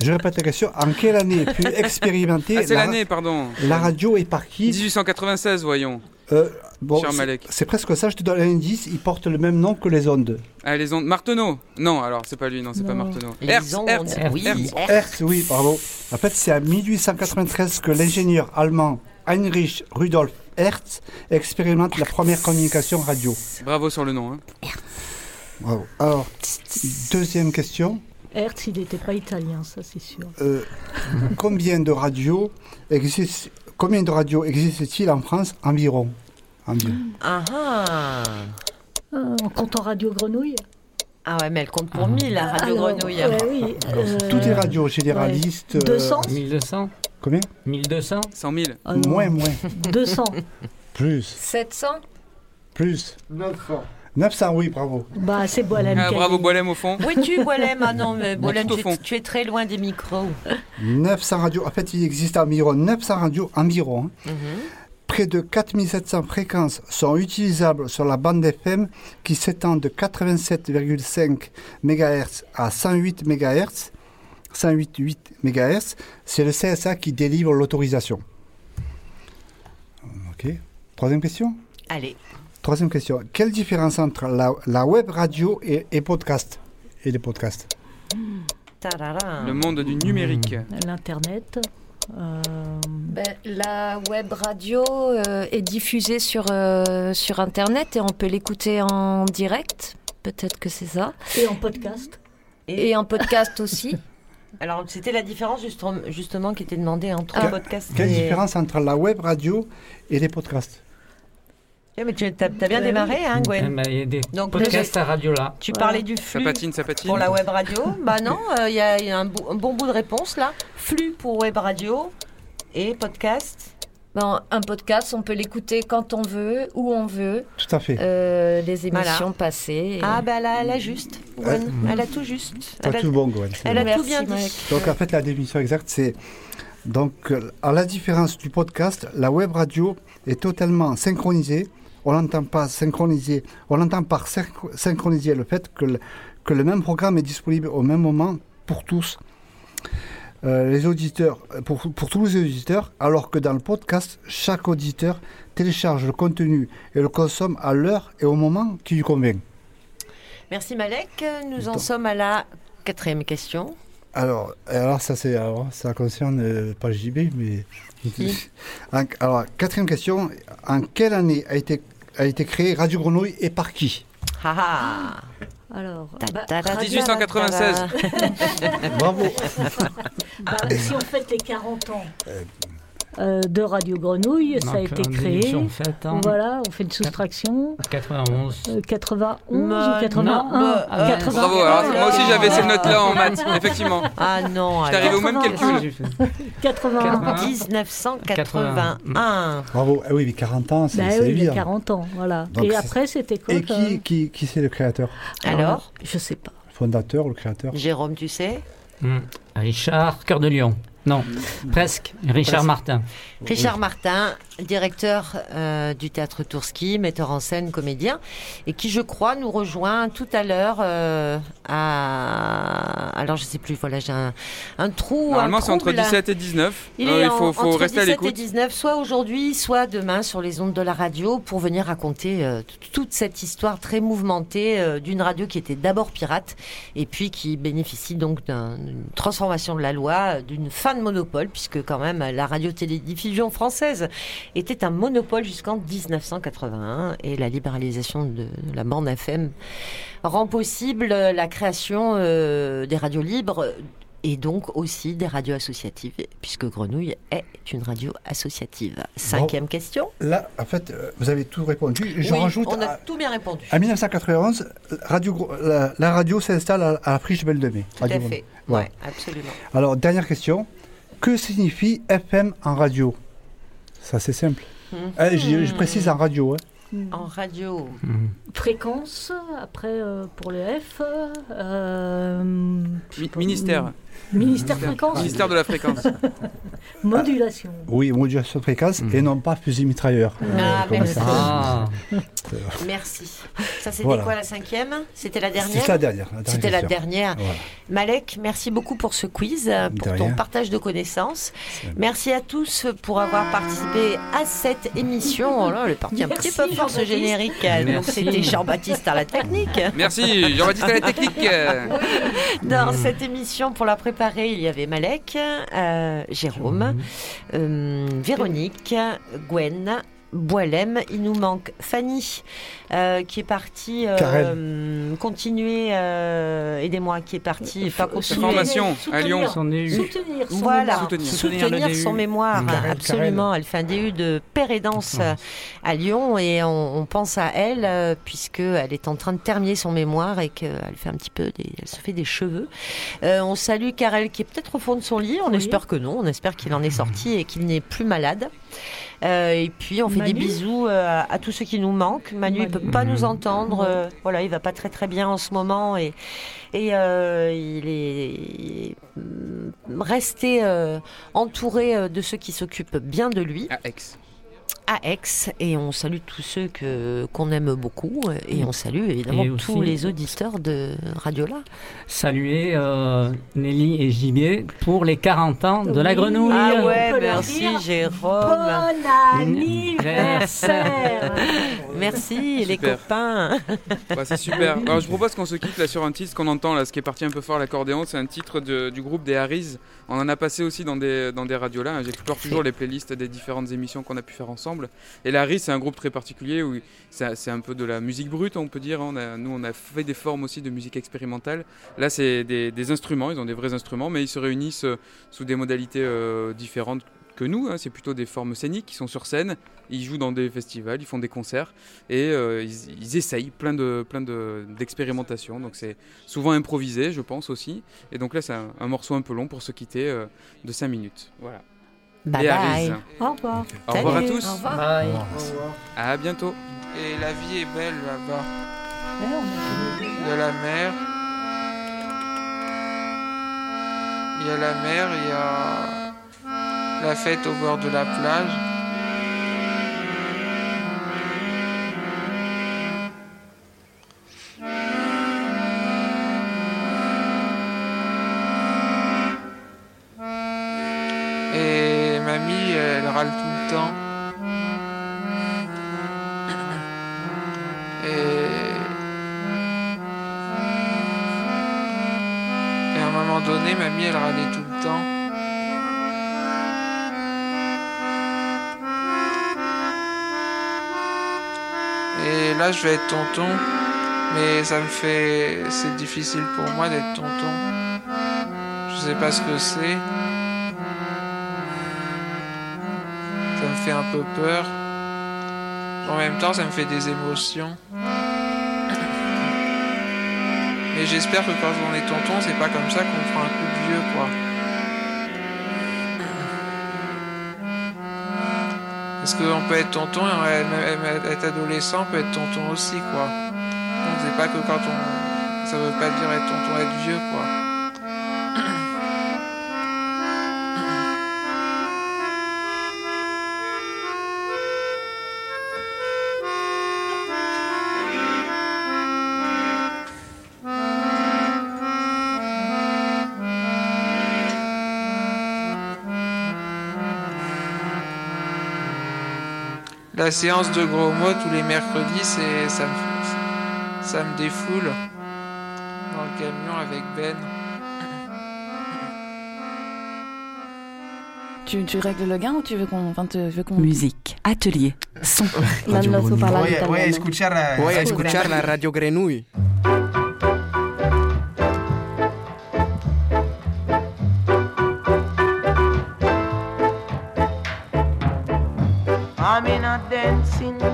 je, je répète la question. En quelle année fut [LAUGHS] expérimentée Ah, c'est la, l'année, pardon. la radio et par qui 1896, voyons. Euh, bon, Cher c'est- Malek. C'est presque ça, je te donne un indice, il porte le même nom que les ondes. Ah, les ondes. Marteneau Non, alors c'est pas lui, non, c'est pas. Marteneau. Les Hertz, ondes, Hertz, oui, Hertz. Hertz, oui, bravo. En fait, c'est en 1893 que l'ingénieur allemand Heinrich Rudolf Hertz expérimente la première communication radio. Bravo sur le nom. Hein. Bravo. Alors, deuxième question. Hertz, il n'était pas italien, ça c'est sûr. Euh, combien de radios existe, combien de radios existe-t-il en France environ, environ. Ah ah Euh, en comptant Radio Grenouille Ah ouais, mais elle compte pour 1000, la radio Alors, grenouille. ouais, oui, euh, Toutes les radios généralistes. ouais. 200 1200 Combien 1200 100 000. Ah non. Moins, moins. 200. Plus, 700 plus. 900. 900, oui, bravo. Bah, c'est Boilem. Ah, bravo. Boilem au fond. Où es-tu, Boilem Ah non, mais [LAUGHS] Boilem, tu, fond. tu es très loin des micros. 900 radios. En fait, il existe environ 900 radios environ. hein. Mhm. Près de 4700 fréquences sont utilisables sur la bande FM qui s'étend de 87,5 MHz à 108 MHz. 108,8 MHz. C'est le CSA qui délivre l'autorisation. Ok. Troisième question? Allez. Troisième question. Quelle différence entre la, la web radio et, et podcast? Et les podcasts? Tarara. Le monde du numérique. L'Internet. euh, Ben, la web radio euh, est diffusée sur, euh, sur Internet et on peut l'écouter en direct. Peut-être que c'est ça. Et en podcast. Et, en podcast aussi. [LAUGHS] Alors, c'était la différence justement, justement qui était demandée entre Que- podcast Quelle et... différence entre la web radio et les podcasts Eh, mais tu as, bien démarré, hein, Gwen Il y a des Donc, podcasts à radio là. Tu parlais du Ça flux patine, ça patine. pour la web radio. bah non, euh, il y a, il y a un, bo- un bon bout de réponse là. Flux pour web radio et podcast. Bon, un podcast, on peut l'écouter quand on veut, où on veut. Tout à fait. Euh, les émissions Voilà. passées. Ah bah là, elle a juste. Gwen. Euh, Elle a tout juste. Elle a, tout bon, Gwen. elle a tout bien dit. Donc en fait, la définition exacte, c'est donc euh, à la différence du podcast, la web radio est totalement synchronisée. On n'entend pas synchroniser, on entend par synch- synchroniser le fait que le, que le même programme est disponible au même moment pour tous. Euh, les auditeurs, pour, pour tous les auditeurs, alors que dans le podcast, chaque auditeur télécharge le contenu et le consomme à l'heure et au moment qui lui convient. Merci Malek. Nous en sommes à la quatrième question. Alors, alors ça c'est alors, ça concerne euh, pas le JB, mais [LAUGHS] alors quatrième question en quelle année a été a été créé Radio Grenouille et par qui? Ah ah. Alors, Ta- bah, ta- ta- 1896. Bravo. [LAUGHS] bah, si on fête les 40 ans euh, de Radio Grenouille, ça a été créé. déduction faite en- Voilà, on fait une soustraction. 91. Euh, 91 Bah, ou 81 non, bah, euh, 80. Bravo, alors, moi aussi j'avais ces notes-là en maths, [LAUGHS] effectivement. Ah non. J'étais arrivé au même calcul. 81. 1981. Bravo. Ah oui, mais 40 ans, c'est Bah oui, évident. 40 ans, voilà. Donc, Et après, c'était quoi Et qui, qui, qui c'est le créateur Alors, Je sais pas. Le fondateur, le créateur? Jérôme, tu sais? Hmm. Richard Cœur de Lion. Non, presque. Richard Presque. Martin. Richard Martin, directeur euh, du théâtre Tourski, metteur en scène, comédien, et qui, je crois, nous rejoint tout à l'heure euh, à. Alors, je sais plus, voilà, j'ai un, un trou. Normalement, c'est entre trouble, là. 17 et 19. Il est il faut, en- faut entre rester à 17 et l'écoute. 19, soit aujourd'hui, soit demain sur les ondes de la radio pour venir raconter euh, toute cette histoire très mouvementée euh, d'une radio qui était d'abord pirate et puis qui bénéficie donc d'un- d'une transformation de la loi, euh, d'une fin de monopole puisque quand même la radio-télédiffusion française était un monopole jusqu'en 1981 et la libéralisation de la bande FM rend possible la création euh, des radios libres et donc aussi des radios associatives, puisque Grenouille est une radio associative. Cinquième question. Là, en fait, euh, vous avez tout répondu. Je Oui, rajoute. on a à- tout bien répondu. En 1991, radio, la, la radio s'installe à, à la Friche Belle de Mai. Tout à Radio fait. Voilà. Ouais, absolument. Alors, dernière question. Que signifie FM en radio? Ça, c'est simple. Mhm. Eh, je, je précise en radio. hein. En radio. Fréquence, après euh, pour le F. euh, Mi- ministère. Ministère fréquence. Ministère de la fréquence. [LAUGHS] Modulation. Oui, modulation de fréquence et non pas fusil mitrailleur. Ah, merci. ça. Ah. Merci. Ça, c'était Voilà. quoi la cinquième? C'était la dernière? La C'était la dernière. Voilà. Malek, merci beaucoup pour ce quiz, euh, pour De ton rien. partage de connaissances. Merci à tous pour avoir participé à cette émission. Oh là, elle est partie un petit peu fort ce générique. Donc c'était Jean-Baptiste à la technique. Merci, Jean-Baptiste à la technique. [LAUGHS] Dans cette émission, pour la il y avait Malek, euh, Jérôme, euh, Véronique, Gwen, Boilem. Il nous manque Fanny, euh, qui est partie euh, continuer, euh, aidez-moi, qui est partie, pas continuer. Formation à Lyon. C'en est eu. Soutenir. son Voilà, mémoire. Soutenir. soutenir, Soutenir son mémoire, absolument. Elle fait un DU de père et danse euh, à Lyon et on, on pense à elle euh, puisqu'elle est en train de terminer son mémoire et qu'elle fait un petit peu, des, elle se fait des cheveux. Euh, on salue Karel qui est peut-être au fond de son lit, on Oui. espère que non, on espère qu'il en est sorti et qu'il n'est plus malade. Euh, et puis on fait des Manu bisous euh, à, tous ceux qui nous manquent. Manu, il peut Manu. pas nous entendre. euh, voilà, il va pas très très bien en ce moment et et euh, il est resté euh, entouré de ceux qui s'occupent bien de lui À Aix. À Aix et on salue tous ceux que qu'on aime beaucoup et on salue évidemment Et tous les auditeurs de Radiola. Saluer euh, Nelly et Gibier pour les 40 ans de la Oui. grenouille. Ah ouais, merci Jérôme. Bon anniversaire Merci les copains. Ouais, c'est super. Alors, je propose qu'on se quitte là sur un titre qu'on entend là, ce qui est parti un peu fort l'accordéon. C'est un titre de- du groupe des Harris. On en a passé aussi dans des, dans des radios là. J'explore toujours les playlists des différentes émissions qu'on a pu faire ensemble. Et Harris, c'est un groupe très particulier où c'est un peu de la musique brute, on peut dire. On a- nous, on a fait des formes aussi de musique expérimentale. Là, c'est des, des instruments. Ils ont des vrais instruments, mais ils se réunissent euh, sous des modalités euh, différentes que nous. hein. C'est plutôt des formes scéniques qui sont sur scène. Ils jouent dans des festivals, ils font des concerts et euh, ils, ils essayent plein de plein de- d'expérimentations. donc c'est souvent improvisé, je pense aussi. Et donc là, c'est un, un morceau un peu long pour se quitter euh, de 5 minutes. Voilà. Bye bye. Au revoir. Au revoir à tous. Au revoir. Bye. À bientôt. Et la vie est belle là-bas. Il y a la mer. Il y a la mer, il y a la fête au bord de la plage. Et mamie, elle râle tout le temps. Et... Et à un moment donné, mamie, elle râlait tout le temps. Là, je vais être tonton, mais ça me fait... C'est difficile pour moi d'être tonton. Je sais pas ce que c'est. Ça me fait un peu peur. En même temps, ça me fait des émotions. Et j'espère que quand on est tonton, c'est pas comme ça qu'on fera un coup de vieux, quoi. Parce qu'on peut être tonton et être adolescent, on peut être tonton aussi, quoi. Donc c'est pas que quand on... Ça veut pas dire être tonton, être vieux, quoi. La séance de gros mots tous les mercredis, c'est ça me ça me défoule dans le camion avec Ben. Tu, tu règles le gain ou tu veux qu'on. Enfin, tu veux qu'on... Musique, atelier, son. Manda su parlare Voy a, italiano. voy a escuchar la, Voy a escuchar la radio Grenouille. dancing